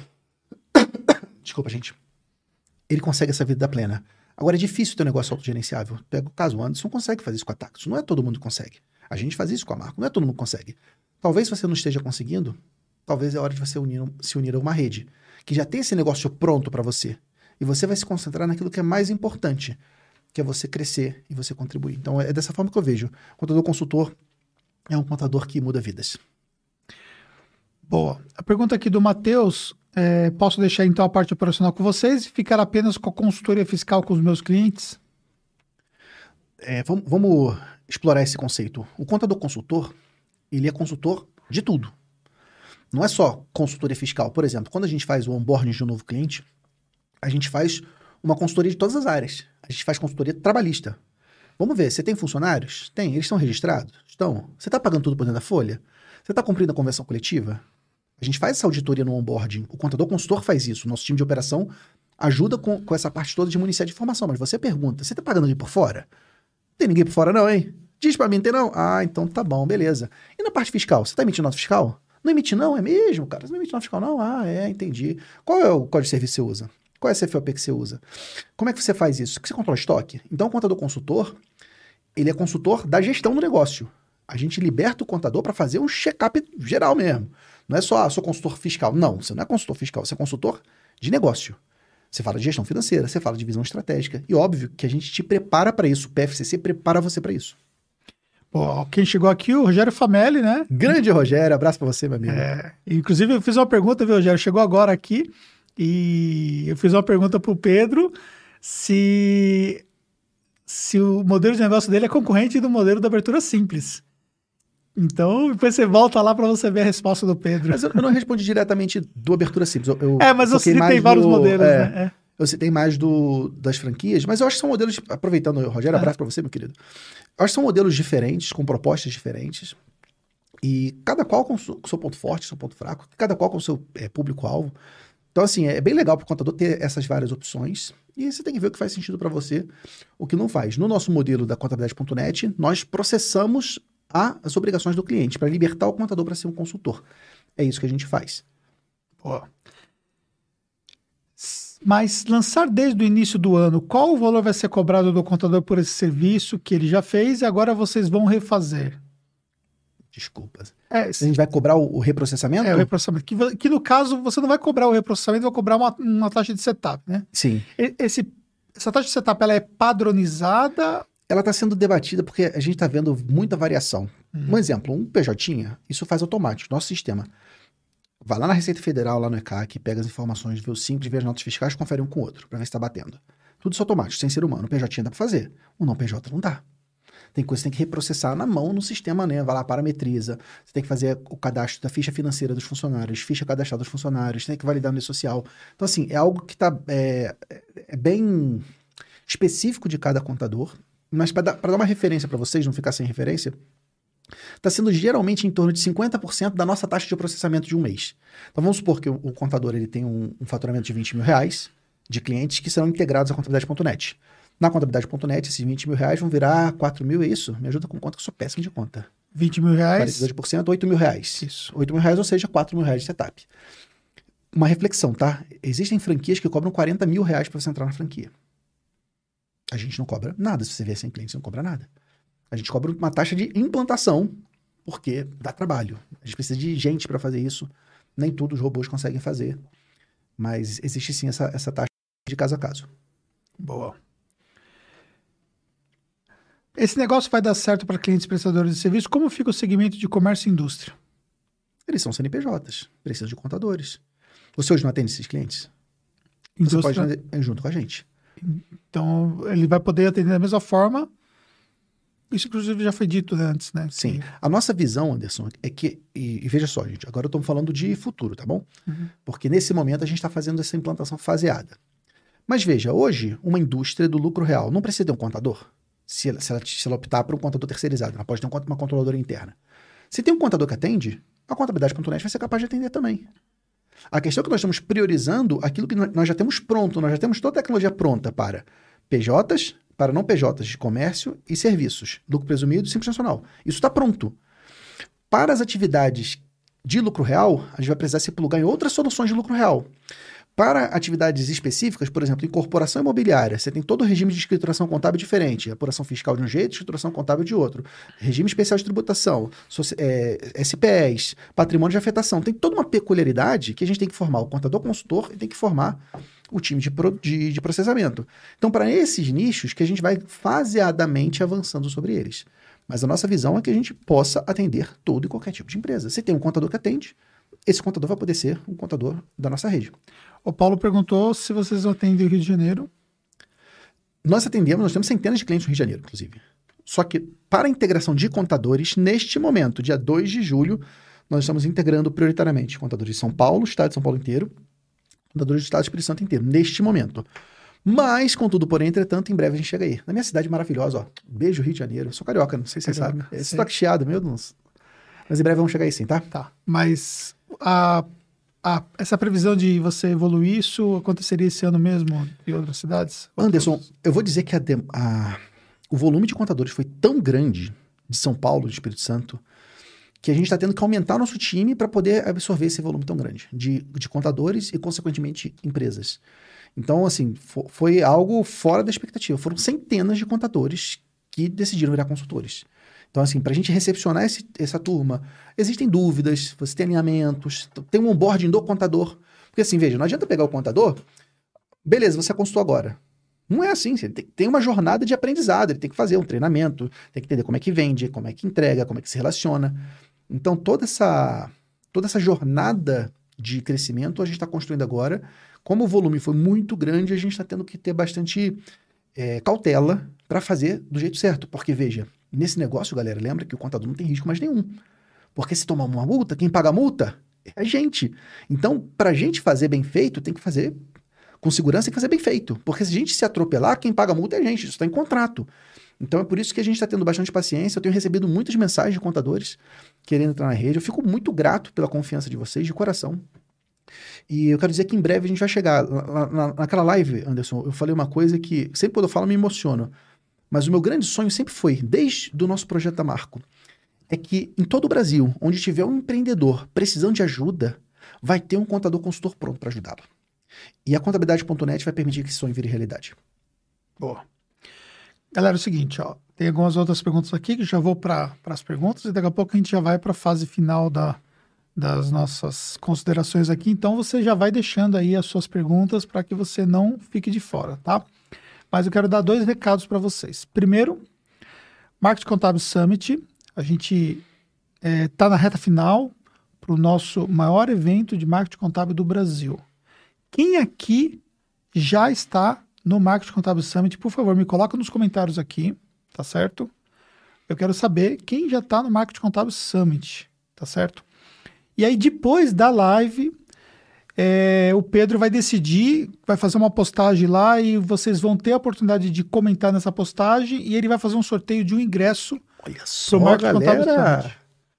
desculpa, gente, ele consegue essa vida plena. Agora é difícil ter um negócio autogerenciável. Pega o caso, o Anderson consegue fazer isso com a Taxo. Não é todo mundo que consegue. A gente faz isso com a marca, não é todo mundo consegue. Talvez você não esteja conseguindo, talvez é hora de você unir, se unir a uma rede que já tem esse negócio pronto para você. E você vai se concentrar naquilo que é mais importante, que é você crescer e você contribuir. Então é dessa forma que eu vejo. O contador consultor é um contador que muda vidas. Boa. A pergunta aqui do Matheus, é, posso deixar então a parte operacional com vocês e ficar apenas com a consultoria fiscal com os meus clientes? É, vamos, vamos explorar esse conceito. O contador consultor, ele é consultor de tudo. Não é só consultoria fiscal. Por exemplo, quando a gente faz o onboarding de um novo cliente, a gente faz uma consultoria de todas as áreas. A gente faz consultoria trabalhista. Vamos ver, você tem funcionários? Tem. Eles estão registrados? Estão. Você está pagando tudo por dentro da folha? Você está cumprindo a convenção coletiva? A gente faz essa auditoria no onboarding. O contador consultor faz isso. Nosso time de operação ajuda com, com essa parte toda de municiar de informação. Mas você pergunta, você está pagando ali por fora? Não tem ninguém por fora não, hein? Diz para mim, tem não? Ah, então tá bom, beleza. E na parte fiscal? Você tá emitindo nota fiscal? Não emite não, é mesmo, cara? Você não emite nota fiscal não? Ah, é, entendi. Qual é o código de serviço que você usa? Qual é a CFOP que você usa? Como é que você faz isso? Que você controla estoque? Então, o contador consultor, ele é consultor da gestão do negócio. A gente liberta o contador para fazer um check-up geral mesmo. Não é só, ah, sou consultor fiscal. Não, você não é consultor fiscal, você é consultor de negócio. Você fala de gestão financeira, você fala de visão estratégica. E óbvio que a gente te prepara para isso. O PFCC prepara você para isso. Pô, quem chegou aqui, o Rogério Famelli, né? Grande Rogério, abraço para você, meu amigo. É, inclusive, eu fiz uma pergunta, viu, Rogério? Chegou agora aqui e eu fiz uma pergunta para o Pedro se, se o modelo de negócio dele é concorrente do modelo da abertura simples. Então, depois você volta lá para você ver a resposta do Pedro. Mas eu, eu não respondi diretamente do abertura simples. Eu, é, mas eu citei vários do, modelos, é, né? É. Eu citei mais do, das franquias, mas eu acho que são modelos. Aproveitando, Rogério, abraço para você, meu querido. Que são modelos diferentes, com propostas diferentes. E cada qual com o seu ponto forte, seu ponto fraco, cada qual com o seu é, público-alvo. Então, assim, é bem legal para o contador ter essas várias opções. E você tem que ver o que faz sentido para você, o que não faz. No nosso modelo da contabilidade.net, nós processamos a, as obrigações do cliente para libertar o contador para ser um consultor. É isso que a gente faz. Boa. Mas lançar desde o início do ano, qual o valor vai ser cobrado do contador por esse serviço que ele já fez e agora vocês vão refazer? Desculpas. É, a gente vai cobrar o, o reprocessamento? É, o reprocessamento. Que, que, no caso, você não vai cobrar o reprocessamento, vai cobrar uma, uma taxa de setup, né? Sim. Esse, essa taxa de setup, ela é padronizada? Ela está sendo debatida porque a gente está vendo muita variação. Uhum. Um exemplo, um PJ, isso faz automático, nosso sistema. Vai lá na Receita Federal, lá no ECAC, pega as informações, vê o simples, vê as notas fiscais, confere um com o outro, para ver se está batendo. Tudo isso automático, sem ser humano. O PJ dá para fazer. O não PJ não dá. Tem coisa que você tem que reprocessar na mão no sistema, né? Vai lá, parametriza. Você tem que fazer o cadastro da ficha financeira dos funcionários, ficha cadastrada dos funcionários, tem que validar no social. Então, assim, é algo que está é, é bem específico de cada contador. Mas para dar, dar uma referência para vocês, não ficar sem referência, está sendo geralmente em torno de 50% da nossa taxa de processamento de um mês. Então vamos supor que o, o contador ele tem um, um, faturamento de 20 mil reais de clientes que serão integrados à contabilidade.net. Na contabilidade.net, esses 20 mil reais vão virar 4 mil, é isso? Me ajuda com conta, que eu sou péssimo de conta. 20 mil reais? 42%, 8 mil reais. Isso. 8 mil reais, ou seja, 4 mil reais de setup. Uma reflexão, tá? Existem franquias que cobram 40 mil reais para você entrar na franquia. A gente não cobra nada. Se você vier sem cliente, você não cobra nada. A gente cobra uma taxa de implantação, porque dá trabalho. A gente precisa de gente para fazer isso. Nem todos os robôs conseguem fazer. Mas existe sim essa, essa taxa de caso a caso. Boa. Esse negócio vai dar certo para clientes prestadores de serviço? Como fica o segmento de comércio e indústria? Eles são CNPJs, precisam de contadores. Você hoje não atende esses clientes? Indústria... Você pode junto com a gente. Então, ele vai poder atender da mesma forma. Isso, inclusive, já foi dito né, antes, né? Sim. A nossa visão, Anderson, é que. E, e veja só, gente, agora estou falando de futuro, tá bom? Uhum. Porque nesse momento a gente está fazendo essa implantação faseada. Mas veja, hoje, uma indústria do lucro real não precisa ter um contador? se ela, se ela, se ela optar por um contador terceirizado. Ela pode ter uma controladora interna. Se tem um contador que atende, a contabilidade.net vai ser capaz de atender também. A questão é que nós estamos priorizando aquilo que nós já temos pronto, nós já temos toda a tecnologia pronta para PJs, para não PJs de comércio e serviços, lucro presumido e simples nacional. Isso está pronto. Para as atividades de lucro real, a gente vai precisar se plugar em outras soluções de lucro real. Para atividades específicas, por exemplo, incorporação imobiliária, você tem todo o regime de escrituração contábil diferente, apuração fiscal de um jeito, escrituração contábil de outro, regime especial de tributação, é, SPEs, patrimônio de afetação, tem toda uma peculiaridade que a gente tem que formar o contador consultor e tem que formar o time de, pro, de, de processamento. Então, para esses nichos que a gente vai faseadamente avançando sobre eles. Mas a nossa visão é que a gente possa atender todo e qualquer tipo de empresa. Você tem um contador que atende, esse contador vai poder ser um contador da nossa rede. O Paulo perguntou se vocês atendem o Rio de Janeiro. Nós atendemos, nós temos centenas de clientes no Rio de Janeiro, inclusive. Só que para a integração de contadores, neste momento, dia 2 de julho, nós estamos integrando prioritariamente contadores de São Paulo, estado de São Paulo inteiro, contadores do estado de Espírito Santo inteiro, neste momento. Mas, contudo, porém, entretanto, em breve a gente chega aí. Na minha cidade maravilhosa, ó. Beijo, Rio de Janeiro. Eu sou carioca, não sei se você sabe. Esse toque chiado, meu Deus. Mas em breve vamos chegar aí sim, tá? Tá. Mas a a, essa previsão de você evoluir, isso aconteceria esse ano mesmo em outras cidades? Anderson, eu vou dizer que a, a, o volume de contadores foi tão grande de São Paulo, de Espírito Santo, que a gente está tendo que aumentar nosso time para poder absorver esse volume tão grande de, de contadores e, consequentemente, empresas. Então, assim, for, foi algo fora da expectativa. Foram centenas de contadores que decidiram virar consultores. Então, assim, para a gente recepcionar esse, essa turma, existem dúvidas, você tem alinhamentos, tem um onboarding do contador. Porque, assim, veja, não adianta pegar o contador, beleza, você consultou agora. Não é assim, tem uma jornada de aprendizado, ele tem que fazer um treinamento, tem que entender como é que vende, como é que entrega, como é que se relaciona. Então, toda essa, toda essa jornada de crescimento a gente está construindo agora. Como o volume foi muito grande, a gente está tendo que ter bastante é, cautela para fazer do jeito certo. Porque, veja, Nesse negócio, galera, lembra que o contador não tem risco mais nenhum. Porque se tomar uma multa, quem paga a multa é a gente. Então, para a gente fazer bem feito, tem que fazer com segurança e fazer bem feito. Porque se a gente se atropelar, quem paga a multa é a gente. Isso está em contrato. Então é por isso que a gente está tendo bastante paciência. Eu tenho recebido muitas mensagens de contadores querendo entrar na rede. Eu fico muito grato pela confiança de vocês, de coração. E eu quero dizer que em breve a gente vai chegar. Na, na, naquela live, Anderson, eu falei uma coisa que sempre quando eu falo me emociono. Mas o meu grande sonho sempre foi, desde o nosso projeto da Marco, é que em todo o Brasil, onde tiver um empreendedor precisando de ajuda, vai ter um contador consultor pronto para ajudá-lo. E a contabilidade.net vai permitir que esse sonho vire realidade. Boa. Galera, é o seguinte, ó, tem algumas outras perguntas aqui que já vou para as perguntas e daqui a pouco a gente já vai para a fase final da, das nossas considerações aqui. Então você já vai deixando aí as suas perguntas para que você não fique de fora, tá? Mas eu quero dar dois recados para vocês. Primeiro, Marketing Contábil Summit. A gente está é, tá na reta final para o nosso maior evento de marketing contábil do Brasil. Quem aqui já está no Marketing Contábil Summit, por favor, me coloca nos comentários aqui, tá certo? Eu quero saber quem já está no Marketing Contábil Summit, tá certo? E aí, depois da live, é, o Pedro vai decidir, vai fazer uma postagem lá e vocês vão ter a oportunidade de comentar nessa postagem e ele vai fazer um sorteio de um ingresso Olha só, galera.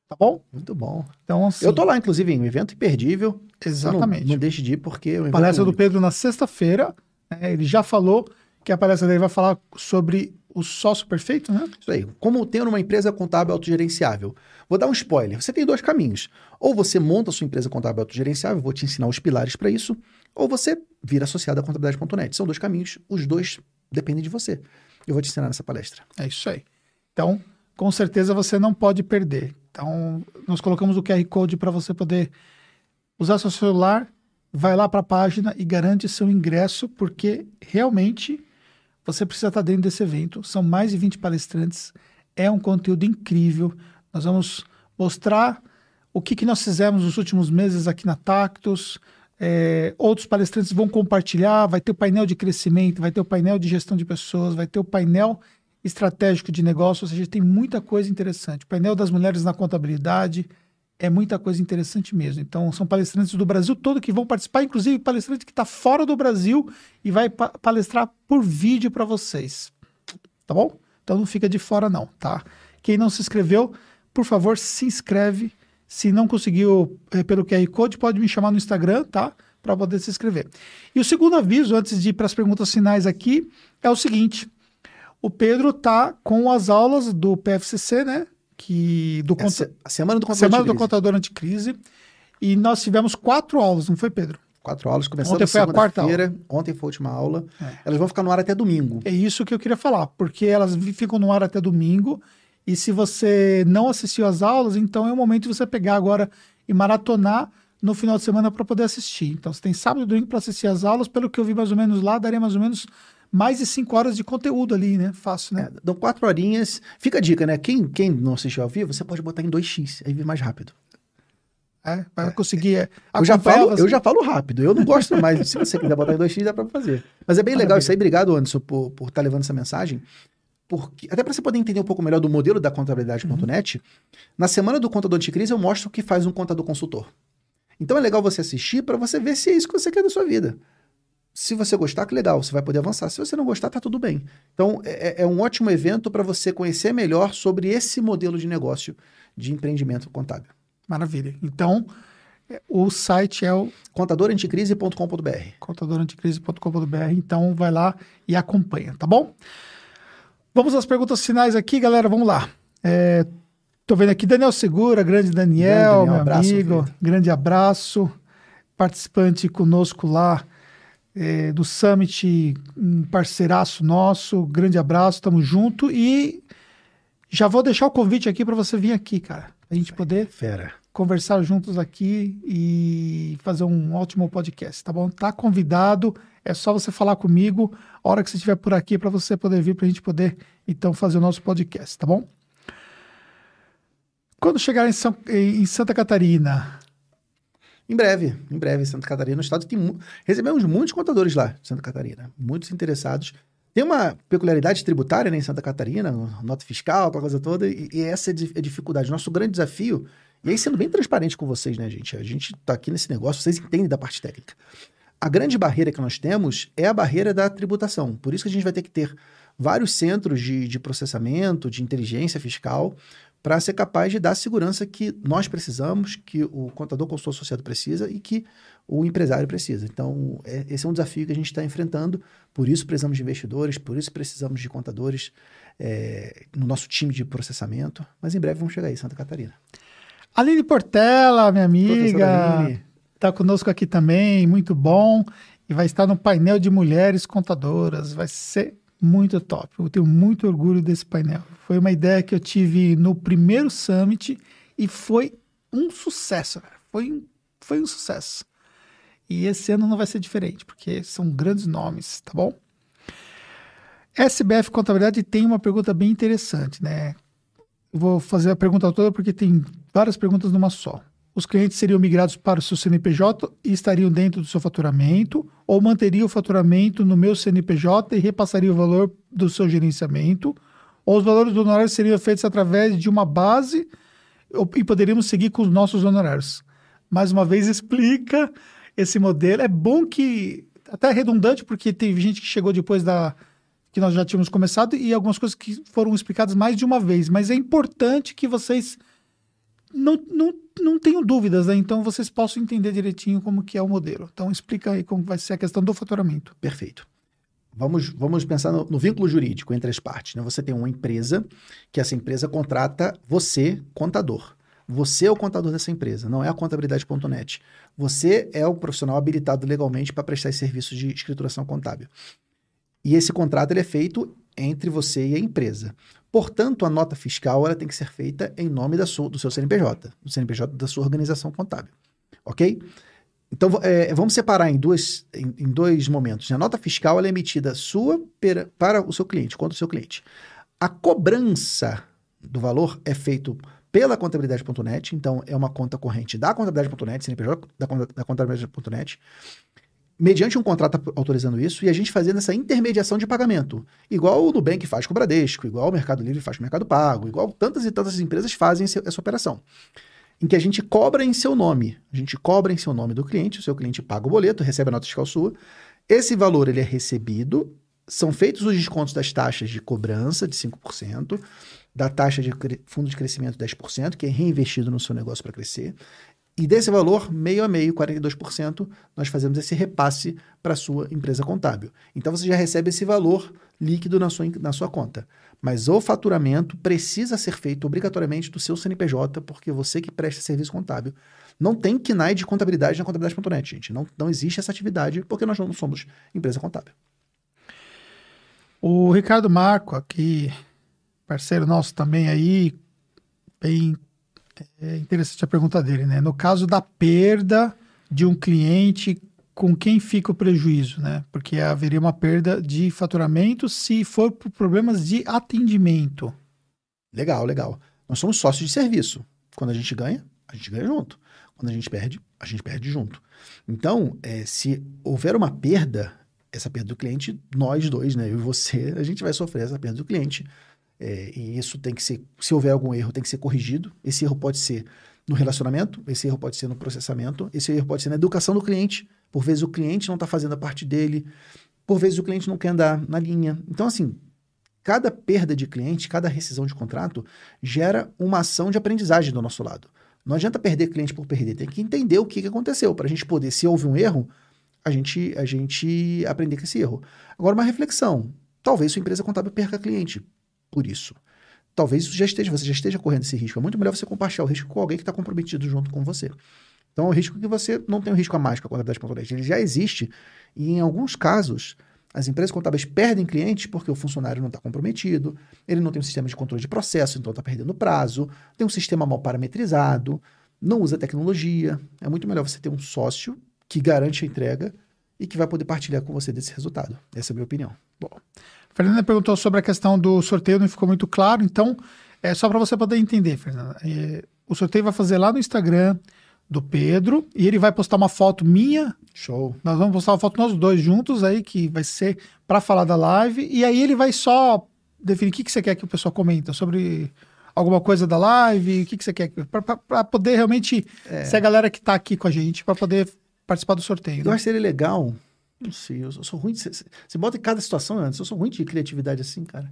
Tá bom? Muito bom. Então, assim, eu tô lá, inclusive, em um evento imperdível. Exatamente. Não, não deixe de ir, porque... É palestra do Pedro na sexta-feira. Né, ele já falou que a palestra dele vai falar sobre o sócio perfeito, né? Isso aí. Como ter uma empresa contábil autogerenciável. Vou dar um spoiler. Você tem dois caminhos. Ou você monta a sua empresa contábil autogerenciável, vou te ensinar os pilares para isso, ou você vira associado à contabilidade.net. São dois caminhos, os dois dependem de você. Eu vou te ensinar nessa palestra. É isso aí. Então, com certeza você não pode perder. Então, nós colocamos o QR Code para você poder usar seu celular, vai lá para a página e garante seu ingresso, porque realmente você precisa estar dentro desse evento. São mais de 20 palestrantes, é um conteúdo incrível. Nós vamos mostrar o que, que nós fizemos nos últimos meses aqui na Tactus. É, outros palestrantes vão compartilhar, vai ter o painel de crescimento, vai ter o painel de gestão de pessoas, vai ter o painel estratégico de negócio, ou seja, tem muita coisa interessante. O painel das mulheres na contabilidade é muita coisa interessante mesmo. Então, são palestrantes do Brasil todo que vão participar, inclusive palestrante que está fora do Brasil e vai pa palestrar por vídeo para vocês. Tá bom? Então não fica de fora não, tá? Quem não se inscreveu, por favor, se inscreve. Se não conseguiu é, pelo QR Code, pode me chamar no Instagram, tá? Para poder se inscrever. E o segundo aviso, antes de ir para as perguntas finais aqui, é o seguinte: o Pedro tá com as aulas do PFCC, né? Que do é conta... a semana do contador semana anticrise. do contador anticrise. E nós tivemos quatro aulas, não foi, Pedro? Quatro aulas, começando Ontem foi a quarta aula. Ontem foi a última aula. É. Elas vão ficar no ar até domingo. É isso que eu queria falar, porque elas ficam no ar até domingo. E se você não assistiu às aulas, então é o momento de você pegar agora e maratonar no final de semana para poder assistir. Então você tem sábado e domingo para assistir às aulas. Pelo que eu vi mais ou menos lá, daria mais ou menos mais de cinco horas de conteúdo ali, né? Fácil, né? É, dão quatro horinhas. Fica a dica, né? Quem, quem não assistiu ao vivo, você pode botar em 2x, aí vem mais rápido. É, vai é. conseguir. É, eu, já falo, eu já falo rápido. Eu não gosto mais. Se você quiser botar em 2x, dá para fazer. Mas é bem legal isso aí. Obrigado, Anderson, por estar por tá levando essa mensagem. Porque, até para você poder entender um pouco melhor do modelo da contabilidade.net, uhum. na semana do contador anticrise eu mostro o que faz um contador consultor. Então é legal você assistir para você ver se é isso que você quer da sua vida. Se você gostar, que legal, você vai poder avançar. Se você não gostar, tá tudo bem. Então, é, é, é um ótimo evento para você conhecer melhor sobre esse modelo de negócio de empreendimento contábil. Maravilha. Então, é, o site é o contadoranticrise.com.br. contadoranticrise.com.br. Então, vai lá e acompanha, tá bom? Vamos às perguntas finais aqui, galera. Vamos lá. É, tô vendo aqui Daniel Segura, grande Daniel, grande Daniel meu abraço, amigo. Grande abraço. Participante conosco lá é, do Summit, um parceiraço nosso, grande abraço, tamo junto e já vou deixar o convite aqui para você vir aqui, cara, a gente poder Fera. conversar juntos aqui e fazer um ótimo podcast, tá bom? Tá convidado, é só você falar comigo a hora que você estiver por aqui para você poder vir para a gente poder então fazer o nosso podcast, tá bom? Quando chegar em, São, em Santa Catarina, em breve, em breve, Santa Catarina, no estado tem recebemos muitos contadores lá, Santa Catarina, muitos interessados. Tem uma peculiaridade tributária né, em Santa Catarina, nota fiscal, aquela coisa toda, e, e essa é a dificuldade. Nosso grande desafio, e aí sendo bem transparente com vocês, né, gente? A gente está aqui nesse negócio, vocês entendem da parte técnica. A grande barreira que nós temos é a barreira da tributação. Por isso que a gente vai ter que ter vários centros de, de processamento, de inteligência fiscal, para ser capaz de dar a segurança que nós precisamos, que o contador consultor associado precisa e que o empresário precisa. Então, é, esse é um desafio que a gente está enfrentando, por isso precisamos de investidores, por isso precisamos de contadores é, no nosso time de processamento, mas em breve vamos chegar aí, Santa Catarina. Aline Portela, minha amiga, está conosco aqui também, muito bom, e vai estar no painel de mulheres contadoras, vai ser muito top. Eu tenho muito orgulho desse painel. Foi uma ideia que eu tive no primeiro summit e foi um sucesso, Foi um, foi um sucesso. E esse ano não vai ser diferente, porque são grandes nomes, tá bom? SBF Contabilidade tem uma pergunta bem interessante, né? vou fazer a pergunta toda porque tem várias perguntas numa só. Os clientes seriam migrados para o seu CNPJ e estariam dentro do seu faturamento, ou manteria o faturamento no meu CNPJ e repassaria o valor do seu gerenciamento, ou os valores do honorário seriam feitos através de uma base e poderíamos seguir com os nossos honorários. Mais uma vez, explica esse modelo. É bom que, até redundante, porque teve gente que chegou depois da que nós já tínhamos começado e algumas coisas que foram explicadas mais de uma vez, mas é importante que vocês não, não, não tenham dúvidas, né? então vocês possam entender direitinho como que é o modelo. Então explica aí como vai ser a questão do faturamento. Perfeito. Vamos, vamos pensar no, no, vínculo jurídico entre as partes. Né? Você tem uma empresa, que essa empresa contrata você, contador. Você é o contador dessa empresa, não é a contabilidade.net. Você é o profissional habilitado legalmente para prestar esse serviço de escrituração contábil. E esse contrato ele é feito entre você e a empresa. Portanto, a nota fiscal ela tem que ser feita em nome da sua, do seu CNPJ, do CNPJ da sua organização contábil. Ok? Então, é, vamos separar em, duas, em, em, dois momentos. A nota fiscal ela é emitida sua para o seu cliente, contra o seu cliente. A cobrança do valor é feito pela contabilidade.net, então é uma conta corrente da contabilidade.net, CNPJ da, da contabilidade.net, mediante um contrato autorizando isso e a gente fazendo essa intermediação de pagamento. Igual o Nubank faz com o Bradesco, igual o Mercado Livre faz com o Mercado Pago, igual tantas e tantas empresas fazem essa operação. Em que a gente cobra em seu nome. A gente cobra em seu nome do cliente, o seu cliente paga o boleto, recebe a nota fiscal sua. Esse valor ele é recebido, são feitos os descontos das taxas de cobrança de 5%, da taxa de fundo de crescimento 10%, que é reinvestido no seu negócio para crescer. E desse valor, meio a meio, 42%, nós fazemos esse repasse para a sua empresa contábil. Então você já recebe esse valor líquido na sua, na sua conta. Mas o faturamento precisa ser feito obrigatoriamente do seu CNPJ, porque você que presta serviço contábil. Não tem KNAI de contabilidade na contabilidade.net, gente. Não, não existe essa atividade, porque nós não somos empresa contábil. O Ricardo Marco, aqui, parceiro nosso também aí, bem é interessante a pergunta dele, né? No caso da perda de um cliente, com quem fica o prejuízo, né? Porque haveria uma perda de faturamento se for por problemas de atendimento. Legal, legal. Nós somos sócios de serviço. Quando a gente ganha, a gente ganha junto. Quando a gente perde, a gente perde junto. Então, é, se houver uma perda, essa perda do cliente, nós dois, né? Eu e você, a gente vai sofrer essa perda do cliente. É, e isso tem que ser, se houver algum erro, tem que ser corrigido. Esse erro pode ser no relacionamento, esse erro pode ser no processamento, esse erro pode ser na educação do cliente. Por vezes o cliente não está fazendo a parte dele, por vezes o cliente não quer andar na linha. Então, assim, cada perda de cliente, cada rescisão de contrato gera uma ação de aprendizagem do nosso lado. Não adianta perder cliente por perder, tem que entender o que, que aconteceu para a gente poder, se houve um erro, a gente, a gente aprender com esse erro. Agora, uma reflexão. Talvez sua empresa contábil perca cliente por isso. Talvez isso já esteja, você já esteja correndo esse risco. É muito melhor você compartilhar o risco com alguém que está comprometido junto com você. Então, é o risco que você não tem o risco a mais com a contabilidade.net. Ele já existe e, em alguns casos, as empresas contábeis perdem clientes porque o funcionário não está comprometido, ele não tem um sistema de controle de processo, então está perdendo prazo, tem um sistema mal parametrizado, não usa tecnologia. É muito melhor você ter um sócio que garante a entrega e que vai poder partilhar com você desse resultado. Essa é a minha opinião. Bom, Fernanda perguntou sobre a questão do sorteio, não ficou muito claro, então é só para você poder entender, Fernanda. É, o sorteio vai fazer lá no Instagram do Pedro e ele vai postar uma foto minha. Show. Nós vamos postar uma foto nós dois juntos aí, que vai ser para falar da live. E aí ele vai só definir o que, que você quer que o pessoal comenta sobre alguma coisa da live, o que, que você quer, para poder realmente é. ser a galera que tá aqui com a gente, para poder participar do sorteio. Eu né? acho que seria legal. Não sei, eu sou ruim. Você bota em cada situação antes. Eu sou ruim de criatividade assim, cara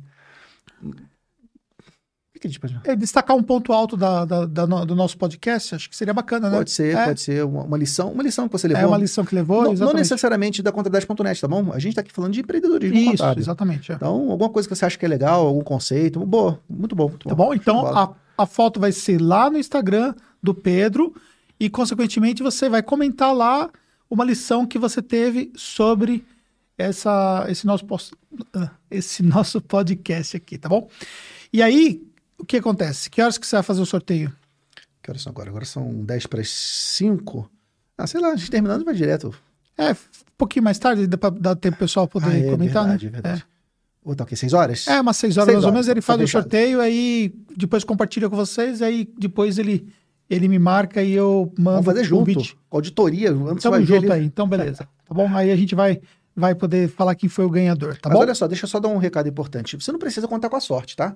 que a gente pode... É, destacar um ponto alto da, da, da, do nosso podcast, acho que seria bacana, né? Pode ser, é. pode ser uma, uma, lição, uma lição que você levou. É uma lição que levou, não, não necessariamente da contabilidade.net, tá bom? A gente está aqui falando de empreendedorismo Isso, contábil. exatamente. É. Então, alguma coisa que você acha que é legal, algum conceito, boa, muito bom. Muito tá bom? Então, a, a foto vai ser lá no Instagram do Pedro e, consequentemente, você vai comentar lá uma lição que você teve sobre essa, esse, nosso, ah, esse nosso podcast aqui, tá bom? E aí, o que acontece? Que horas que você vai fazer o sorteio? Que horas são agora? Agora são 10 para as 5. Ah, sei lá, a gente terminando vai direto. É, um pouquinho mais tarde, dá para dar tempo pro pessoal poder ah, é, comentar, verdade, né? É verdade, é. Ou tá o quê? 6 horas? É, umas 6 horas seis mais ou menos. Ele faz o sorteio, aí depois compartilha com vocês, aí depois ele, ele me marca e eu mando Vamos fazer junto. Convite. Auditoria. Antes Tamo junto ele... aí, então beleza. Tá bom? Aí a gente vai vai poder falar quem foi o ganhador, tá Mas bom? olha só, deixa eu só dar um recado importante. Você não precisa contar com a sorte, tá?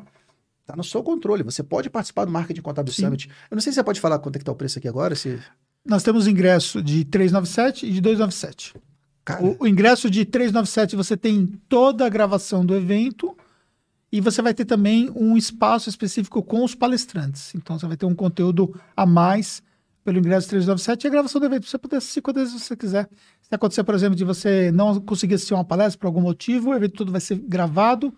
Tá no seu controle. Você pode participar do Marketing Contábil Sim. Summit. Eu não sei se você pode falar quanto é que tá o preço aqui agora. Se... Nós temos ingresso de 397 e de 297. O, o, ingresso de 397 você tem toda a gravação do evento e você vai ter também um espaço específico com os palestrantes. Então você vai ter um conteúdo a mais pelo ingresso 397 e a gravação do evento. Você poder assistir quantas vezes você quiser. Se acontecer, por exemplo, de você não conseguir assistir uma palestra por algum motivo, o evento todo vai ser gravado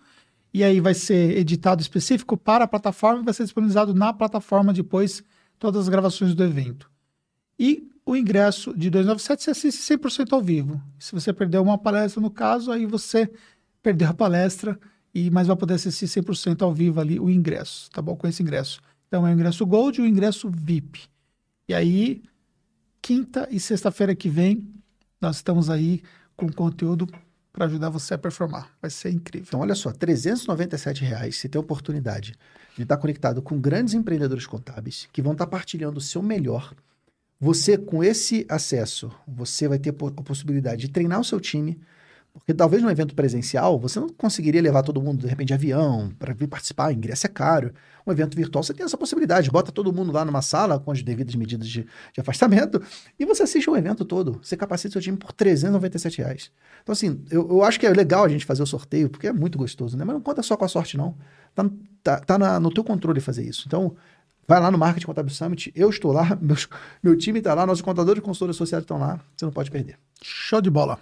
e aí vai ser editado específico para a plataforma e vai ser disponibilizado na plataforma depois todas as gravações do evento. E o ingresso de 297 você assiste 100% ao vivo. Se você perdeu uma palestra, no caso, aí você perdeu a palestra, e mas vai poder assistir 100% ao vivo ali o ingresso, tá bom? Com esse ingresso. Então é o ingresso Gold e o ingresso VIP. E aí, quinta e sexta-feira que vem, nós estamos aí com conteúdo para ajudar você a performar. Vai ser incrível. Então, olha só, 397 reais, você tem a oportunidade de estar conectado com grandes empreendedores contábeis que vão estar partilhando o seu melhor. Você, com esse acesso, você vai ter a possibilidade de treinar o seu time, porque talvez num evento presencial você não conseguiria levar todo mundo, de repente, de avião para vir participar, ingresso é caro. Um evento virtual você tem essa possibilidade, bota todo mundo lá numa sala com as devidas medidas de, de afastamento e você assiste o evento todo. Você capacita seu time por 397 reais. Então, assim, eu, eu acho que é legal a gente fazer o sorteio, porque é muito gostoso, né? Mas não conta só com a sorte, não. Tá, tá, tá na, no teu controle fazer isso. Então, Vai lá no Marketing Contábil Summit, eu estou lá, meus, meu time está lá, nossos contadores e consultores associados estão lá, você não pode perder. Show de bola.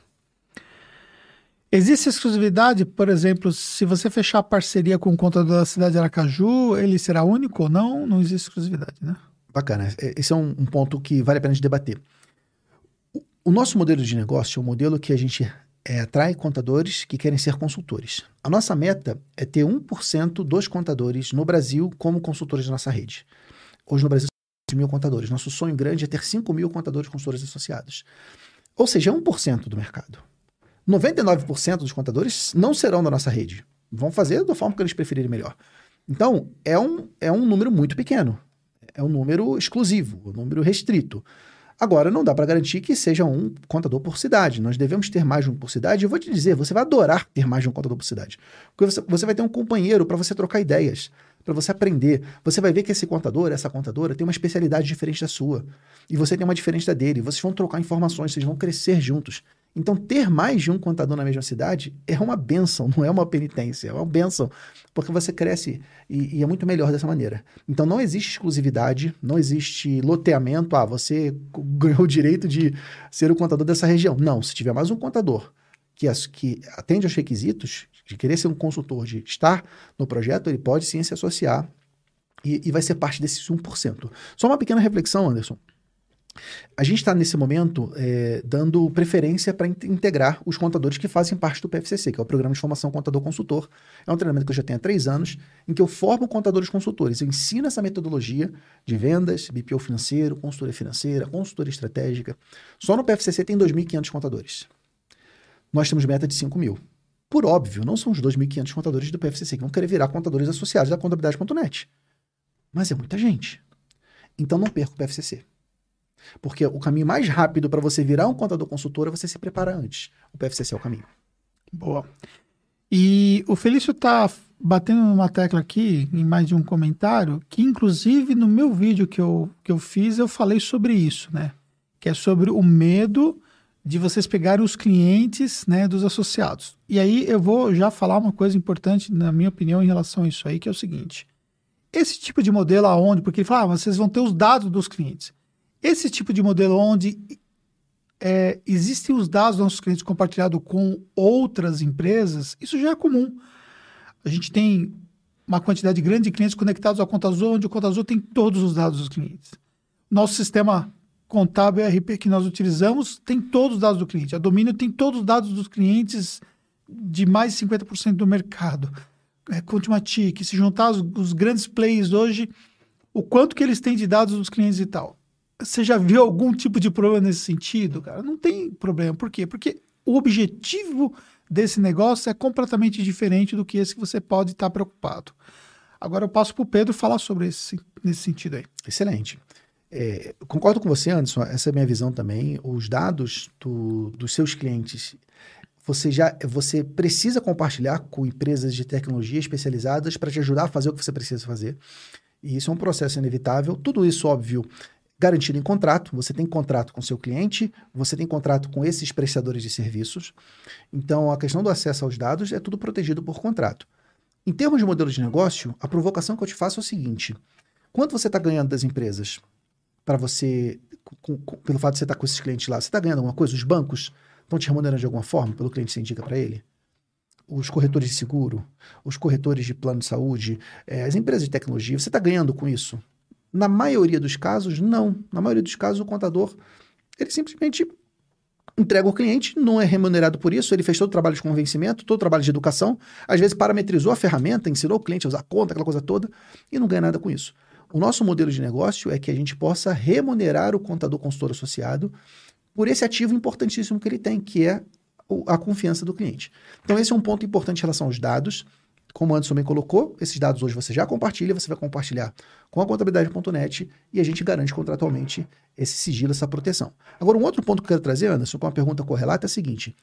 Existe exclusividade, por exemplo, se você fechar parceria com o contador da cidade de Aracaju, ele será único ou não? Não existe exclusividade, né? Bacana. É, esse é um, um ponto que vale a pena de debater. O, o nosso modelo de negócio é um modelo que a gente é, atrai contadores que querem ser consultores. A nossa meta é ter 1% dos contadores no Brasil como consultores da nossa rede. Hoje no Brasil são mil contadores. Nosso sonho grande é ter 5 mil contadores consultores associados. Ou seja, 1% do mercado. 99% dos contadores não serão da nossa rede. Vão fazer da forma que eles preferirem melhor. Então, é um, é um número muito pequeno. É um número exclusivo, um número restrito. Agora, não dá para garantir que seja um contador por cidade. Nós devemos ter mais de um por cidade. Eu vou te dizer, você vai adorar ter mais de um contador por cidade. Porque você, você vai ter um companheiro para você trocar ideias, para você aprender. Você vai ver que esse contador, essa contadora, tem uma especialidade diferente da sua. E você tem uma diferente da dele. Vocês vão trocar informações, vocês vão crescer juntos. Então, ter mais de um contador na mesma cidade é uma benção, não é uma penitência, é uma benção, porque você cresce e, e, é muito melhor dessa maneira. Então, não existe exclusividade, não existe loteamento, ah, você ganhou o direito de ser o contador dessa região. Não, se tiver mais um contador que, que atende aos requisitos de querer ser um consultor, de estar no projeto, ele pode sim se associar e, e vai ser parte desses 1%. Só uma pequena reflexão, Anderson. A gente está nesse momento é, dando preferência para integrar os contadores que fazem parte do PFCC, que é o Programa de Formação Contador Consultor. É um treinamento que eu já tenho há três anos, em que eu formo contadores consultores. Eu ensino essa metodologia de vendas, BPO financeiro, consultoria financeira, consultoria estratégica. Só no PFCC tem 2.500 contadores. Nós temos meta de 5 mil. Por óbvio, não são os 2.500 contadores do PFCC que vão querer virar contadores associados da contabilidade.net. Mas é muita gente. Então não perca o PFCC. Porque o caminho mais rápido para você virar um contador consultor é você se preparar antes. O PFCC é o caminho. Boa. E o Felício está batendo uma tecla aqui, em mais de um comentário, que inclusive no meu vídeo que eu, que eu fiz, eu falei sobre isso, né? Que é sobre o medo de vocês pegarem os clientes né, dos associados. E aí eu vou já falar uma coisa importante, na minha opinião, em relação a isso aí, que é o seguinte. Esse tipo de modelo aonde, porque ele fala, ah, vocês vão ter os dados dos clientes. Esse tipo de modelo onde é, existem os dados dos nossos clientes compartilhados com outras empresas, isso já é comum. A gente tem uma quantidade grande de clientes conectados ao Conta Azul, onde o Conta Azul tem todos os dados dos clientes. Nosso sistema contábil ERP que nós utilizamos tem todos os dados do cliente. A Domínio tem todos os dados dos clientes de mais de 50% do mercado. É, Contimatic, se juntar os, os grandes players hoje, o quanto que eles têm de dados dos clientes e tal. Você já viu algum tipo de problema nesse sentido, cara? Não tem problema. Por quê? Porque o objetivo desse negócio é completamente diferente do que esse que você pode estar preocupado. Agora eu passo para o Pedro falar sobre esse nesse sentido aí. Excelente. É, concordo com você, Anderson. Essa é a minha visão também. Os dados do, dos seus clientes, você já você precisa compartilhar com empresas de tecnologia especializadas para te ajudar a fazer o que você precisa fazer. E isso é um processo inevitável. Tudo isso, óbvio, garantido em contrato. Você tem contrato com seu cliente, você tem contrato com esses prestadores de serviços. Então, a questão do acesso aos dados é tudo protegido por contrato. Em termos de modelo de negócio, a provocação que eu te faço é o seguinte: quanto você está ganhando das empresas para você, com, com, pelo fato de você estar tá com esses clientes lá, você está ganhando alguma coisa? Os bancos estão te remunerando de alguma forma pelo cliente que você indica para ele? Os corretores de seguro, os corretores de plano de saúde, é, as empresas de tecnologia, você está ganhando com isso? Na maioria dos casos, não. Na maioria dos casos, o contador, ele simplesmente entrega o cliente, não é remunerado por isso, ele fez todo o trabalho de convencimento, todo o trabalho de educação, às vezes parametrizou a ferramenta, ensinou o cliente a usar a conta, aquela coisa toda, e não ganha nada com isso. O nosso modelo de negócio é que a gente possa remunerar o contador consultor associado por esse ativo importantíssimo que ele tem, que é a confiança do cliente. Então, esse é um ponto importante em relação aos dados. Como o Anderson bem colocou, esses dados hoje você já compartilha, você vai compartilhar com a contabilidade.net e a gente garante contratualmente esse sigilo, essa proteção. Agora, um outro ponto que eu quero trazer, Anderson, com uma pergunta correlata é a seguinte: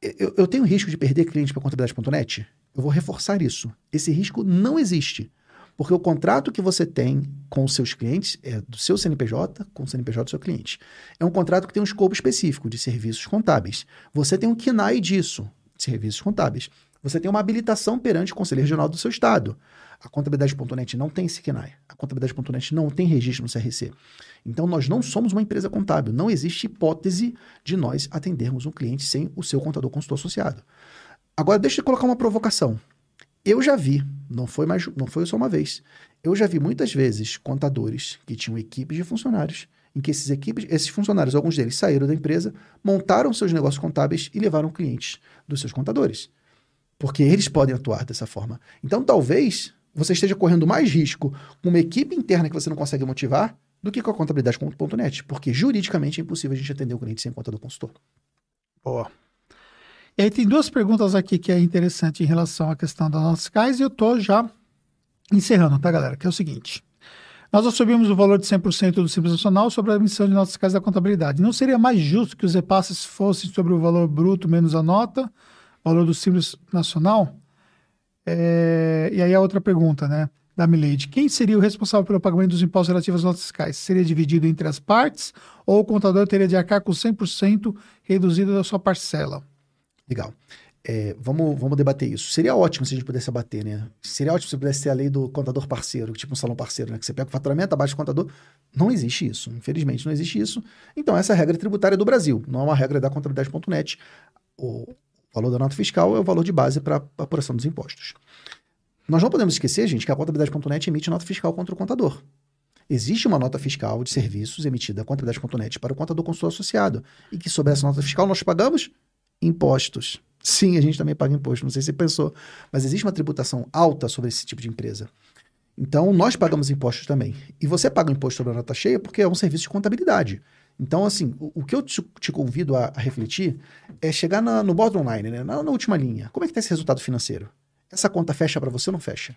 eu, eu tenho risco de perder cliente para contabilidade.net? Eu vou reforçar isso. Esse risco não existe. Porque o contrato que você tem com os seus clientes é do seu CNPJ com o CNPJ do seu cliente. É um contrato que tem um escopo específico de serviços contábeis. Você tem um KNAI disso, serviços contábeis. Você tem uma habilitação perante o Conselho Regional do seu estado. A contabilidade.net não tem esse KNAI. A contabilidade.net não tem registro no CRC. Então, nós não somos uma empresa contábil. Não existe hipótese de nós atendermos um cliente sem o seu contador consultor associado. Agora, deixa eu colocar uma provocação. Eu já vi, não foi, mais, não foi só uma vez, eu já vi muitas vezes contadores que tinham equipes de funcionários, em que esses equipes, esses funcionários, alguns deles saíram da empresa, montaram seus negócios contábeis e levaram clientes dos seus contadores porque eles podem atuar dessa forma. Então, talvez você esteja correndo mais risco com uma equipe interna que você não consegue motivar do que com a contabilidade.net, porque juridicamente é impossível a gente atender o cliente sem conta do consultor. Boa. E aí tem duas perguntas aqui que é interessante em relação à questão das notas fiscais e eu estou já encerrando, tá, galera? Que é o seguinte. Nós assumimos o valor de 100% do Simples Nacional sobre a emissão de notas fiscais da contabilidade. Não seria mais justo que os repasses fossem sobre o valor bruto menos a nota? Valor do Simples Nacional. É, e aí a outra pergunta, né, da Milady. Quem seria o responsável pelo pagamento dos impostos relativos às notas fiscais? Seria dividido entre as partes ou o contador teria de arcar com 100% reduzido da sua parcela? Legal. É, vamos, vamos debater isso. Seria ótimo se a gente pudesse abater, né? Seria ótimo se pudesse ter a lei do contador parceiro, tipo um salão parceiro, né? Que você pega o faturamento, abaixa o contador. Não existe isso. Infelizmente, não existe isso. Então, essa é a regra tributária do Brasil. Não é uma regra da contabilidade.net. O, o valor da nota fiscal é o valor de base para a apuração dos impostos. Nós não podemos esquecer, gente, que a contabilidade.net emite nota fiscal contra o contador. Existe uma nota fiscal de serviços emitida da contabilidade.net para o contador consultor associado. E que sobre essa nota fiscal nós pagamos impostos. Sim, a gente também paga imposto. Não sei se você pensou, mas existe uma tributação alta sobre esse tipo de empresa. Então, nós pagamos impostos também. E você paga o imposto sobre a nota cheia porque é um serviço de contabilidade. Então, assim, o, o que eu te, te convido a, a, refletir é chegar na, no bottom line, né? na, na última linha. Como é que está esse resultado financeiro? Essa conta fecha para você ou não fecha?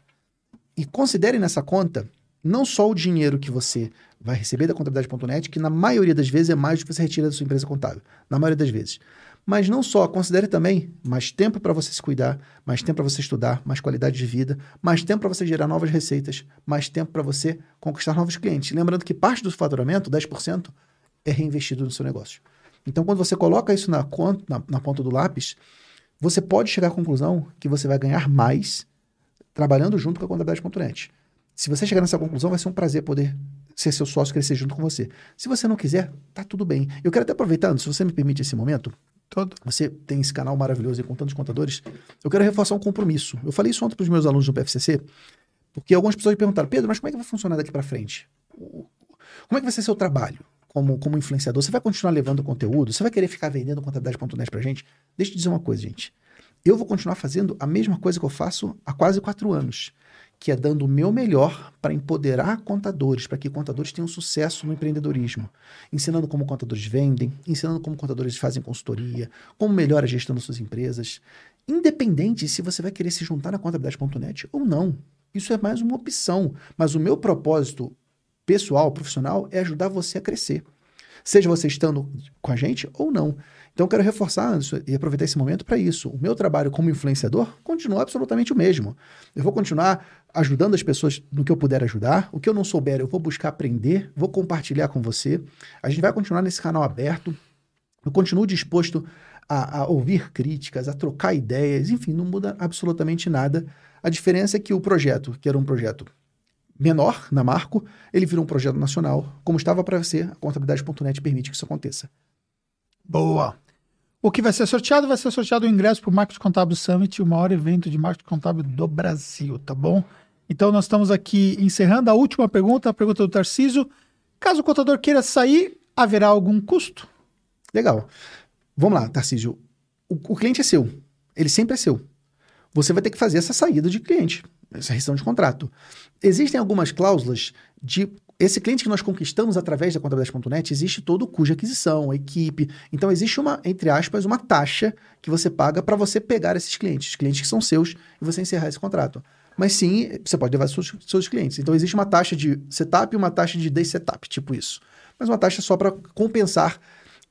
E considere nessa conta não só o dinheiro que você vai receber da contabilidade.net, que na maioria das vezes é mais do que você retira da sua empresa contábil. Na maioria das vezes. Mas não só, considere também mais tempo para você se cuidar, mais tempo para você estudar, mais qualidade de vida, mais tempo para você gerar novas receitas, mais tempo para você conquistar novos clientes. Lembrando que parte do faturamento, 10%, é reinvestido no seu negócio. Então, quando você coloca isso na, conta, na, na ponta do lápis, você pode chegar à conclusão que você vai ganhar mais trabalhando junto com a contabilidade.net. Se você chegar nessa conclusão, vai ser um prazer poder ser seu sócio, crescer junto com você. Se você não quiser, tá tudo bem. Eu quero até aproveitando, se você me permite esse momento, Todo. Você tem esse canal maravilhoso aí com tantos contadores. Eu quero reforçar um compromisso. Eu falei isso ontem para os meus alunos do PFCC, porque algumas pessoas me perguntaram, Pedro, mas como é que vai funcionar daqui para frente? Como é que vai ser seu trabalho como, como influenciador? Você vai continuar levando conteúdo? Você vai querer ficar vendendo contabilidade.net para gente? Deixa eu dizer uma coisa, gente. Eu vou continuar fazendo a mesma coisa que eu faço há quase quatro anos que é dando o meu melhor para empoderar contadores, para que contadores tenham sucesso no empreendedorismo, ensinando como contadores vendem, ensinando como contadores fazem consultoria, como melhora a gestão das suas empresas, independente se você vai querer se juntar na contabilidade.net ou não. Isso é mais uma opção, mas o meu propósito pessoal, profissional, é ajudar você a crescer. Seja você estando com a gente ou não. Então, quero reforçar e aproveitar esse momento para isso. O meu trabalho como influenciador continua absolutamente o mesmo. Eu vou continuar ajudando as pessoas no que eu puder ajudar. O que eu não souber, eu vou buscar aprender, vou compartilhar com você. A gente vai continuar nesse canal aberto. Eu continuo disposto a, a ouvir críticas, a trocar ideias, enfim, não muda absolutamente nada. A diferença é que o projeto, que era um projeto menor na Marco, ele virou um projeto nacional, como estava para ser, a contabilidade.net permite que isso aconteça. Boa. O que vai ser sorteado? Vai ser sorteado o ingresso para o Marketing Contábil Summit, o maior evento de marketing contábil do Brasil, tá bom? Então nós estamos aqui encerrando a última pergunta, a pergunta do Tarcísio. Caso o contador queira sair, haverá algum custo? Legal. Vamos lá, Tarcísio. O, o cliente é seu. Ele sempre é seu. Você vai ter que fazer essa saída de cliente, essa rescisão de contrato. Existem algumas cláusulas de esse cliente que nós conquistamos através da contabilidade.net, existe todo o custo de aquisição, equipe. Então, existe uma, entre aspas, uma taxa que você paga para você pegar esses clientes, clientes que são seus, e você encerrar esse contrato. Mas sim, você pode levar seus, seus clientes. Então, existe uma taxa de setup e uma taxa de day setup, tipo isso. Mas uma taxa só para compensar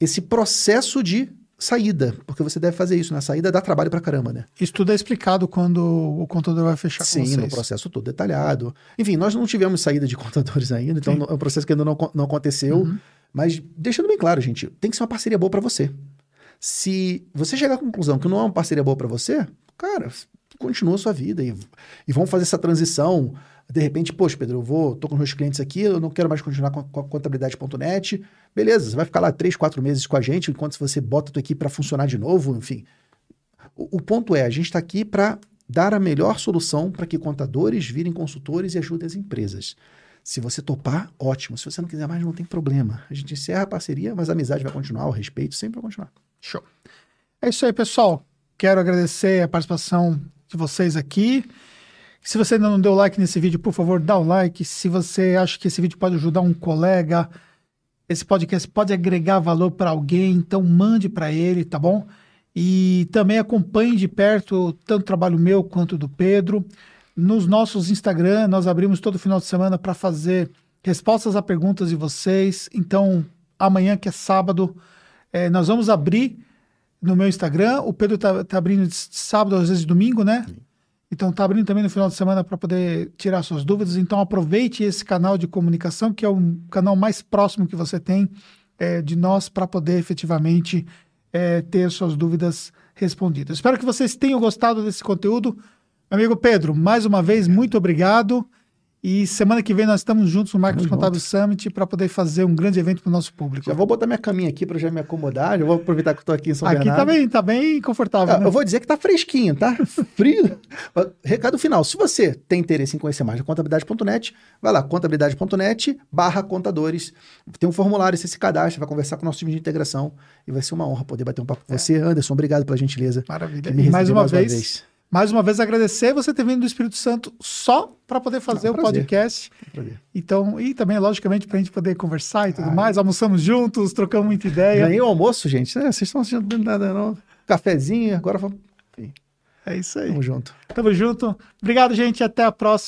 esse processo de saída, porque você deve fazer isso, na né? saída dá trabalho para caramba, né? Isso tudo é explicado quando o contador vai fechar Sim, com vocês. no processo todo detalhado. Enfim, nós não tivemos saída de contadores ainda, então Sim. é um processo que ainda não, não aconteceu. Uhum. Mas deixando bem claro, gente, tem que ser uma parceria boa para você. Se você chegar à conclusão que não é uma parceria boa para você, cara, continua a sua vida e, e vamos fazer essa transição de repente, poxa, Pedro, eu vou, tô com meus clientes aqui, eu não quero mais continuar com, a contabilidade.net. Beleza, você vai ficar lá três, quatro meses com a gente, enquanto você bota a tua equipe para funcionar de novo, enfim. O, o ponto é, a gente está aqui para dar a melhor solução para que contadores virem consultores e ajudem as empresas. Se você topar, ótimo. Se você não quiser mais, não tem problema. A gente encerra a parceria, mas a amizade vai continuar, o respeito sempre vai continuar. Show. É isso aí, pessoal. Quero agradecer a participação de vocês aqui. Se você ainda não deu like nesse vídeo, por favor, dá o like. Se você acha que esse vídeo pode ajudar um colega, esse podcast pode agregar valor para alguém, então mande para ele, tá bom? E também acompanhe de perto tanto o trabalho meu quanto do Pedro. Nos nossos Instagram, nós abrimos todo final de semana para fazer respostas a perguntas de vocês. Então, amanhã, que é sábado, é, nós vamos abrir no meu Instagram. O Pedro tá, tá abrindo de sábado, às vezes domingo, né? Sim. Então está abrindo também no final de semana para poder tirar suas dúvidas. Então aproveite esse canal de comunicação, que é o canal mais próximo que você tem é, de nós para poder efetivamente é, ter suas dúvidas respondidas. Espero que vocês tenham gostado desse conteúdo. Meu amigo Pedro, mais uma vez, muito obrigado. E semana que vem nós estamos juntos no Marketing Contábil Summit para poder fazer um grande evento para o nosso público. Já vou botar minha caminha aqui para já me acomodar. Já vou aproveitar que estou aqui em São aqui Bernardo. Aqui tá bem, tá bem confortável. Ah, né? Eu vou dizer que tá fresquinho, tá? Frio. Recado final. Se você tem interesse em conhecer mais da contabilidade.net, vai lá, contabilidade.net barra contadores. Tem um formulário, você se cadastra, vai conversar com o nosso time de integração e vai ser uma honra poder bater um papo com é. você. Anderson, obrigado pela gentileza. Maravilha. E mais uma, mais uma vez, vez mais uma vez agradecer você ter vindo do Espírito Santo só para poder fazer Não, o podcast. Então, e também, logicamente, para a gente poder conversar e tudo ah, mais. Almoçamos juntos, trocamos muita ideia. Ganhei o almoço, gente. É, vocês estão assistindo nada, não. Cafezinho, agora vamos. É isso aí. Tamo junto. Tamo junto. Obrigado, gente. Até a próxima.